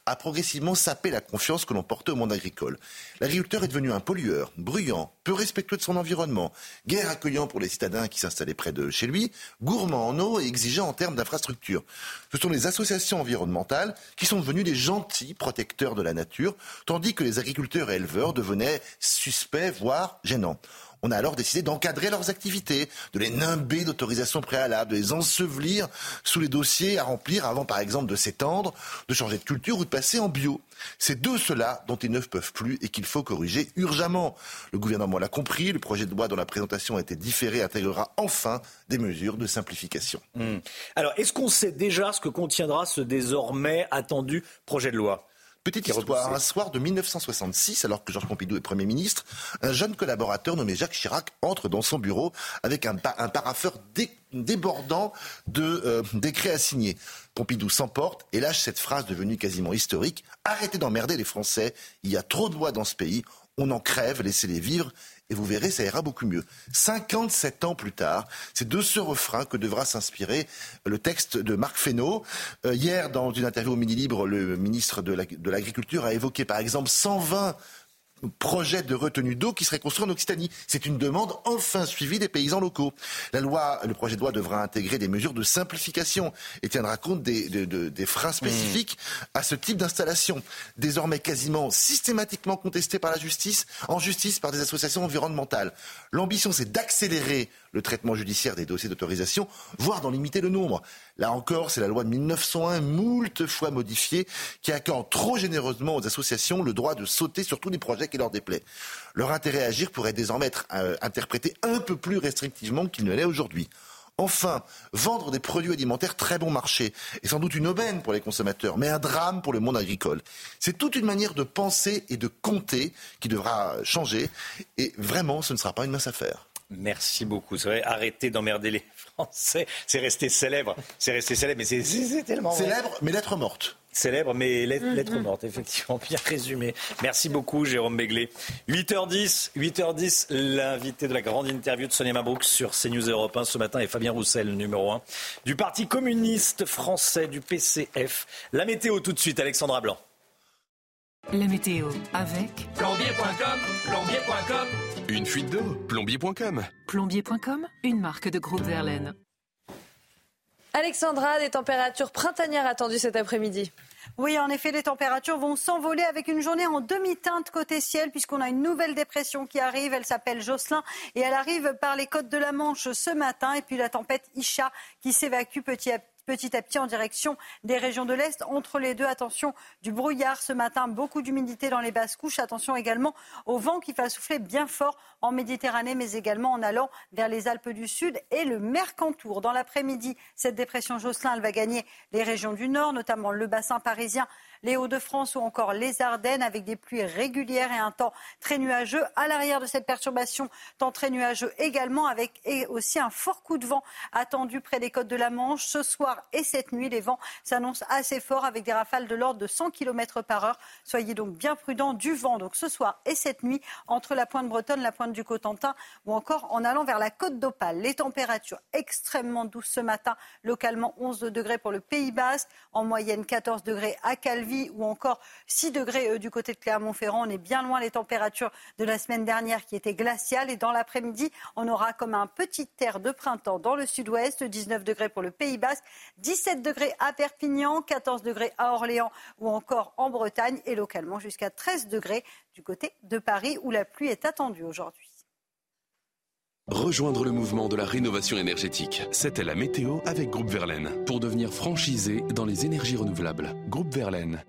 a progressivement sapé la confiance que l'on portait au monde agricole. L'agriculteur est devenu un pollueur, bruyant, peu respectueux de son environnement, guère accueillant pour les citadins qui s'installaient près de chez lui, gourmand en eau et exigeant en termes d'infrastructures. Ce sont les associations environnementales qui sont devenues des gentils protecteurs de la nature, tandis que les agriculteurs et éleveurs devenaient suspects, voire gênants. On a alors décidé d'encadrer leurs activités, de les nimber d'autorisations préalables, de les ensevelir sous les dossiers à remplir avant, par exemple, de s'étendre, de changer de culture ou de passer en bio. C'est de cela dont ils ne peuvent plus et qu'il faut corriger urgemment. Le gouvernement l'a compris, le projet de loi dont la présentation a été différée intégrera enfin des mesures de simplification. Hmm. Alors, est-ce qu'on sait déjà ce que contiendra ce désormais attendu projet de loi? Petite histoire, un soir de 1966, alors que Georges Pompidou est Premier ministre, un jeune collaborateur nommé Jacques Chirac entre dans son bureau avec un, un paraffeur débordant de euh, décrets à signer. Pompidou s'emporte et lâche cette phrase devenue quasiment historique. Arrêtez d'emmerder les Français, il y a trop de lois dans ce pays, on en crève, laissez-les vivre et vous verrez, ça ira beaucoup mieux. 57 ans plus tard, c'est de ce refrain que devra s'inspirer le texte de Marc Fesneau. Euh, hier, dans une interview au Mini Libre, le ministre de l'Agriculture a évoqué par exemple 120 projet de retenue d'eau qui serait construit en Occitanie. C'est une demande enfin suivie des paysans locaux. La loi, le projet de loi devra intégrer des mesures de simplification et tiendra compte des, des freins spécifiques à ce type d'installation, désormais quasiment systématiquement contesté par la justice, en justice par des associations environnementales. L'ambition, c'est d'accélérer le traitement judiciaire des dossiers d'autorisation, voire d'en limiter le nombre. Là encore, c'est la loi de 1901, moult fois modifiée, qui accorde trop généreusement aux associations le droit de sauter sur tous les projets qui leur déplaît. Leur intérêt à agir pourrait désormais être euh, interprété un peu plus restrictivement qu'il ne l'est aujourd'hui. Enfin, vendre des produits alimentaires très bon marché est sans doute une aubaine pour les consommateurs, mais un drame pour le monde agricole. C'est toute une manière de penser et de compter qui devra changer, et vraiment, ce ne sera pas une mince affaire. Merci beaucoup. C'est vrai, arrêtez d'emmerder les Français. C'est resté célèbre. C'est resté célèbre, mais c'est tellement. Célèbre, mais lettre morte. Célèbre, mais lettre, Mm-hmm. lettre morte, effectivement, bien résumé. Merci beaucoup, Jérôme Béglé. 8h10, 8h10, l'invité de la grande interview de Sonia Mabrouk sur CNews Europe 1 ce matin est Fabien Roussel, le numéro 1 du Parti communiste français, du PCF. La météo tout de suite, Alexandra Blanc. La météo avec Plombier.com, plombier.com. Une fuite d'eau, plombier.com. plombier.com, une marque de groupe Verlaine. Alexandra, des températures printanières attendues cet après-midi. Oui, en effet, les températures vont s'envoler avec une journée en demi-teinte côté ciel, puisqu'on a une nouvelle dépression qui arrive. Elle s'appelle Jocelyn et elle arrive par les côtes de la Manche ce matin. Et puis la tempête Isha qui s'évacue petit à petit petit à petit en direction des régions de l'Est. Entre les deux, attention du brouillard ce matin, beaucoup d'humidité dans les basses couches. Attention également au vent qui va souffler bien fort en Méditerranée, mais également en allant vers les Alpes du Sud et le Mercantour. Dans l'après-midi, cette dépression elle va gagner les régions du Nord, notamment le bassin parisien les Hauts-de-France ou encore les Ardennes avec des pluies régulières et un temps très nuageux. À l'arrière de cette perturbation, temps très nuageux également avec aussi un fort coup de vent attendu près des côtes de la Manche. Ce soir et cette nuit, les vents s'annoncent assez forts avec des rafales de l'ordre de 100 km par heure. Soyez donc bien prudents du vent. Donc ce soir et cette nuit, entre la pointe bretonne, la pointe du Cotentin ou encore en allant vers la côte d'Opale. Les températures extrêmement douces ce matin, localement 11 degrés pour le Pays Basque, en moyenne 14 degrés à Calvi ou encore 6 degrés euh, du côté de Clermont-Ferrand. On est bien loin des températures de la semaine dernière qui étaient glaciales. Et dans l'après-midi, on aura comme un petit air de printemps dans le sud-ouest, 19 degrés pour le Pays Basque, 17 degrés à Perpignan, 14 degrés à Orléans ou encore en Bretagne et localement jusqu'à 13 degrés du côté de Paris où la pluie est attendue aujourd'hui. Rejoindre le mouvement de la rénovation énergétique. C'était la météo avec Groupe Verlaine. Pour devenir franchisé dans les énergies renouvelables. Groupe Verlaine.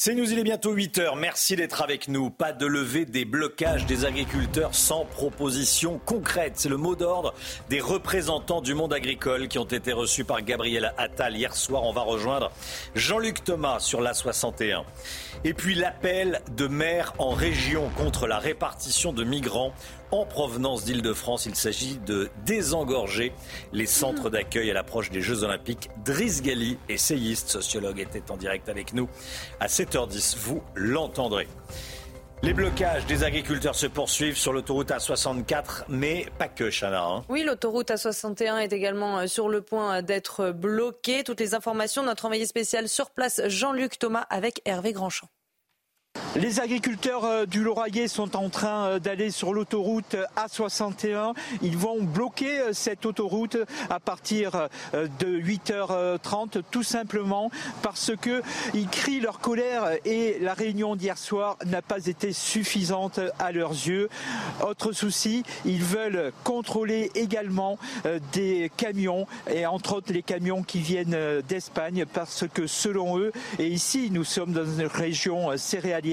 C'est nous, il est bientôt 8 heures. Merci d'être avec nous. Pas de levée des blocages des agriculteurs sans proposition concrète. C'est le mot d'ordre des représentants du monde agricole qui ont été reçus par Gabriel Attal hier soir. On va rejoindre Jean-Luc Thomas sur la 61. Et puis l'appel de maires en région contre la répartition de migrants en provenance d'Île-de-France. Il s'agit de désengorger les centres d'accueil à l'approche des Jeux Olympiques. Driss Gali, essayiste, sociologue, était en direct avec nous à 7h10. Vous l'entendrez. Les blocages des agriculteurs se poursuivent sur l'autoroute A64, mais pas que, Chana. hein. Oui, l'autoroute A61 est également euh, sur le point d'être bloquée. Toutes les informations, notre envoyé spécial sur place, Jean-Luc Thomas, avec Hervé Grandchamp. Les agriculteurs euh, du Lauragais sont en train euh, d'aller sur l'autoroute A61. Ils vont bloquer euh, cette autoroute à partir de 8h30 tout simplement parce que ils crient leur colère et la réunion d'hier soir n'a pas été suffisante à leurs yeux. Autre souci, ils veulent contrôler également des camions et entre autres les camions qui viennent d'Espagne parce que selon eux, et ici nous sommes dans une région céréalière,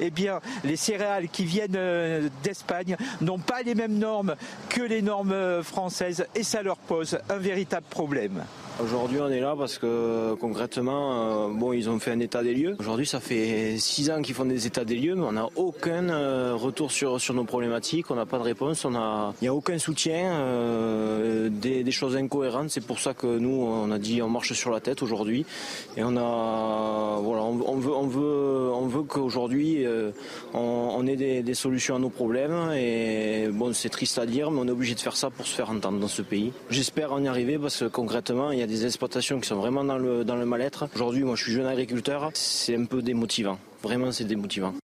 eh bien, les céréales qui viennent euh, d'Espagne n'ont pas les mêmes normes que les normes euh, françaises et ça leur pose un véritable problème. Aujourd'hui, on est là parce que concrètement, euh, bon, ils ont fait un état des lieux. Aujourd'hui, ça fait six ans qu'ils font des états des lieux, mais on n'a aucun euh, retour sur, sur nos problématiques. On n'a pas de réponse. On il n'y a aucun soutien, euh, des, des choses incohérentes. C'est pour ça que nous, on a dit, on marche sur la tête aujourd'hui. Et on a, voilà, on, veut, on veut, on veut qu'aujourd'hui, euh, on, on ait des, des solutions à nos problèmes. Et bon, c'est triste à dire, mais on est obligé de faire ça pour se faire entendre dans ce pays. J'espère en y arriver parce que concrètement, il y a des exploitations qui sont vraiment dans le, dans le mal-être. Aujourd'hui, moi, je suis jeune agriculteur. C'est un peu démotivant. Vraiment, c'est démotivant.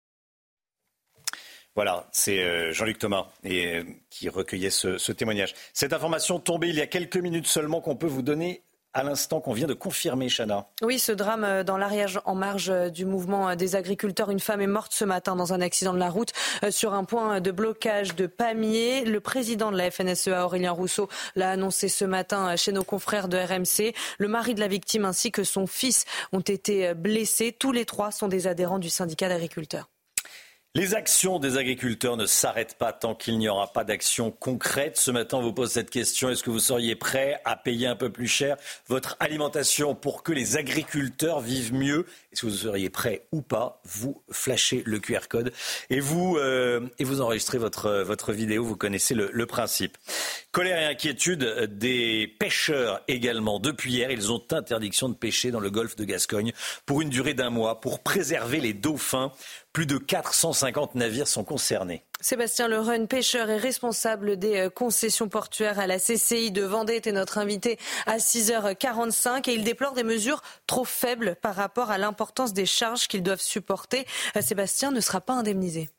Voilà, c'est euh, Jean-Luc Thomas et, euh, qui recueillait ce, ce témoignage. Cette information tombée il y a quelques minutes seulement qu'on peut vous donner à l'instant qu'on vient de confirmer, Chana. Oui, ce drame euh, dans l'Ariège en marge euh, du mouvement euh, des agriculteurs. Une femme est morte ce matin dans un accident de la route sur un point de blocage de Pamiers. Le président de la FNSEA, Aurélien Rousseau, l'a annoncé ce matin chez nos confrères de RMC. Le mari de la victime ainsi que son fils ont été blessés. Tous les trois sont des adhérents du syndicat d'agriculteurs. Les actions des agriculteurs ne s'arrêtent pas tant qu'il n'y aura pas d'action concrète. Ce matin, on vous pose cette question. Est-ce que vous seriez prêt à payer un peu plus cher votre alimentation pour que les agriculteurs vivent mieux? Est-ce que vous seriez prêt ou pas? Vous flashez le QR code et vous, euh, enregistrez votre, votre vidéo. Vous connaissez le, le principe. Colère et inquiétude des pêcheurs également. Depuis hier, ils ont interdiction de pêcher dans le golfe de Gascogne pour une durée d'un mois pour préserver les dauphins. Plus de 450 navires sont concernés. Sébastien Lereune, pêcheur et responsable des euh, concessions portuaires à la CCI de Vendée, était notre invité à 6h45 et il déplore des mesures trop faibles par rapport à l'importance des charges qu'ils doivent supporter. Euh, Sébastien ne sera pas indemnisé.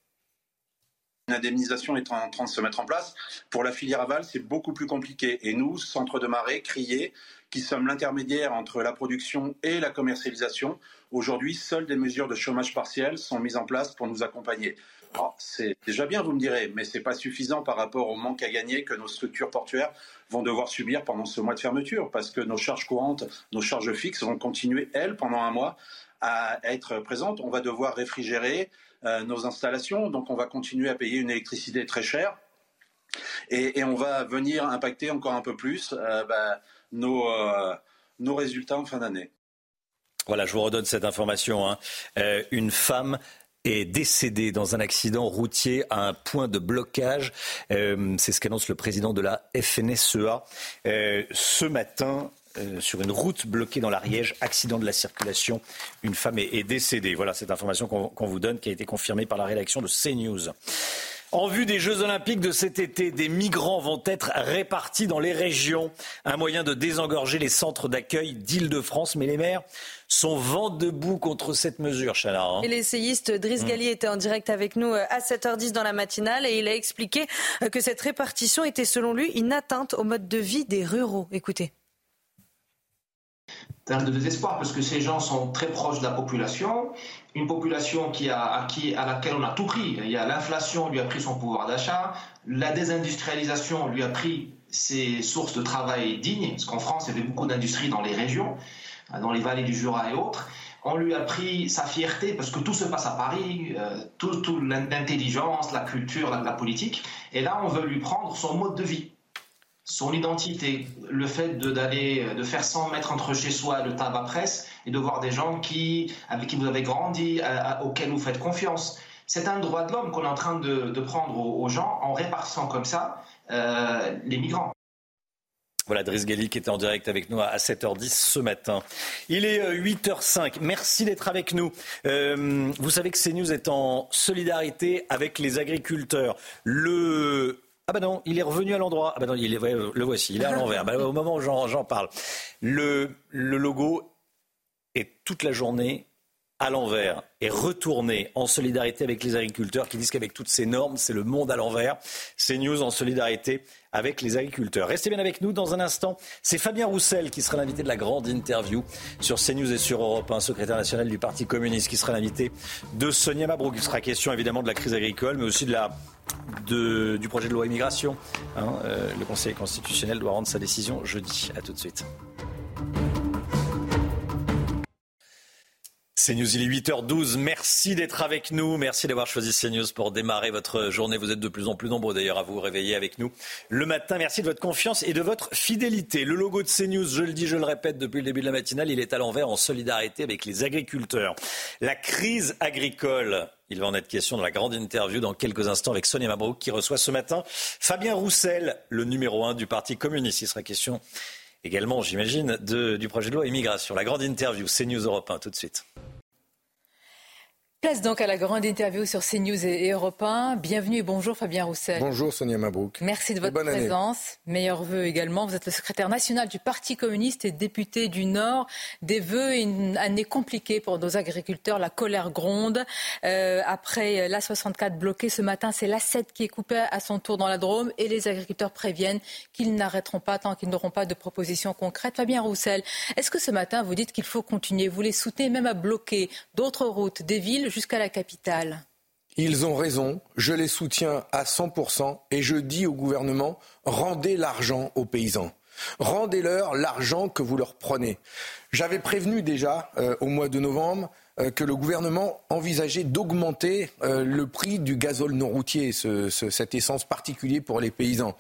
Une indemnisation est en train de se mettre en place. Pour la filière aval, c'est beaucoup plus compliqué. Et nous, centre de marée, crier, qui sommes l'intermédiaire entre la production et la commercialisation, Aujourd'hui, seules des mesures de chômage partiel sont mises en place pour nous accompagner. C'est déjà bien, vous me direz, mais ce n'est pas suffisant par rapport au manque à gagner que nos structures portuaires vont devoir subir pendant ce mois de fermeture, parce que nos charges courantes, nos charges fixes vont continuer, elles, pendant un mois, à être présentes. On va devoir réfrigérer euh, nos installations, donc on va continuer à payer une électricité très chère. Et, on va venir impacter encore un peu plus euh, bah, nos, euh, nos résultats en fin d'année. Voilà, je vous redonne cette information. Hein. Euh, une femme est décédée dans un accident routier à un point de blocage. Euh, c'est ce qu'annonce le président de la FNSEA. Euh, ce matin, sur une route bloquée dans l'Ariège, accident de la circulation. Une femme est, décédée. Voilà cette information qu'on vous donne qui a été confirmée par la rédaction de CNews. En vue des Jeux Olympiques de cet été, des migrants vont être répartis dans les régions. Un moyen de désengorger les centres d'accueil d'Île-de-France. Mais les maires sont vent debout contre cette mesure, Chana. Hein. Et l'essayiste Driss mmh. Galli était en direct avec nous euh, à 7h10 dans la matinale et il a expliqué euh, que cette répartition était selon lui une atteinte au mode de vie des ruraux. Écoutez un de désespoir parce que ces gens sont très proches de la population, une population qui a, à laquelle on a tout pris. Il y a l'inflation lui a pris son pouvoir d'achat, la désindustrialisation lui a pris ses sources de travail dignes, parce qu'en France, il y avait beaucoup d'industries dans les régions, dans les vallées du Jura et autres. On lui a pris sa fierté parce que tout se passe à Paris, euh, tout, l'intelligence, la culture, la politique. Et là, on veut lui prendre son mode de vie son identité, le fait d'aller, de faire 100 mètres entre chez soi le tabac presse et de voir des gens qui, avec qui vous avez grandi, auxquels vous faites confiance. C'est un droit de l'homme qu'on est en train de, prendre aux, gens en répartissant comme ça euh, les migrants. Voilà, Driss Gali qui était en direct avec nous à 7h10 ce matin. Il est 8h05. Euh, Merci d'être avec nous. Euh, vous savez que CNews est en solidarité avec les agriculteurs. Le ah bah non, il est revenu à l'endroit. Ah bah non, il est, le voici, il est à l'envers. Bah, au moment où j'en parle, le, le logo est toute la journée à l'envers et retourné en solidarité avec les agriculteurs qui disent qu'avec toutes ces normes, c'est le monde à l'envers. C'est News en solidarité avec les agriculteurs. Restez bien avec nous dans un instant. C'est Fabien Roussel qui sera l'invité de la grande interview sur CNews et sur Europe 1, secrétaire national du Parti communiste, qui sera l'invité de Sonia Mabrouk. Il sera question évidemment de la crise agricole, mais aussi de la, du projet de loi immigration. Hein. Euh, le Conseil constitutionnel doit rendre sa décision jeudi. À tout de suite. CNews, il est 8h12. Merci d'être avec nous. Merci d'avoir choisi CNews pour démarrer votre journée. Vous êtes de plus en plus nombreux d'ailleurs à vous réveiller avec nous le matin. Merci de votre confiance et de votre fidélité. Le logo de CNews, je le dis, je le répète depuis le début de la matinale, il est à l'envers en solidarité avec les agriculteurs. La crise agricole. Il va en être question dans la grande interview dans quelques instants avec Sonia Mabrouk qui reçoit ce matin Fabien Roussel, le numéro un du Parti communiste. Il sera question également, j'imagine, du projet de loi immigration. La grande interview, CNews Europe 1, tout de suite. Place donc à la grande interview sur CNews et Europe 1. Bienvenue et bonjour Fabien Roussel. Bonjour Sonia Mabrouk. Merci de votre présence. Meilleurs vœux également. Vous êtes le secrétaire national du Parti communiste et député du Nord. Des vœux et une année compliquée pour nos agriculteurs. La colère gronde. Euh, après l'A64 bloqué ce matin, c'est l'A7 qui est coupé à son tour dans la Drôme et les agriculteurs préviennent qu'ils n'arrêteront pas tant qu'ils n'auront pas de propositions concrètes. Fabien Roussel, est-ce que ce matin vous dites qu'il faut continuer? Vous les soutenez même à bloquer d'autres routes, des villes? Ils ont raison, je les soutiens à 100% et je dis au gouvernement, rendez l'argent aux paysans. Rendez-leur l'argent que vous leur prenez. J'avais prévenu déjà euh, au mois de novembre euh, que le gouvernement envisageait d'augmenter euh, le prix du gazole non routier, ce, ce, cette essence particulière pour les paysans.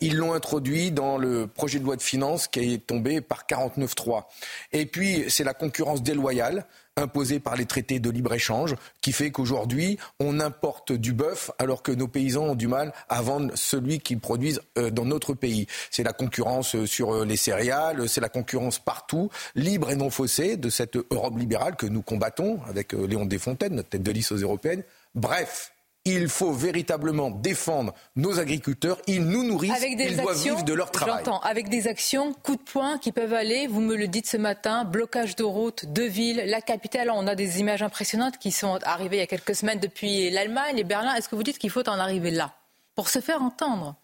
Ils l'ont introduit dans le projet de loi de finances qui est tombé par 49.3. Et puis, c'est la concurrence déloyale imposée par les traités de libre-échange qui fait qu'aujourd'hui, on importe du bœuf alors que nos paysans ont du mal à vendre celui qu'ils produisent euh, dans notre pays. C'est la concurrence euh, sur euh, les céréales, c'est la concurrence partout, libre et non faussée, de cette Europe libérale que nous combattons avec Léon Desfontaines, notre tête de liste aux européennes. Bref, il faut véritablement défendre nos agriculteurs. Ils nous nourrissent, avec des ils doivent actions, vivre de leur travail. J'entends, avec des actions, coups de poing qui peuvent aller, vous me le dites ce matin, blocage de routes, de villes, la capitale. On a des images impressionnantes qui sont arrivées il y a quelques semaines depuis l'Allemagne et Berlin. Est-ce que vous dites qu'il faut en arriver là pour se faire entendre?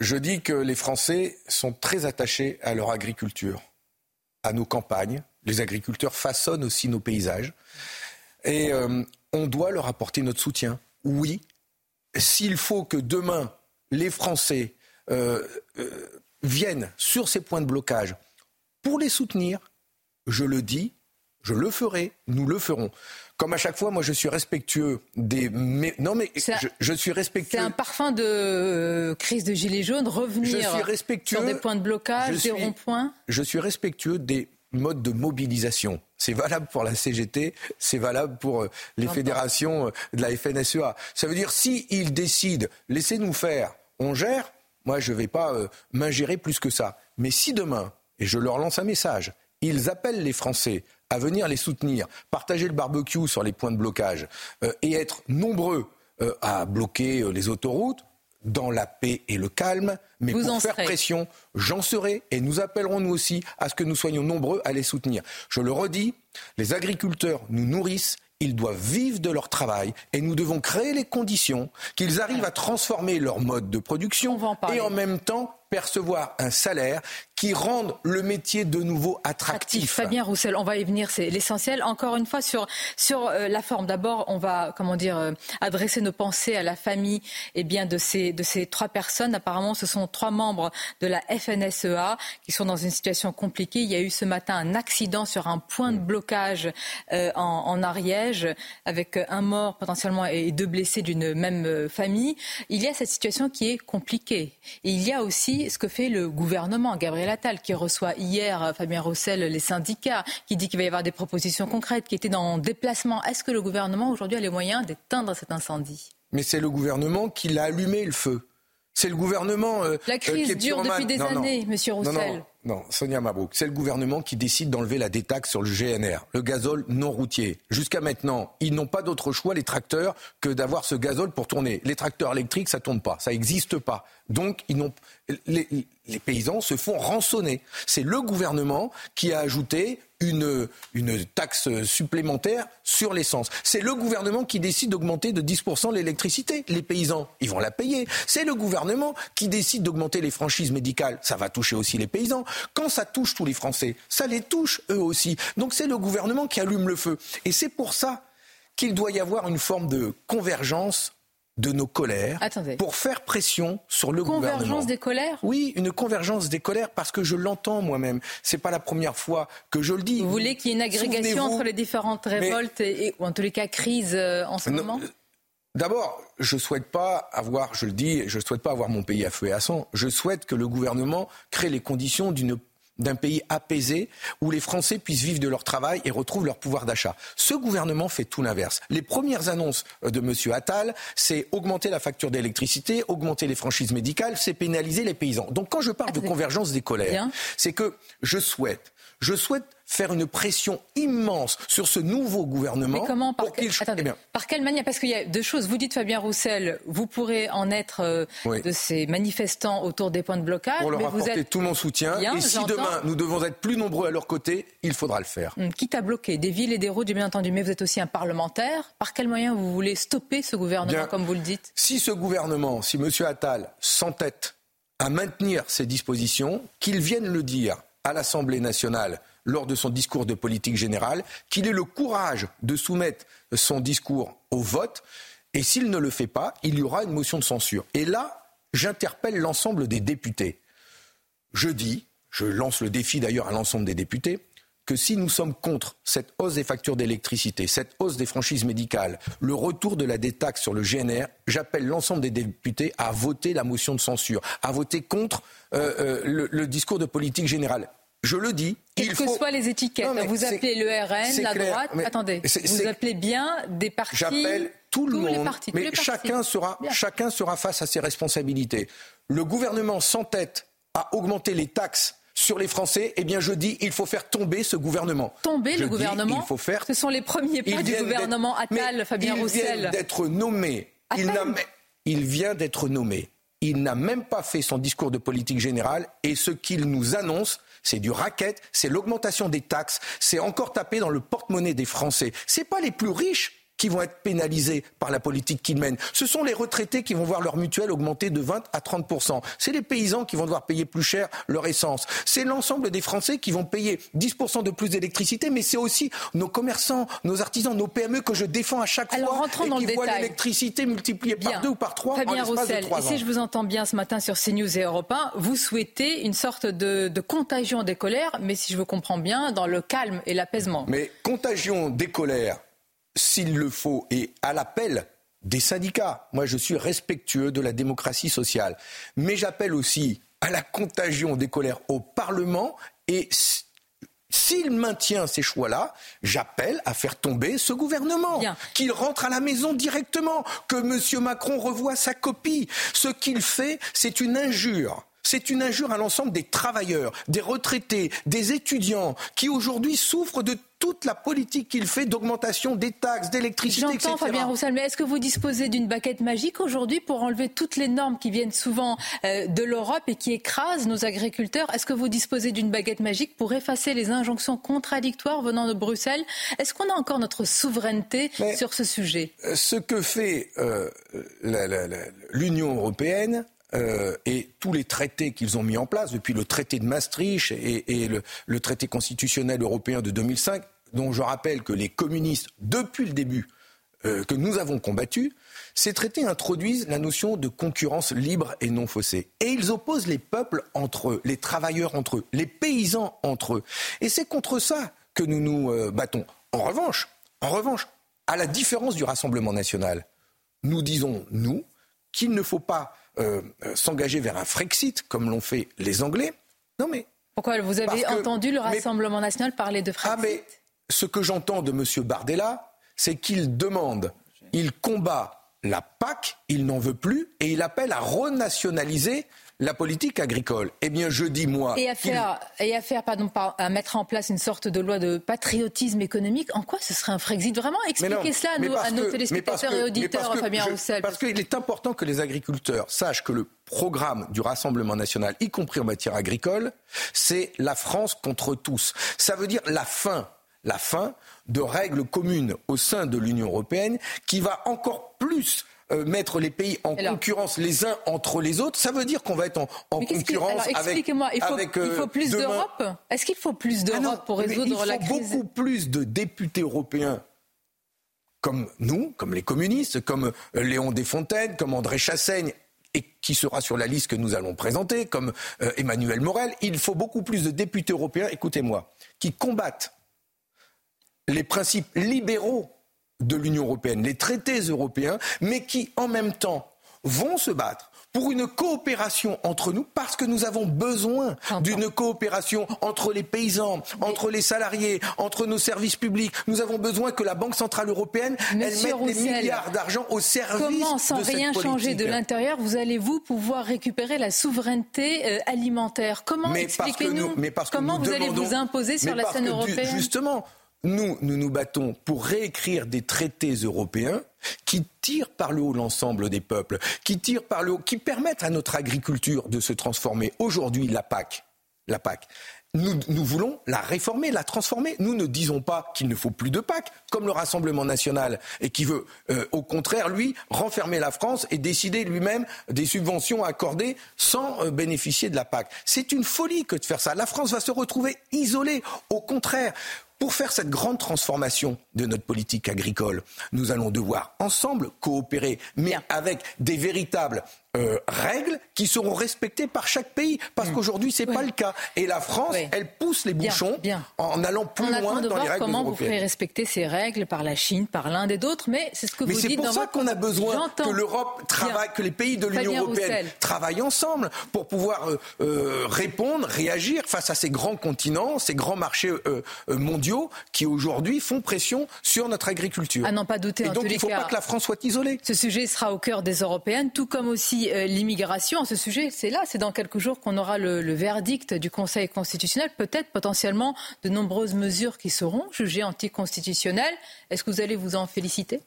Je dis que les Français sont très attachés à leur agriculture, à nos campagnes. Les agriculteurs façonnent aussi nos paysages. Et euh, on doit leur apporter notre soutien. Oui, s'il faut que demain les Français euh, euh, viennent sur ces points de blocage pour les soutenir, je le dis, je le ferai, nous le ferons. Comme à chaque fois, moi je suis respectueux des. Mais, non mais un- je, je suis respectueux. C'est un parfum de euh, crise de gilets jaunes, revenir Je suis respectueux. sur des points de blocage, Je des ronds-points. Je suis respectueux des modes de mobilisation. C'est valable pour la CGT, c'est valable pour euh, les fédérations euh, de la FNSEA. Ça veut dire si ils décident, laissez-nous faire, on gère. Moi, je ne vais pas euh, m'ingérer plus que ça. Mais si demain, et je leur lance un message, ils appellent les Français à venir les soutenir, partager le barbecue sur les points de blocage euh, et être nombreux euh, à bloquer les autoroutes dans la paix et le calme, mais Vous pour faire serez. pression, j'en serai et nous appellerons nous aussi à ce que nous soyons nombreux à les soutenir. Je le redis, les agriculteurs nous nourrissent. Ils doivent vivre de leur travail et nous devons créer les conditions qu'ils arrivent à transformer leur mode de production et en même temps percevoir un salaire qui rende le métier de nouveau attractif. Fabien Roussel, on va y venir, c'est l'essentiel. Encore une fois, sur, sur euh, la forme, d'abord, on va comment dire, euh, adresser nos pensées à la famille eh bien, de, ces, de ces trois personnes. Apparemment, ce sont trois membres de la FNSEA qui sont dans une situation compliquée. Il y a eu ce matin un accident sur un point de blocage euh, en, en Ariège avec un mort potentiellement et deux blessés d'une même famille. Il y a cette situation qui est compliquée. Et il y a aussi ce que fait le gouvernement, Gabriel Attal, qui reçoit hier Fabien Roussel, les syndicats, qui dit qu'il va y avoir des propositions concrètes, qui était dans déplacement. Est-ce que le gouvernement aujourd'hui a les moyens d'éteindre cet incendie? Mais c'est le gouvernement qui l'a allumé le feu. C'est le gouvernement. euh, La euh, crise qui dure depuis des Non, non. années, Monsieur Roussel. non, non, Sonia Mabrouk, c'est le gouvernement qui décide d'enlever la détaxe sur le GNR, le gazole non routier. Jusqu'à maintenant, ils n'ont pas d'autre choix, les tracteurs, que d'avoir ce gazole pour tourner. Les tracteurs électriques, ça tourne pas, ça n'existe pas. Donc, les paysans se font rançonner. C'est le gouvernement qui a ajouté une, une taxe supplémentaire sur l'essence. C'est le gouvernement qui décide d'augmenter de 10% l'électricité. Les paysans, ils vont la payer. C'est le gouvernement qui décide d'augmenter les franchises médicales. Ça va toucher aussi les paysans. Quand ça touche tous les Français, ça les touche eux aussi. Donc c'est le gouvernement qui allume le feu. Et c'est pour ça qu'il doit y avoir une forme de convergence de nos colères Attendez. pour faire pression sur le gouvernement. Convergence des colères? Oui, une convergence des colères parce que je l'entends moi-même. C'est pas la première fois que je le dis. Vous voulez qu'il y ait une agrégation entre les différentes révoltes et, et- ou en tous les cas crises euh, en ce Non, moment? D'abord, je souhaite pas avoir, je le dis, je souhaite pas avoir mon pays à feu et à sang. Je souhaite que le gouvernement crée les conditions d'une d'un pays apaisé où les Français puissent vivre de leur travail et retrouvent leur pouvoir d'achat. Ce gouvernement fait tout l'inverse. Les premières annonces euh, de M. Attal, c'est augmenter la facture d'électricité, augmenter les franchises médicales, c'est pénaliser les paysans. Donc quand je parle de convergence des colères, c'est que je souhaite, je souhaite faire une pression immense sur ce nouveau gouvernement Mais comment par, pour qu'il attendez, Eh bien, par quelle manière Parce qu'il y a deux choses. Vous dites Fabien Roussel, vous pourrez en être euh, Oui. de ces manifestants autour des points de blocage, pour leur mais vous êtes tout mon soutien. Bien, et si j'entends. demain nous devons être plus nombreux à leur côté, il faudra le faire. Hum, quitte à bloquer des villes et des routes, bien entendu, mais vous êtes aussi un parlementaire. Par quel moyen vous voulez stopper ce gouvernement, Bien. comme vous le dites? Si ce gouvernement, si M. Attal s'entête à maintenir ces dispositions, qu'il vienne le dire à l'Assemblée nationale lors de son discours de politique générale, qu'il ait le courage de soumettre son discours au vote, et s'il ne le fait pas, il y aura une motion de censure. Et là, j'interpelle l'ensemble des députés. je dis, je lance le défi d'ailleurs à l'ensemble des députés, que si nous sommes contre cette hausse des factures d'électricité, cette hausse des franchises médicales, le retour de la détaxe sur le GNR, j'appelle l'ensemble des députés à voter la motion de censure, à voter contre euh, euh, le, le discours de politique générale. Je le dis. Quelles que faut... soient les étiquettes, Non, vous appelez le RN, la clair, droite. Attendez, vous appelez bien des partis. J'appelle tout le monde, mais chacun sera, Bien. chacun sera face à ses responsabilités. Le gouvernement s'entête à augmenter les taxes sur les Français. Eh bien, je dis, il faut faire tomber ce gouvernement. Tomber Je le dis, gouvernement. Il faut faire. Ce sont les premiers pas du gouvernement Attal, Fabien ils Roussel. viennent d'être nommé. Il, il vient d'être nommé. Il n'a même pas fait son discours de politique générale et ce qu'il nous annonce, c'est du racket, c'est l'augmentation des taxes, c'est encore taper dans le porte-monnaie des Français. C'est pas les plus riches qui vont être pénalisés par la politique qu'il mène. Ce sont les retraités qui vont voir leur mutuelle augmenter de 20 à 30% C'est les paysans qui vont devoir payer plus cher leur essence. C'est l'ensemble des Français qui vont payer 10% de plus d'électricité, mais c'est aussi nos commerçants, nos artisans, nos PME que je défends à chaque Alors, fois rentrons et dans qui le voient l'électricité multipliée par deux ou par trois en Fabien l'espace de trois ans. si je vous entends bien ce matin sur CNews et Europe 1, vous souhaitez une sorte de, de contagion des colères, mais si je vous comprends bien, dans le calme et l'apaisement. Mais contagion des colères, s'il le faut, et à l'appel des syndicats. Moi, je suis respectueux de la démocratie sociale. Mais j'appelle aussi à la contagion des colères au Parlement et S'il maintient ces choix-là, j'appelle à faire tomber ce gouvernement, qu'il rentre à la maison directement, que M. Macron revoie sa copie. Ce qu'il fait, c'est une injure. C'est une injure à l'ensemble des travailleurs, des retraités, des étudiants qui aujourd'hui souffrent de toute la politique qu'il fait d'augmentation des taxes, d'électricité, etc. J'entends Fabien Roussel, mais est-ce que vous disposez d'une baguette magique aujourd'hui pour enlever toutes les normes qui viennent souvent euh, de l'Europe et qui écrasent nos agriculteurs? Est-ce que vous disposez d'une baguette magique pour effacer les injonctions contradictoires venant de Bruxelles? Est-ce qu'on a encore notre souveraineté sur ce sujet? Euh, ce que fait euh, l'Union européenne euh, et tous les traités qu'ils ont mis en place, depuis le traité de Maastricht et, et le, le traité constitutionnel européen de 2005, dont je rappelle que les communistes, depuis le début, euh, que nous avons combattu, ces traités introduisent la notion de concurrence libre et non faussée. Et ils opposent les peuples entre eux, les travailleurs entre eux, les paysans entre eux. Et c'est contre ça que nous nous euh, battons. En revanche, en revanche, à la différence du Rassemblement national, nous disons, nous, qu'il ne faut pas euh, s'engager vers un Frexit, comme l'ont fait les Anglais. Non mais... Pourquoi vous avez que- entendu le mais- Rassemblement national parler de Frexit Ah mais ce que j'entends de M. Bardella, c'est qu'il demande, il combat la PAC, il n'en veut plus, et il appelle à renationaliser la politique agricole. Eh bien, je dis moi... Et à faire, et à faire pardon, par- à mettre en place une sorte de loi de patriotisme économique, en quoi ce serait un Frexit? Vraiment, expliquez non, cela à nos, parce à nos que- mais téléspectateurs parce que- et auditeurs, parce Fabien Roussel. Parce qu'il est important que les agriculteurs sachent que le programme du Rassemblement national, y compris en matière agricole, c'est la France contre tous. Ça veut dire la fin, la fin de règles communes au sein de l'Union européenne qui va encore plus euh, mettre les pays en Alors- concurrence les uns entre les autres. Ça veut dire qu'on va être en, concurrence alors, avec, expliquez-moi, il faut, avec, il euh, faut plus d'Europe Est-ce qu'il faut plus ah d'Europe pour résoudre il la faut crise beaucoup plus de députés européens comme nous, comme les communistes, comme euh, Léon Desfontaines, comme André Chassaigne, et qui sera sur la liste que nous allons présenter, comme euh, Emmanuel Morel. Il faut beaucoup plus de députés européens, écoutez-moi, qui combattent les principes libéraux de l'Union européenne, les traités européens, mais qui en même temps vont se battre pour une coopération entre nous parce que nous avons besoin d'une coopération entre les paysans, entre les salariés, entre nos services publics. Nous avons besoin que la Banque centrale européenne elle mette des milliards d'argent au service Comment, sans de cette rien changer de l'intérieur, vous allez-vous pouvoir récupérer la souveraineté euh, alimentaire? Comment expliquez-nous Comment vous allez vous imposer sur la scène européenne? Justement, nous, nous nous battons pour réécrire des traités européens qui tirent par le haut l'ensemble des peuples, qui tirent par le haut, qui permettent à notre agriculture de se transformer. Aujourd'hui, la PAC, la PAC. Nous, voulons la réformer, la transformer. Nous ne disons pas qu'il ne faut plus de PAC, comme le Rassemblement national, et qui veut, euh, au contraire, lui, renfermer la France et décider lui-même des subventions accordées sans euh, bénéficier de la PAC. C'est une folie que de faire ça. La France va se retrouver isolée. Au contraire, pour faire cette grande transformation de notre politique agricole, nous allons devoir ensemble coopérer, mais avec des véritables euh, règles qui seront respectées par chaque pays. Parce qu'aujourd'hui, c'est n'est pas le cas. Et la France, elle pousse les bouchons en allant plus On loin de dans voir les règles comment vous ferez respecter ces règles par la Chine, par l'Inde et d'autres, mais c'est ce que Mais vous c'est dites pour dans ça votre- qu'on a besoin que l'Europe travaille, Bien. que les pays de l'Union européenne Roussel. travaillent ensemble pour pouvoir euh, euh, répondre, réagir face à ces grands continents, ces grands marchés mondiaux qui aujourd'hui font pression sur notre agriculture. À n'en pas douter. Et donc il ne faut cas, pas que la France soit isolée. Ce sujet sera au cœur des européennes, tout comme aussi euh, l'immigration. Ce sujet, c'est là, c'est dans quelques jours qu'on aura le, le verdict du Conseil constitutionnel. Peut-être potentiellement de nombreuses mesures qui seront jugées anticonstitutionnelles. Est-ce que vous allez vous en féliciter?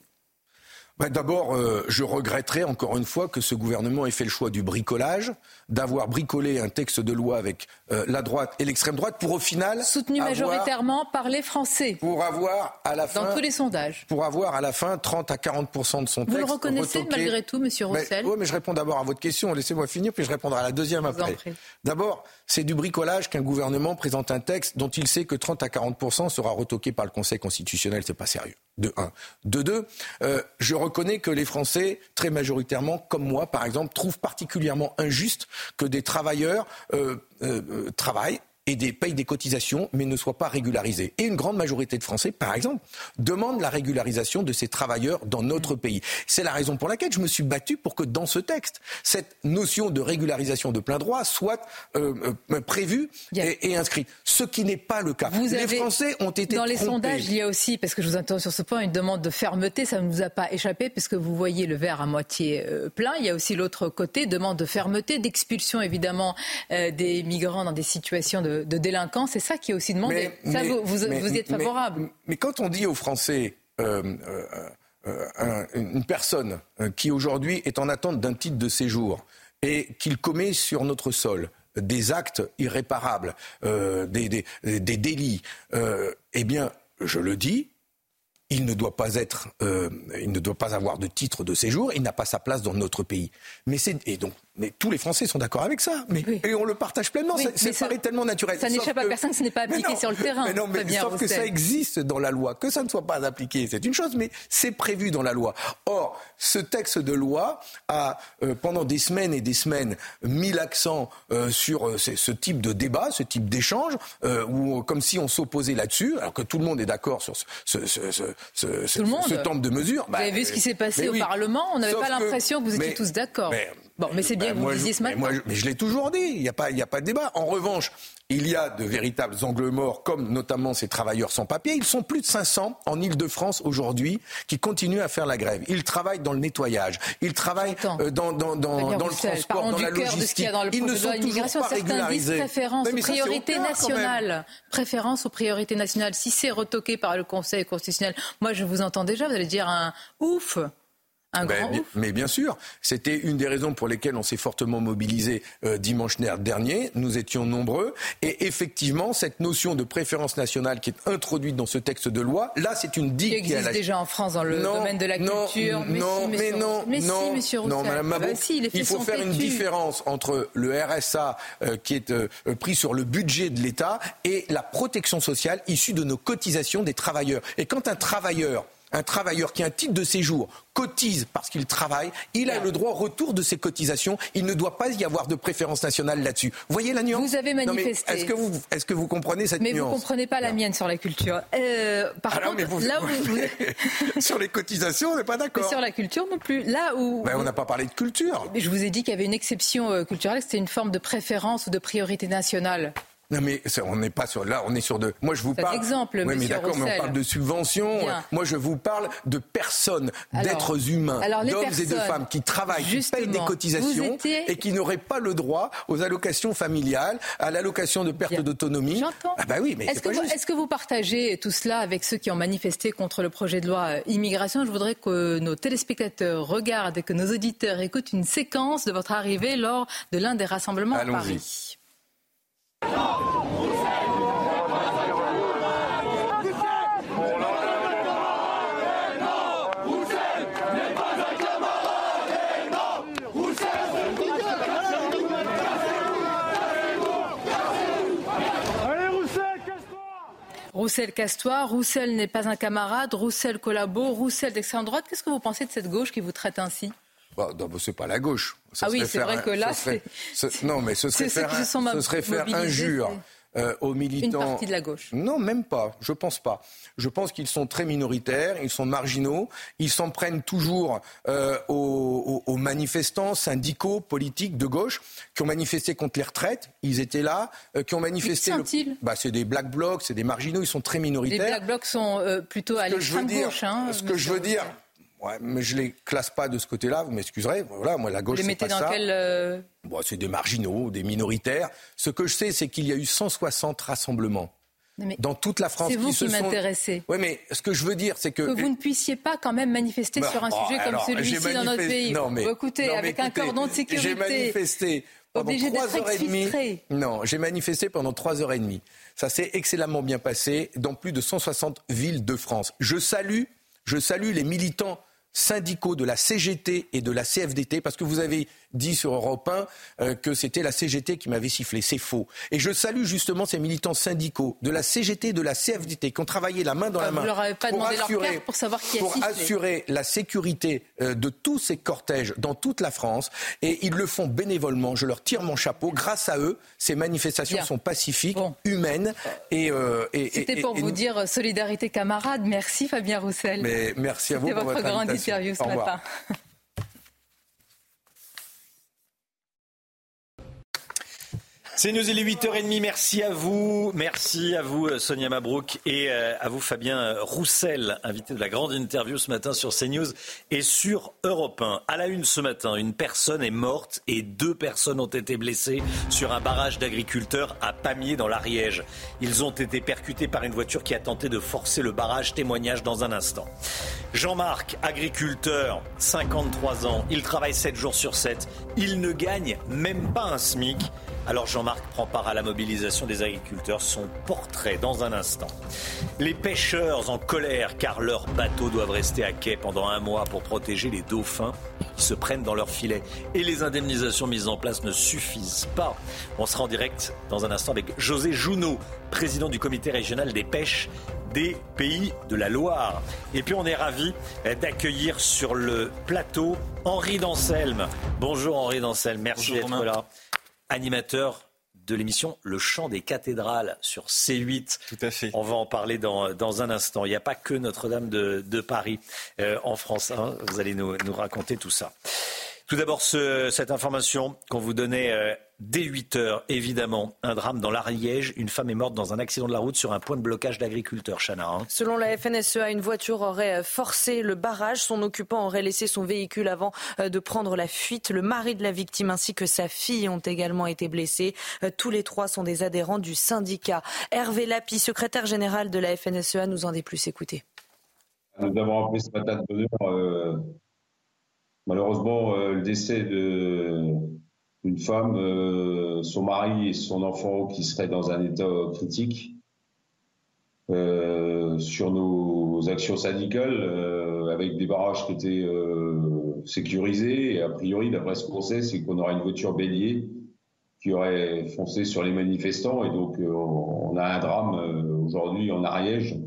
Bah, D'abord, euh, je regretterai encore une fois que ce gouvernement ait fait le choix du bricolage, d'avoir bricolé un texte de loi avec euh, la droite et l'extrême droite pour au final Soutenu avoir- majoritairement par les Français. pour avoir à la fin Dans tous les sondages. pour avoir à la fin 30 à 40 de son texte. Vous le reconnaissez retoqué. malgré tout, Monsieur Roussel oui, mais je réponds d'abord à votre question. Laissez-moi finir, puis je répondrai à la deuxième après. D'abord, c'est du bricolage qu'un gouvernement présente un texte dont il sait que 30 à 40% sera retoqué par le Conseil constitutionnel. C'est pas sérieux. De un. De deux, euh, je reconnais que les Français, très majoritairement, comme moi, par exemple, trouvent particulièrement injuste que des travailleurs euh, euh, euh, travaillent et des, payent des cotisations, mais ne soient pas régularisés. Et une grande majorité de Français, par exemple, demandent la régularisation de ces travailleurs dans notre pays. C'est la raison pour laquelle je me suis battu pour que dans ce texte, cette notion de régularisation de plein droit soit euh, euh, prévue et, et inscrite. Ce qui n'est pas le cas. Vous les avez- Français ont été Dans les trompés. sondages, il y a aussi, parce que je vous interromps sur ce point, une demande de fermeté. Ça ne nous a pas échappé, puisque vous voyez le verre à moitié euh, plein. Il y a aussi l'autre côté, demande de fermeté, d'expulsion évidemment euh, des migrants dans des situations de, de délinquance. C'est ça qui est aussi demandé. ça, mais- vous, vous, mais- vous y êtes favorable. Mais, quand on dit aux Français, euh, euh, euh, un- une personne qui aujourd'hui est en attente d'un titre de séjour et qu'il commet sur notre sol des actes irréparables, euh, des, des- des délits, euh, eh bien, je le dis, il ne doit pas être, il ne doit pas avoir de titre de séjour, il n'a pas sa place dans notre pays. Mais c'est et donc, mais tous les Français sont d'accord avec ça, mais et on le partage pleinement. Oui, ça ça paraît tellement naturel. ça n'échappe à que- personne, ce n'est pas appliqué non, sur le terrain, Mais non, mais sauf que ça existe dans la loi, que ça ne soit pas appliqué, c'est une chose, mais c'est prévu dans la loi. Or, ce texte de loi a euh, pendant des semaines et des semaines mis l'accent euh, sur euh, ce, type de débat, ce type d'échange, où comme si on s'opposait là-dessus, alors que tout le monde est d'accord sur ce, ce, ce, ce, ce- ce- Tout le monde. ce temps de mesure. Vous avez vu ce qui s'est passé au oui. Parlement On n'avait pas l'impression que, vous étiez mais- tous d'accord. Mais- Bon, mais c'est bien ben, que vous moi, le disiez ce mais matin. moi, je- mais je l'ai toujours dit, il n'y a, pas- y a pas de débat. En revanche, il y a de véritables angles morts, comme notamment ces travailleurs sans papier. Ils sont plus de 500 en Ile-de-France aujourd'hui qui continuent à faire la grève. Ils travaillent dans le nettoyage, ils travaillent euh, dans, dans, dans, le transport, dans la logistique. dans le Ils ne sont toujours pas régularisés. préférence aux priorités nationales. Préférence aux priorités nationales. Si c'est retoqué par le Conseil constitutionnel, moi je vous entends déjà, vous allez dire un ouf. Un Ben, grand bien- ouf. mais bien sûr, c'était une des raisons pour lesquelles on s'est fortement mobilisé euh, dimanche dernier. Nous étions nombreux. Et effectivement, cette notion de préférence nationale qui est introduite dans ce texte de loi, là, c'est une digue Qui qui existe la- déjà en France dans le Non, domaine de la non, culture. Mais non, si, mais non. Mais non, si, monsieur non. Madame bah si, il faut faire une différence entre le RSA euh, qui est euh, euh, pris sur le budget de l'État et la protection sociale issue de nos cotisations des travailleurs. Et quand un travailleur un travailleur qui a un titre de séjour cotise parce qu'il travaille, il a le droit au retour de ses cotisations. Il ne doit pas y avoir de préférence nationale là-dessus. Vous voyez la nuance Vous avez mais manifesté. Est-ce que, vous, est-ce que vous comprenez cette Mais vous nuance comprenez pas la mienne sur la culture. Euh, par Ah non, contre, mais vous- là où vous- Sur les cotisations, on n'est pas mais d'accord. sur la culture non plus. Là où Ben, on n'a pas parlé de culture. je vous ai dit qu'il y avait une exception euh, culturelle, c'était une forme de préférence ou de priorité nationale. Non mais ça, on n'est pas sur là, on est sur de. Moi je vous parle. exemple, Oui, mais d'accord, mais on parle de subventions. Bien. Moi je vous parle de personnes, d'êtres humains, d'hommes et de femmes qui travaillent, qui payent des cotisations étiez- et qui n'auraient pas le droit aux allocations familiales, à l'allocation de perte d'autonomie. J'entends. Ah bah oui, mais Est-ce que, vous, que vous partagez tout cela avec ceux qui ont manifesté contre le projet de loi euh, immigration? Je voudrais que nos téléspectateurs regardent et que nos auditeurs écoutent une séquence de votre arrivée lors de l'un des rassemblements à. Paris. Roussel casse-toi, Roussel n'est pas un camarade, Roussel collabo, Roussel d'extrême droite. Qu'est-ce que vous pensez de cette gauche qui vous traite ainsi? Bah, c'est pas la gauche. ah oui, c'est vrai que là, c'est... Non, mais ce serait faire, ce serait faire injure euh, aux militants. Une partie de la gauche. Non, même pas. Je pense pas. Je pense qu'ils sont très minoritaires, ils sont marginaux, ils s'en prennent toujours euh, aux, aux, manifestants syndicaux, politiques de gauche qui ont manifesté contre les retraites. Ils étaient là, euh, qui ont manifesté. Qui bah, c'est des black blocs, c'est des marginaux. Ils sont très minoritaires. Les black blocs sont plutôt à l'extrême gauche. Hein, ce que je veux dire, Ouais, mais je les classe pas de ce côté-là, vous m'excuserez. Voilà, moi, la gauche, c'est pas dans Quel, euh, bon, c'est des marginaux, des minoritaires. Ce que je sais, c'est qu'il y a eu 160 rassemblements. dans toute la France. C'est vous qui, m'intéressez. Oui, mais ce que je veux dire, c'est que... Que vous ne puissiez pas quand même manifester bah, sur un sujet comme celui-ci dans notre pays. Non, mais... écoutez, avec un cordon de sécurité... J'ai manifesté pendant trois heures et demie. Non, j'ai manifesté pendant trois heures et demie. Ça s'est excellemment bien passé dans plus de 160 villes de France. Je salue, je salue les militants syndicaux de la CGT et de la CFDT, parce que vous avez dit sur Europe 1 euh, que c'était la CGT qui m'avait sifflé. C'est faux. Et je salue justement ces militants syndicaux de la CGT de la CFDT qui ont travaillé la main dans la main vous leur avez pas pour, assurer, leur pour savoir qui a pour assurer la sécurité euh, de tous ces cortèges dans toute la France. Et ils le font bénévolement. Je leur tire mon chapeau. Grâce à eux, ces manifestations sont pacifiques, humaines. Et, euh, et C'était pour vous dire solidarité camarade. Merci Fabien Roussel. Mais merci à vous pour votre, grande interview ce matin. C'est News, il est 8h30. Merci à vous. Merci à vous, euh, Sonia Mabrouk, et euh, à vous, Fabien euh, Roussel, invité de la grande interview ce matin sur CNews et sur Europe 1. À la une ce matin, une personne est morte et deux personnes ont été blessées sur un barrage d'agriculteurs à Pamiers dans l'Ariège. Ils ont été percutés par une voiture qui a tenté de forcer le barrage. Témoignage dans un instant. Jean-Marc, agriculteur, 53 ans. Il travaille 7 jours sur 7. Il ne gagne même pas un SMIC. Alors Jean-Marc prend part à la mobilisation des agriculteurs. Son portrait dans un instant. Les pêcheurs en colère car leurs bateaux doivent rester à quai pendant un mois pour protéger les dauphins qui se prennent dans leurs filets. Et les indemnisations mises en place ne suffisent pas. On sera en direct dans un instant avec José Jounot, président du comité régional des pêches des pays de la Loire. Et puis on est ravi d'accueillir sur le plateau Henri Danselme. Bonjour Henri Danselme, merci d'être là animateur de l'émission Le Chant des cathédrales sur C8. Tout à fait. On va en parler dans, dans un instant. Il n'y a pas que Notre-Dame de, de, Paris euh, en France. Hein. Vous allez nous, nous raconter tout ça. Tout d'abord, ce, cette information qu'on vous donnait euh, dès 8 heures, évidemment, un drame dans l'Ariège. Une femme est morte dans un accident de la route sur un point de blocage d'agriculteurs, Chana. Hein. Selon la FNSEA, une voiture aurait euh, forcé le barrage. Son occupant aurait laissé son véhicule avant euh, de prendre la fuite. Le mari de la victime ainsi que sa fille ont également été blessés. Tous les trois sont des adhérents du syndicat. Hervé Lapi, secrétaire général de la FNSEA, nous en dit plus. Écoutez. Nous avons appris ce matin de bonheur Malheureusement, euh, le décès d'une femme, euh, son mari et son enfant qui seraient dans un état critique. Euh, sur nos actions syndicales, avec des barrages qui étaient sécurisés. Et a priori, d'après ce qu'on sait, c'est qu'on aurait une voiture bélier qui aurait foncé sur les manifestants. Et donc, on a un drame aujourd'hui en Ariège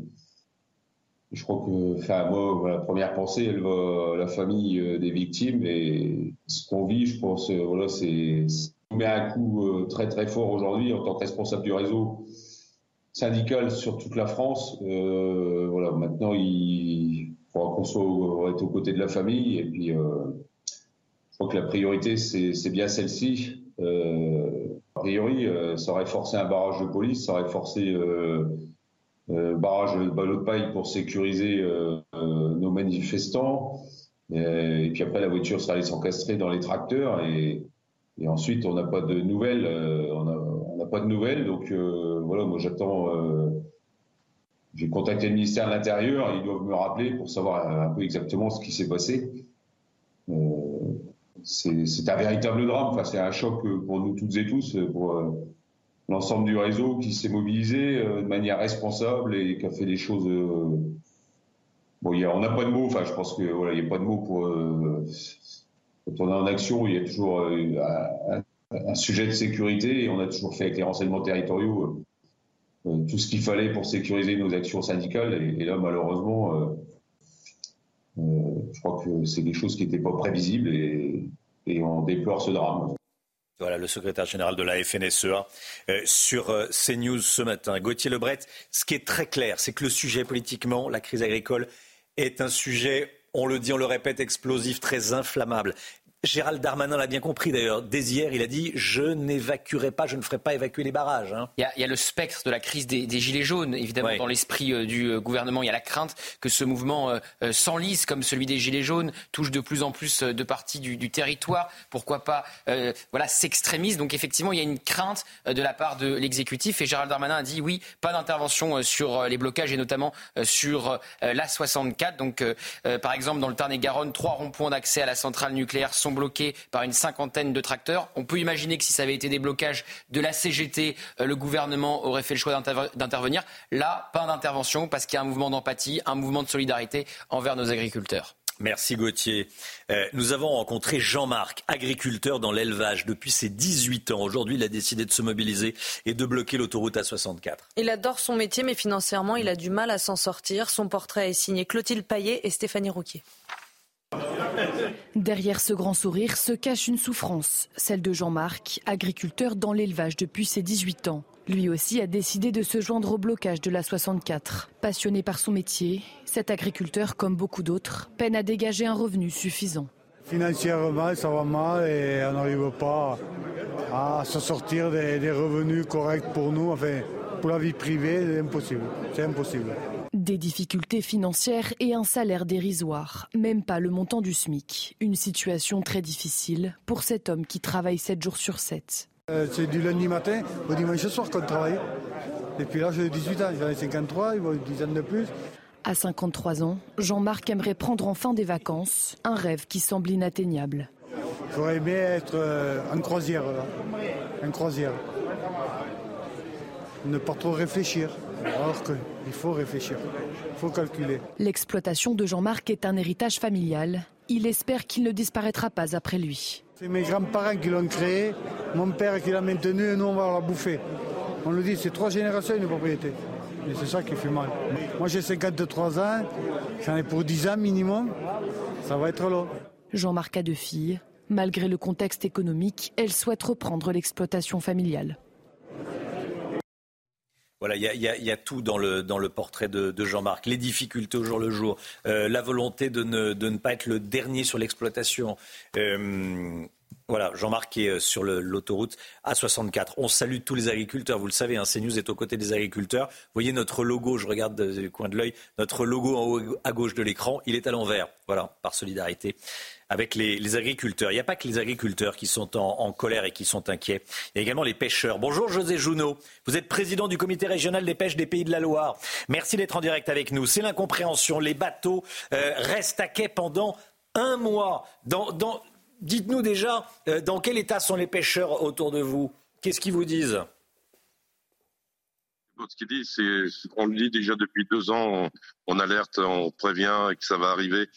je crois que, enfin, moi, la première pensée, elle va à la famille euh, des victimes et ce qu'on vit, je pense, euh, voilà, c'est, on met un coup euh, très très fort aujourd'hui en tant que responsable du réseau syndical sur toute la France. Voilà, maintenant, il faudra qu'on soit aux côtés de la famille et puis, je crois que la priorité, c'est, bien celle-ci. A priori, ça aurait forcé un barrage de police, ça aurait forcé barrage de ballot de paille pour sécuriser euh, euh, nos manifestants. Et, puis après, la voiture sera allée s'encastrer dans les tracteurs et, et ensuite, on n'a pas de nouvelles. on n'a pas de nouvelles. Donc voilà, moi j'attends. J'ai contacté le ministère de l'Intérieur. Ils doivent me rappeler pour savoir un peu exactement ce qui s'est passé. c'est un véritable drame. Enfin, c'est un choc pour nous toutes et tous. Pour, l'ensemble du réseau qui s'est mobilisé euh, de manière responsable et qui a fait des choses. Euh, bon, y a, on n'a pas de mots. Enfin, je pense que voilà, il n'y a pas de mots pour. Euh, quand on est en action, il y a toujours un, un, sujet de sécurité et on a toujours fait avec les renseignements territoriaux tout ce qu'il fallait pour sécuriser nos actions syndicales. Et, là, malheureusement, je crois que c'est des choses qui n'étaient pas prévisibles et on déplore ce drame. Voilà le secrétaire général de la FNSEA euh, sur euh, CNews ce matin. Gauthier Lebret, ce qui est très clair, c'est que le sujet politiquement, la crise agricole, est un sujet, on le dit, on le répète, explosif, très inflammable. Gérald Darmanin l'a bien compris d'ailleurs. Dès hier, il a dit Je n'évacuerai pas, je ne ferai pas évacuer les barrages. Hein. Il, y a, le spectre de la crise des, Gilets jaunes, évidemment, dans l'esprit euh, du euh, gouvernement. Il y a la crainte que ce mouvement euh, s'enlise, comme celui des Gilets jaunes, touche de plus en plus de parties du, territoire. Pourquoi pas voilà, s'extrémise. Donc, effectivement, il y a une crainte de la part de l'exécutif. Et Gérald Darmanin a dit Oui, pas d'intervention sur les blocages et notamment sur la 64. Donc, par exemple, dans le Tarn-et-Garonne, trois ronds-points d'accès à la centrale nucléaire sont bloqués par une cinquantaine de tracteurs. On peut imaginer que si ça avait été des blocages de la CGT, euh, le gouvernement aurait fait le choix d'intervenir. Là, pas d'intervention parce qu'il y a un mouvement d'empathie, un mouvement de solidarité envers nos agriculteurs. Merci Gauthier. Euh, nous avons rencontré Jean-Marc, agriculteur dans l'élevage depuis ses 18 ans. Aujourd'hui, il a décidé de se mobiliser et de bloquer l'autoroute A64. Il adore son métier, mais financièrement, il a du mal à s'en sortir. Son portrait est signé Clotilde Paillet et Stéphanie Rouquier. Derrière ce grand sourire se cache une souffrance, celle de Jean-Marc, agriculteur dans l'élevage depuis ses 18 ans. Lui aussi a décidé de se joindre au blocage de la 64. Passionné par son métier, cet agriculteur, comme beaucoup d'autres, peine à dégager un revenu suffisant. Financièrement, ça va mal et on n'arrive pas à se sortir des, revenus corrects pour nous. Enfin, pour la vie privée, c'est impossible. C'est impossible. Des difficultés financières et un salaire dérisoire, même pas le montant du SMIC. Une situation très difficile pour cet homme qui travaille 7 jours sur 7. Euh, c'est du lundi matin au dimanche soir qu'on travaille. Et puis là, j'ai 18 ans, j'en ai 53, il une dizaine de plus. À 53 ans, Jean-Marc aimerait prendre enfin des vacances, un rêve qui semble inatteignable. J'aurais aimé être euh, en croisière, en croisière. Ne pas trop réfléchir. Alors qu'il faut réfléchir, il faut calculer. L'exploitation de Jean-Marc est un héritage familial. Il espère qu'il ne disparaîtra pas après lui. C'est mes grands-parents qui l'ont créé, mon père qui l'a maintenu et nous on va la bouffer. On le dit, c'est trois générations une propriété. Et c'est ça qui fait mal. Moi j'ai 53 ans, j'en ai pour 10 ans minimum, ça va être long. Jean-Marc a deux filles. Malgré le contexte économique, elle souhaite reprendre l'exploitation familiale. Voilà, il y, a, tout dans le, dans le portrait de, Jean-Marc. Les difficultés au jour le jour, euh, la volonté de ne, de ne, pas être le dernier sur l'exploitation. Euh, voilà, Jean-Marc est euh, sur l'autoroute A64. On salue tous les agriculteurs. Vous le savez, hein, CNews est aux côtés des agriculteurs. Vous voyez notre logo, je regarde du coin de l'œil, notre logo en haut à gauche de l'écran, il est à l'envers. Voilà, par solidarité avec les, agriculteurs. Il n'y a pas que les agriculteurs qui sont en, colère et qui sont inquiets. Il y a également les pêcheurs. Bonjour José Jounot. Vous êtes président du comité régional des pêches des Pays de la Loire. Merci d'être en direct avec nous. C'est l'incompréhension. Les bateaux euh, restent à quai pendant un mois. Dites-nous déjà euh, dans quel état sont les pêcheurs autour de vous? Qu'est-ce qu'ils vous disent? Ce qu'ils disent, c'est, on le dit déjà depuis deux ans, on alerte, on prévient que ça va arriver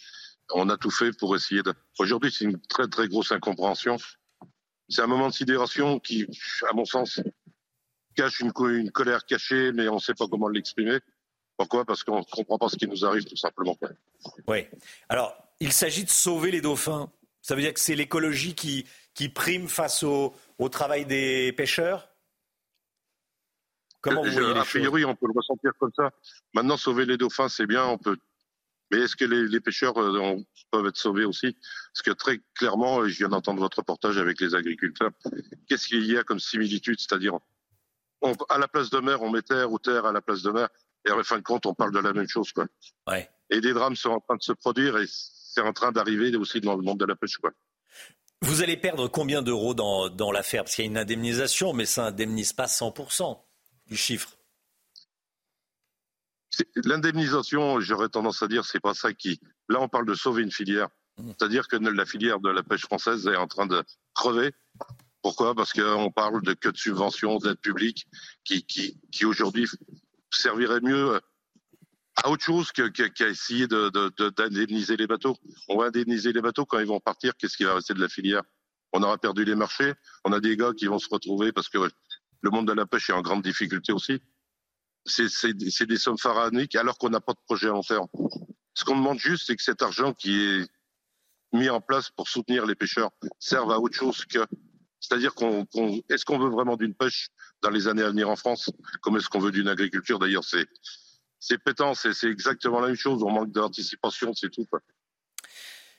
on a tout fait pour essayer de. Aujourd'hui, c'est une très très grosse incompréhension. C'est un moment de sidération qui, à mon sens, cache une, une colère cachée, mais on ne sait pas comment l'exprimer. Pourquoi? Parce qu'on ne comprend pas ce qui nous arrive, tout simplement. Oui. Alors, il s'agit de sauver les dauphins. Ça veut dire que c'est l'écologie qui, qui prime face au, au travail des pêcheurs? Comment vous voyez les A priori, on peut le ressentir comme ça. Maintenant, sauver les dauphins, c'est bien. On peut mais est-ce que les, pêcheurs euh, peuvent être sauvés aussi? Parce que très clairement, je viens d'entendre votre reportage avec les agriculteurs, qu'est-ce qu'il y a comme similitude? C'est-à-dire, à la place de mer, on met terre ou terre à la place de mer, et en fin de compte, on parle de la même chose. Quoi. Et des drames sont en train de se produire, et c'est en train d'arriver aussi dans le monde de la pêche. Quoi. Vous allez perdre combien d'euros dans, dans l'affaire? Parce qu'il y a une indemnisation, mais ça n'indemnise pas 100% du chiffre. L'indemnisation, j'aurais tendance à dire, c'est pas ça qui. Là, on parle de sauver une filière. Mmh. C'est-à-dire que la filière de la pêche française est en train de crever. Pourquoi? Parce qu'on parle de que de subventions, d'aide publique, qui, qui, qui aujourd'hui servirait mieux à autre chose qu'à qu essayer d'indemniser de, de, les bateaux. On va indemniser les bateaux quand ils vont partir. Qu'est-ce qui va rester de la filière? On aura perdu les marchés. On a des gars qui vont se retrouver parce que le monde de la pêche est en grande difficulté aussi c'est des sommes pharaoniques alors qu'on n'a pas de projet à long terme. Ce qu'on demande juste, c'est que cet argent qui est mis en place pour soutenir les pêcheurs serve à autre chose que. C'est-à-dire qu'on, est-ce qu'on veut vraiment d'une pêche dans les années à venir en France, comme est-ce qu'on veut d'une agriculture? D'ailleurs, c'est c'est pétant, c'est, exactement la même chose. On manque d'anticipation, c'est tout.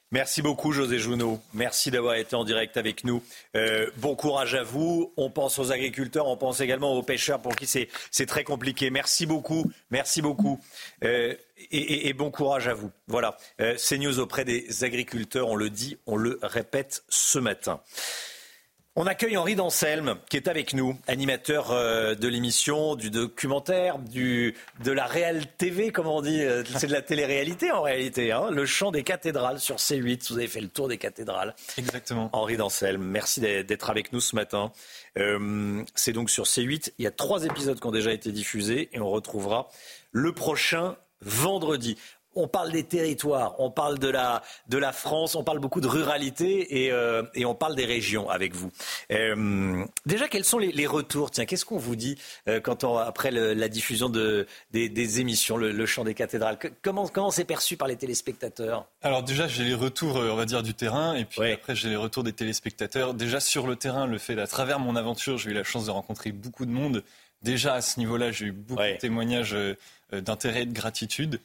Merci beaucoup, José Jounot. Merci d'avoir été en direct avec nous. Euh, bon courage à vous. On pense aux agriculteurs, on pense également aux pêcheurs pour qui c'est, très compliqué. Merci beaucoup. Merci beaucoup. Euh, et, bon courage à vous. Voilà. Euh, c'est news auprès des agriculteurs. On le dit, on le répète ce matin. On accueille Henri Danselme, qui est avec nous, animateur euh, de l'émission, du documentaire, du, de la Réal TV, comme on dit. Euh, c'est de la télé-réalité en réalité. Hein, le chant des cathédrales sur C8. Vous avez fait le tour des cathédrales. Exactement. Henri Danselme, merci d'être avec nous ce matin. Euh, c'est donc sur C8. Il y a trois épisodes qui ont déjà été diffusés et on retrouvera le prochain vendredi on parle des territoires, on parle de la, de la France, on parle beaucoup de ruralité et, euh, et on parle des régions avec vous. Euh, déjà, quels sont les, les retours? Tiens, qu'est-ce qu'on vous dit euh, quand on, après le, la diffusion de, des, des émissions, le, le, chant des cathédrales? Comment comment c'est perçu par les téléspectateurs? Alors déjà, j'ai les retours, on va dire, du terrain, et puis ouais. après j'ai les retours des téléspectateurs. Déjà sur le terrain, le fait à travers mon aventure, j'ai eu la chance de rencontrer beaucoup de monde. Déjà à ce niveau-là, j'ai eu beaucoup ouais. de témoignages d'intérêt et de gratitude.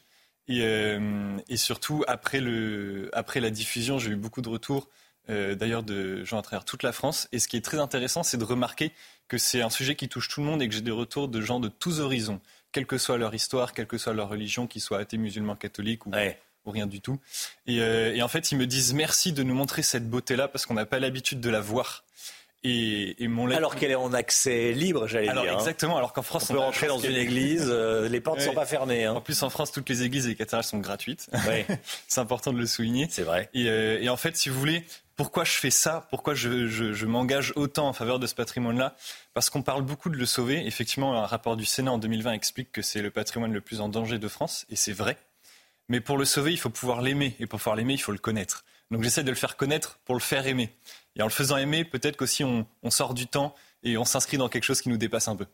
Et, euh, et, surtout, après, le, après la diffusion, j'ai eu beaucoup de retours, euh, d'ailleurs, de gens à travers toute la France. Et ce qui est très intéressant, c'est de remarquer que c'est un sujet qui touche tout le monde et que j'ai des retours de gens de tous horizons, quelle que soit leur histoire, quelle que soit leur religion, qu'ils soient athées, musulmans, catholiques ou, ouais. ou rien du tout. Et, euh, et, en fait, ils me disent merci de nous montrer cette beauté-là parce qu'on n'a pas l'habitude de la voir. Et, et mon alors qu'elle est en accès libre, j'allais dire. Hein. Exactement. Alors qu'en France, on, on peut rentrer dans une église, euh, les portes ne ouais. sont pas fermées. Hein. En plus, en France, toutes les églises et les cathédrales sont gratuites. Ouais. C'est important de le souligner. C'est vrai. Et, euh, et, en fait, si vous voulez, pourquoi je fais ça? Pourquoi je, je, je m'engage autant en faveur de ce patrimoine-là? Parce qu'on parle beaucoup de le sauver. Effectivement, un rapport du Sénat en 2020 explique que c'est le patrimoine le plus en danger de France, et c'est vrai. Mais pour le sauver, il faut pouvoir l'aimer, et pour pouvoir l'aimer, il faut le connaître. Donc j'essaie de le faire connaître pour le faire aimer. Et en le faisant aimer, peut-être qu'aussi on, on, sort du temps et on s'inscrit dans quelque chose qui nous dépasse un peu.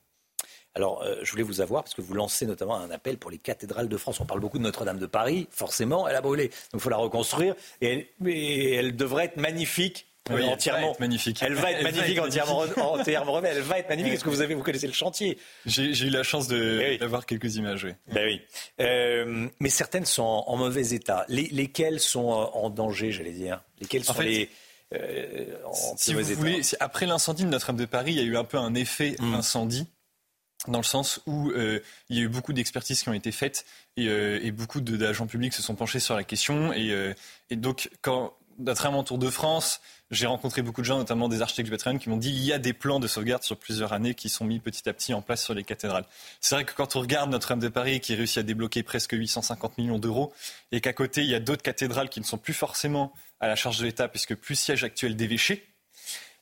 Alors, euh, je voulais vous avoir parce que vous lancez notamment un appel pour les cathédrales de France. On parle beaucoup de Notre-Dame de Paris, forcément, elle a brûlé. Donc, il faut la reconstruire et elle, et elle devrait être magnifique. Oui, euh, entièrement. Elle va être magnifique. Elle va être elle magnifique, va être entièrement, entièrement remise. Elle va être magnifique. Est-ce que vous avez, vous connaissez le chantier J'ai eu la chance d'avoir oui. quelques images. Oui. Ben oui. Euh, mais certaines sont en, en mauvais état. Les, lesquelles sont en danger, j'allais dire? Lesquelles sont en fait, les euh, si vous voulez, après l'incendie de Notre-Dame de Paris, il y a eu un peu un effet mmh. incendie dans le sens où euh, il y a eu beaucoup d'expertises qui ont été faites et, euh, et beaucoup d'agents publics se sont penchés sur la question. Et, et donc, quand, travers mon tour de France, j'ai rencontré beaucoup de gens, notamment des architectes du patrimoine, qui m'ont dit il y a des plans de sauvegarde sur plusieurs années qui sont mis petit à petit en place sur les cathédrales. C'est vrai que quand on regarde Notre-Dame de Paris, qui réussit à débloquer presque 850 millions d'euros, et qu'à côté, il y a d'autres cathédrales qui ne sont plus forcément à la charge de l'État, puisque plus siège actuel d'évêché,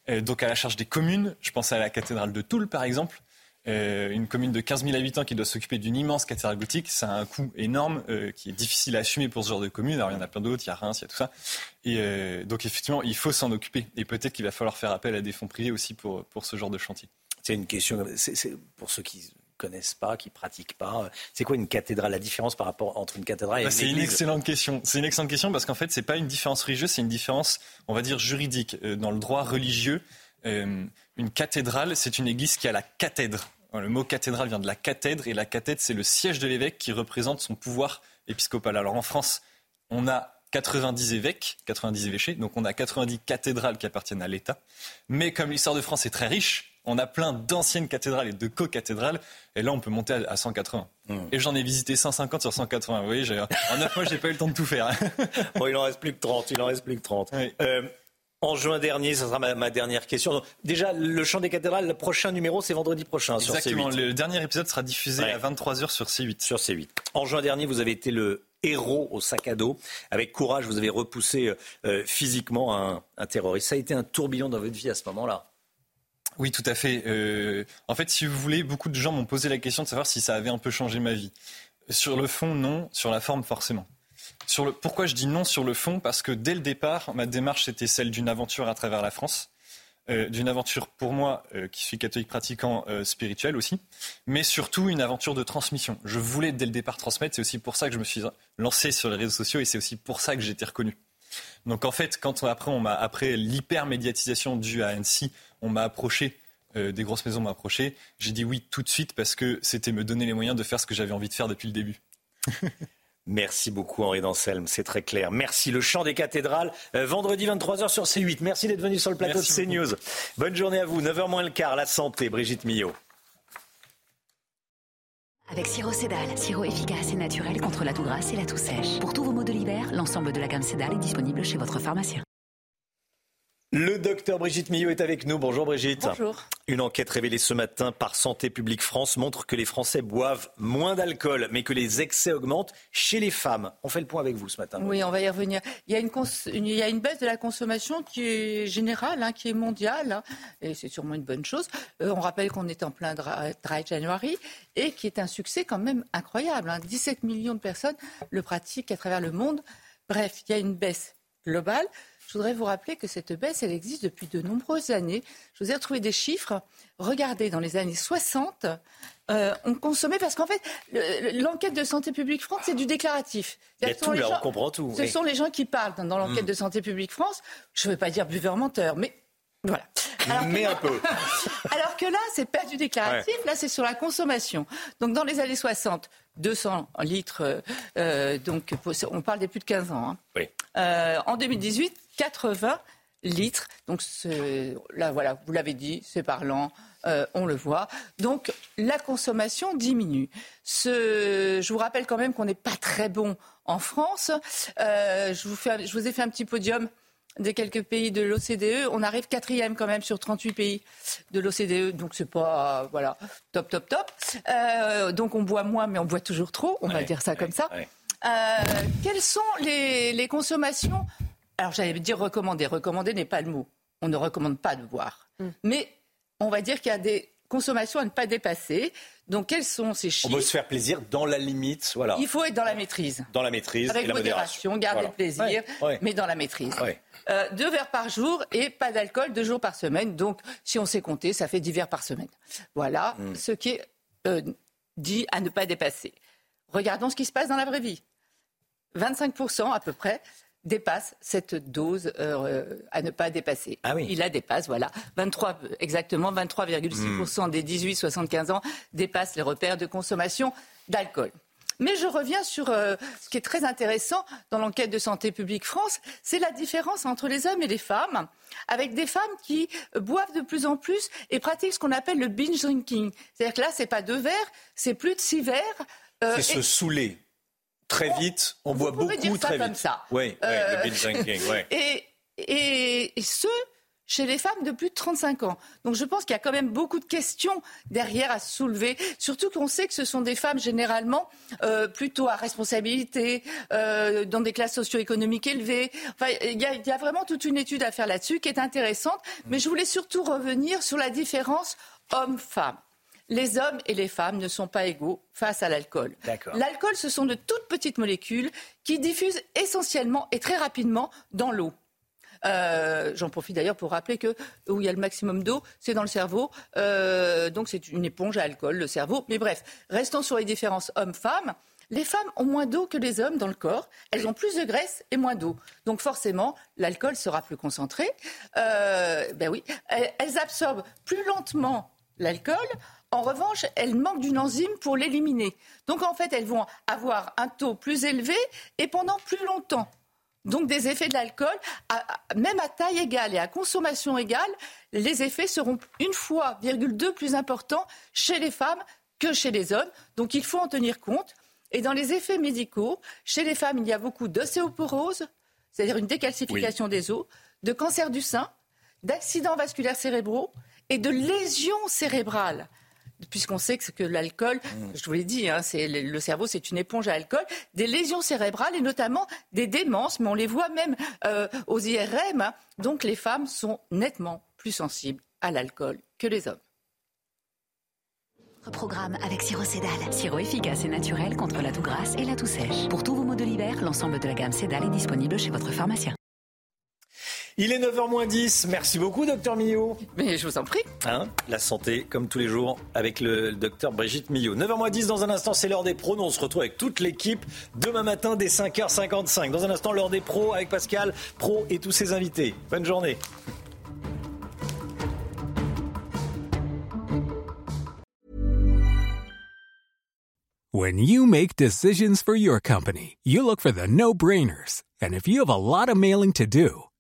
euh, donc à la charge des communes. Je pense à la cathédrale de Toul, par exemple. Euh, une commune de 15 000 habitants qui doit s'occuper d'une immense cathédrale gothique, ça a un coût énorme euh, qui est difficile à assumer pour ce genre de commune. Alors il y en a plein d'autres, il y a Reims, il y a tout ça. Et euh, donc effectivement, il faut s'en occuper. Et peut-être qu'il va falloir faire appel à des fonds privés aussi pour, pour ce genre de chantier. C'est une question, pour ceux qui connaissent pas, qui pratiquent pas. C'est quoi une cathédrale? La différence par rapport entre une cathédrale et bah, une C'est une excellente question. C'est une excellente question parce qu'en fait, c'est pas une différence religieuse, c'est une différence, on va dire, juridique. Euh, dans le droit religieux, euh, une cathédrale, c'est une église qui a la cathèdre. Le mot cathédrale vient de la cathèdre et la cathèdre, c'est le siège de l'évêque qui représente son pouvoir épiscopal. Alors en France, on a 90 évêques, 90 évêchés, donc on a 90 cathédrales qui appartiennent à l'État. Mais comme l'histoire de France est très riche, on a plein d'anciennes cathédrales et de co-cathédrales, et là on peut monter à 180. Mmh. Et j'en ai visité 150 sur 180. Vous voyez, en 9 mois, j'ai pas eu le temps de tout faire. bon, il en reste plus que 30. Il en reste plus que 30. Oui. Euh, en juin dernier, ce sera ma, ma, dernière question. Donc, déjà, le chant des cathédrales, le prochain numéro, c'est vendredi prochain Exactement. sur C8. Le dernier épisode sera diffusé ouais. à 23h sur C8. Sur C8. En juin dernier, vous avez été le héros au sac à dos. Avec courage, vous avez repoussé euh, physiquement un, un terroriste. Ça a été un tourbillon dans votre vie à ce moment-là. Oui, tout à fait. Euh, en fait, si vous voulez, beaucoup de gens m'ont posé la question de savoir si ça avait un peu changé ma vie. Sur le fond, non. Sur la forme, forcément. Sur le, pourquoi je dis non sur le fond? Parce que dès le départ, ma démarche, c'était celle d'une aventure à travers la France. euh, d'une aventure pour moi, euh, qui suis catholique pratiquant, spirituelle aussi, mais surtout une aventure de transmission. Je voulais dès le départ transmettre, c'est aussi pour ça que je me suis lancé sur les réseaux sociaux et c'est aussi pour ça que j'ai été reconnu. Donc en fait, quand après, on après l'hyper-médiatisation due à Annecy, on m'a approché, des grosses maisons m'ont approché, j'ai dit oui tout de suite parce que c'était me donner les moyens de faire ce que j'avais envie de faire depuis le début. Merci beaucoup Henri Danselme, c'est très clair. Merci le chant des cathédrales, euh, vendredi 23h sur C8. Merci d'être venu sur le plateau de CNews. Bonne journée à vous, 9h moins le quart, la santé, Brigitte Millot. Avec Siro Cédal, sirop efficace et naturel contre la toux grasse et la toux sèche. Pour tous vos maux de l'hiver, l'ensemble de la gamme Cédal est disponible chez votre pharmacien. Le docteur Brigitte Millot est avec nous. Bonjour Brigitte. Bonjour. Une enquête révélée ce matin par Santé publique France montre que les Français boivent moins d'alcool, mais que les excès augmentent chez les femmes. On fait le point avec vous ce matin. Oui, on va y revenir. Il y a une, il y a une baisse de la consommation qui est générale, hein, qui est mondiale, hein, et c'est sûrement une bonne chose. Euh, on rappelle qu'on est en plein dry, January et qui est un succès quand même incroyable. 17 hein. millions de personnes le pratiquent à travers le monde. Bref, il y a une baisse globale. Je voudrais vous rappeler que cette baisse, elle existe depuis de nombreuses années. Je vous ai retrouvé des chiffres. Regardez, dans les années 60, euh, on consommait, parce qu'en fait, l'enquête de Santé publique France, c'est du déclaratif. Il y a tout là, on comprend tout. Ce sont les gens qui parlent dans l'enquête hmm. de Santé publique France. Je ne veux pas dire buveur menteur, mais voilà. mais un peu. Alors que là, c'est pas du déclaratif, là, c'est sur la consommation. Donc, dans les années 60, 200 litres, euh, donc on parle des plus de 15 ans. Hein. Oui. Euh, en 2018, 80 litres. Donc là, voilà, vous l'avez dit, c'est parlant. Euh, on le voit. Donc la consommation diminue. je vous rappelle quand même qu'on n'est pas très bon en France. Euh, je, vous je vous ai fait un petit podium des quelques pays de l'OCDE. On arrive quatrième quand même sur 38 pays de l'OCDE, donc c'est pas voilà top top top. Euh, donc on boit moins, mais on boit toujours trop. On va dire ça comme ça. quelles sont les consommations alors j'allais dire recommander. Recommander n'est pas le mot. On ne recommande pas de boire. Mm. Mais on va dire qu'il y a des consommations à ne pas dépasser. Donc quels sont ces chiffres On veut se faire plaisir dans la limite, voilà. Il faut être dans la maîtrise. Dans la maîtrise Avec et la modération, garder le plaisir, mais dans la maîtrise. Euh, deux verres par jour et pas d'alcool deux jours par semaine. Donc si on sait compter, ça fait dix verres par semaine. Voilà mm. ce qui est euh, dit à ne pas dépasser. Regardons ce qui se passe dans la vraie vie. 25% à peu près dépasse cette dose euh, à ne pas dépasser. Ah oui. Il la dépasse, voilà. 23, exactement, 23,6% des 18-75 ans dépassent les repères de consommation d'alcool. Mais je reviens sur euh, ce qui est très intéressant dans l'enquête de Santé publique France, c'est la différence entre les hommes et les femmes, avec des femmes qui boivent de plus en plus et pratiquent ce qu'on appelle le binge drinking. C'est-à-dire que là, c'est pas deux verres, c'est plus de six verres. Euh, c'est se saouler très vite, on boit beaucoup dire ça très comme vite. Ça. Oui, le euh, binge drinking. et, et, et ce, chez les femmes de plus de 35 ans. Donc je pense qu'il y a quand même beaucoup de questions derrière à soulever, surtout qu'on sait que ce sont des femmes généralement euh, plutôt à responsabilité, euh, dans des classes socio-économiques élevées. Enfin, il y, a, il y, a, vraiment toute une étude à faire là-dessus qui est intéressante. Mais je voulais surtout revenir sur la différence homme-femme les hommes et les femmes ne sont pas égaux face à l'alcool. L'alcool, ce sont de toutes petites molécules qui diffusent essentiellement et très rapidement dans l'eau. Euh, j'en profite d'ailleurs pour rappeler que où il y a le maximum d'eau, c'est dans le cerveau. Euh, donc c'est une éponge à alcool, le cerveau. Mais bref, restons sur les différences hommes-femmes. Les femmes ont moins d'eau que les hommes dans le corps. Elles ont plus de graisse et moins d'eau. Donc forcément, l'alcool sera plus concentré. Euh, ben oui, elles absorbent plus lentement l'alcool. En revanche, elles manquent d'une enzyme pour l'éliminer. Donc en fait, elles vont avoir un taux plus élevé et pendant plus longtemps. Donc des effets de l'alcool, même à taille égale et à consommation égale, les effets seront une fois, virgule deux, plus importants chez les femmes que chez les hommes. Donc il faut en tenir compte. Et dans les effets médicaux, chez les femmes, il y a beaucoup d'ostéoporose, c'est-à-dire une décalcification des os, de cancer du sein, d'accidents vasculaires cérébraux et de lésions cérébrales puisqu'on sait que, l'alcool, mmh. je vous l'ai dit, hein, le cerveau c'est une éponge à alcool, des lésions cérébrales et notamment des démences, mais on les voit même euh, aux IRM. Hein. donc les femmes sont nettement plus sensibles à l'alcool que les hommes. Programme avec Siro Cédal. Sirop efficace et naturel contre la toux grasse et la toux sèche. Pour tous vos maux de l'hiver, l'ensemble de la gamme Cédal est disponible chez votre pharmacien. Il est 9h10. Merci beaucoup, docteur Millot. Mais je vous en prie. Hein, la santé, comme tous les jours, avec le docteur Brigitte Millot. 9h10, dans un instant, c'est l'heure des pros. Nous, on se retrouve avec toute l'équipe demain matin dès 5h55. Dans un instant, l'heure des pros avec Pascal, pro et tous ses invités. Bonne journée. When you make decisions for your company, you look for the no-brainers. And if you have a lot of mailing to do,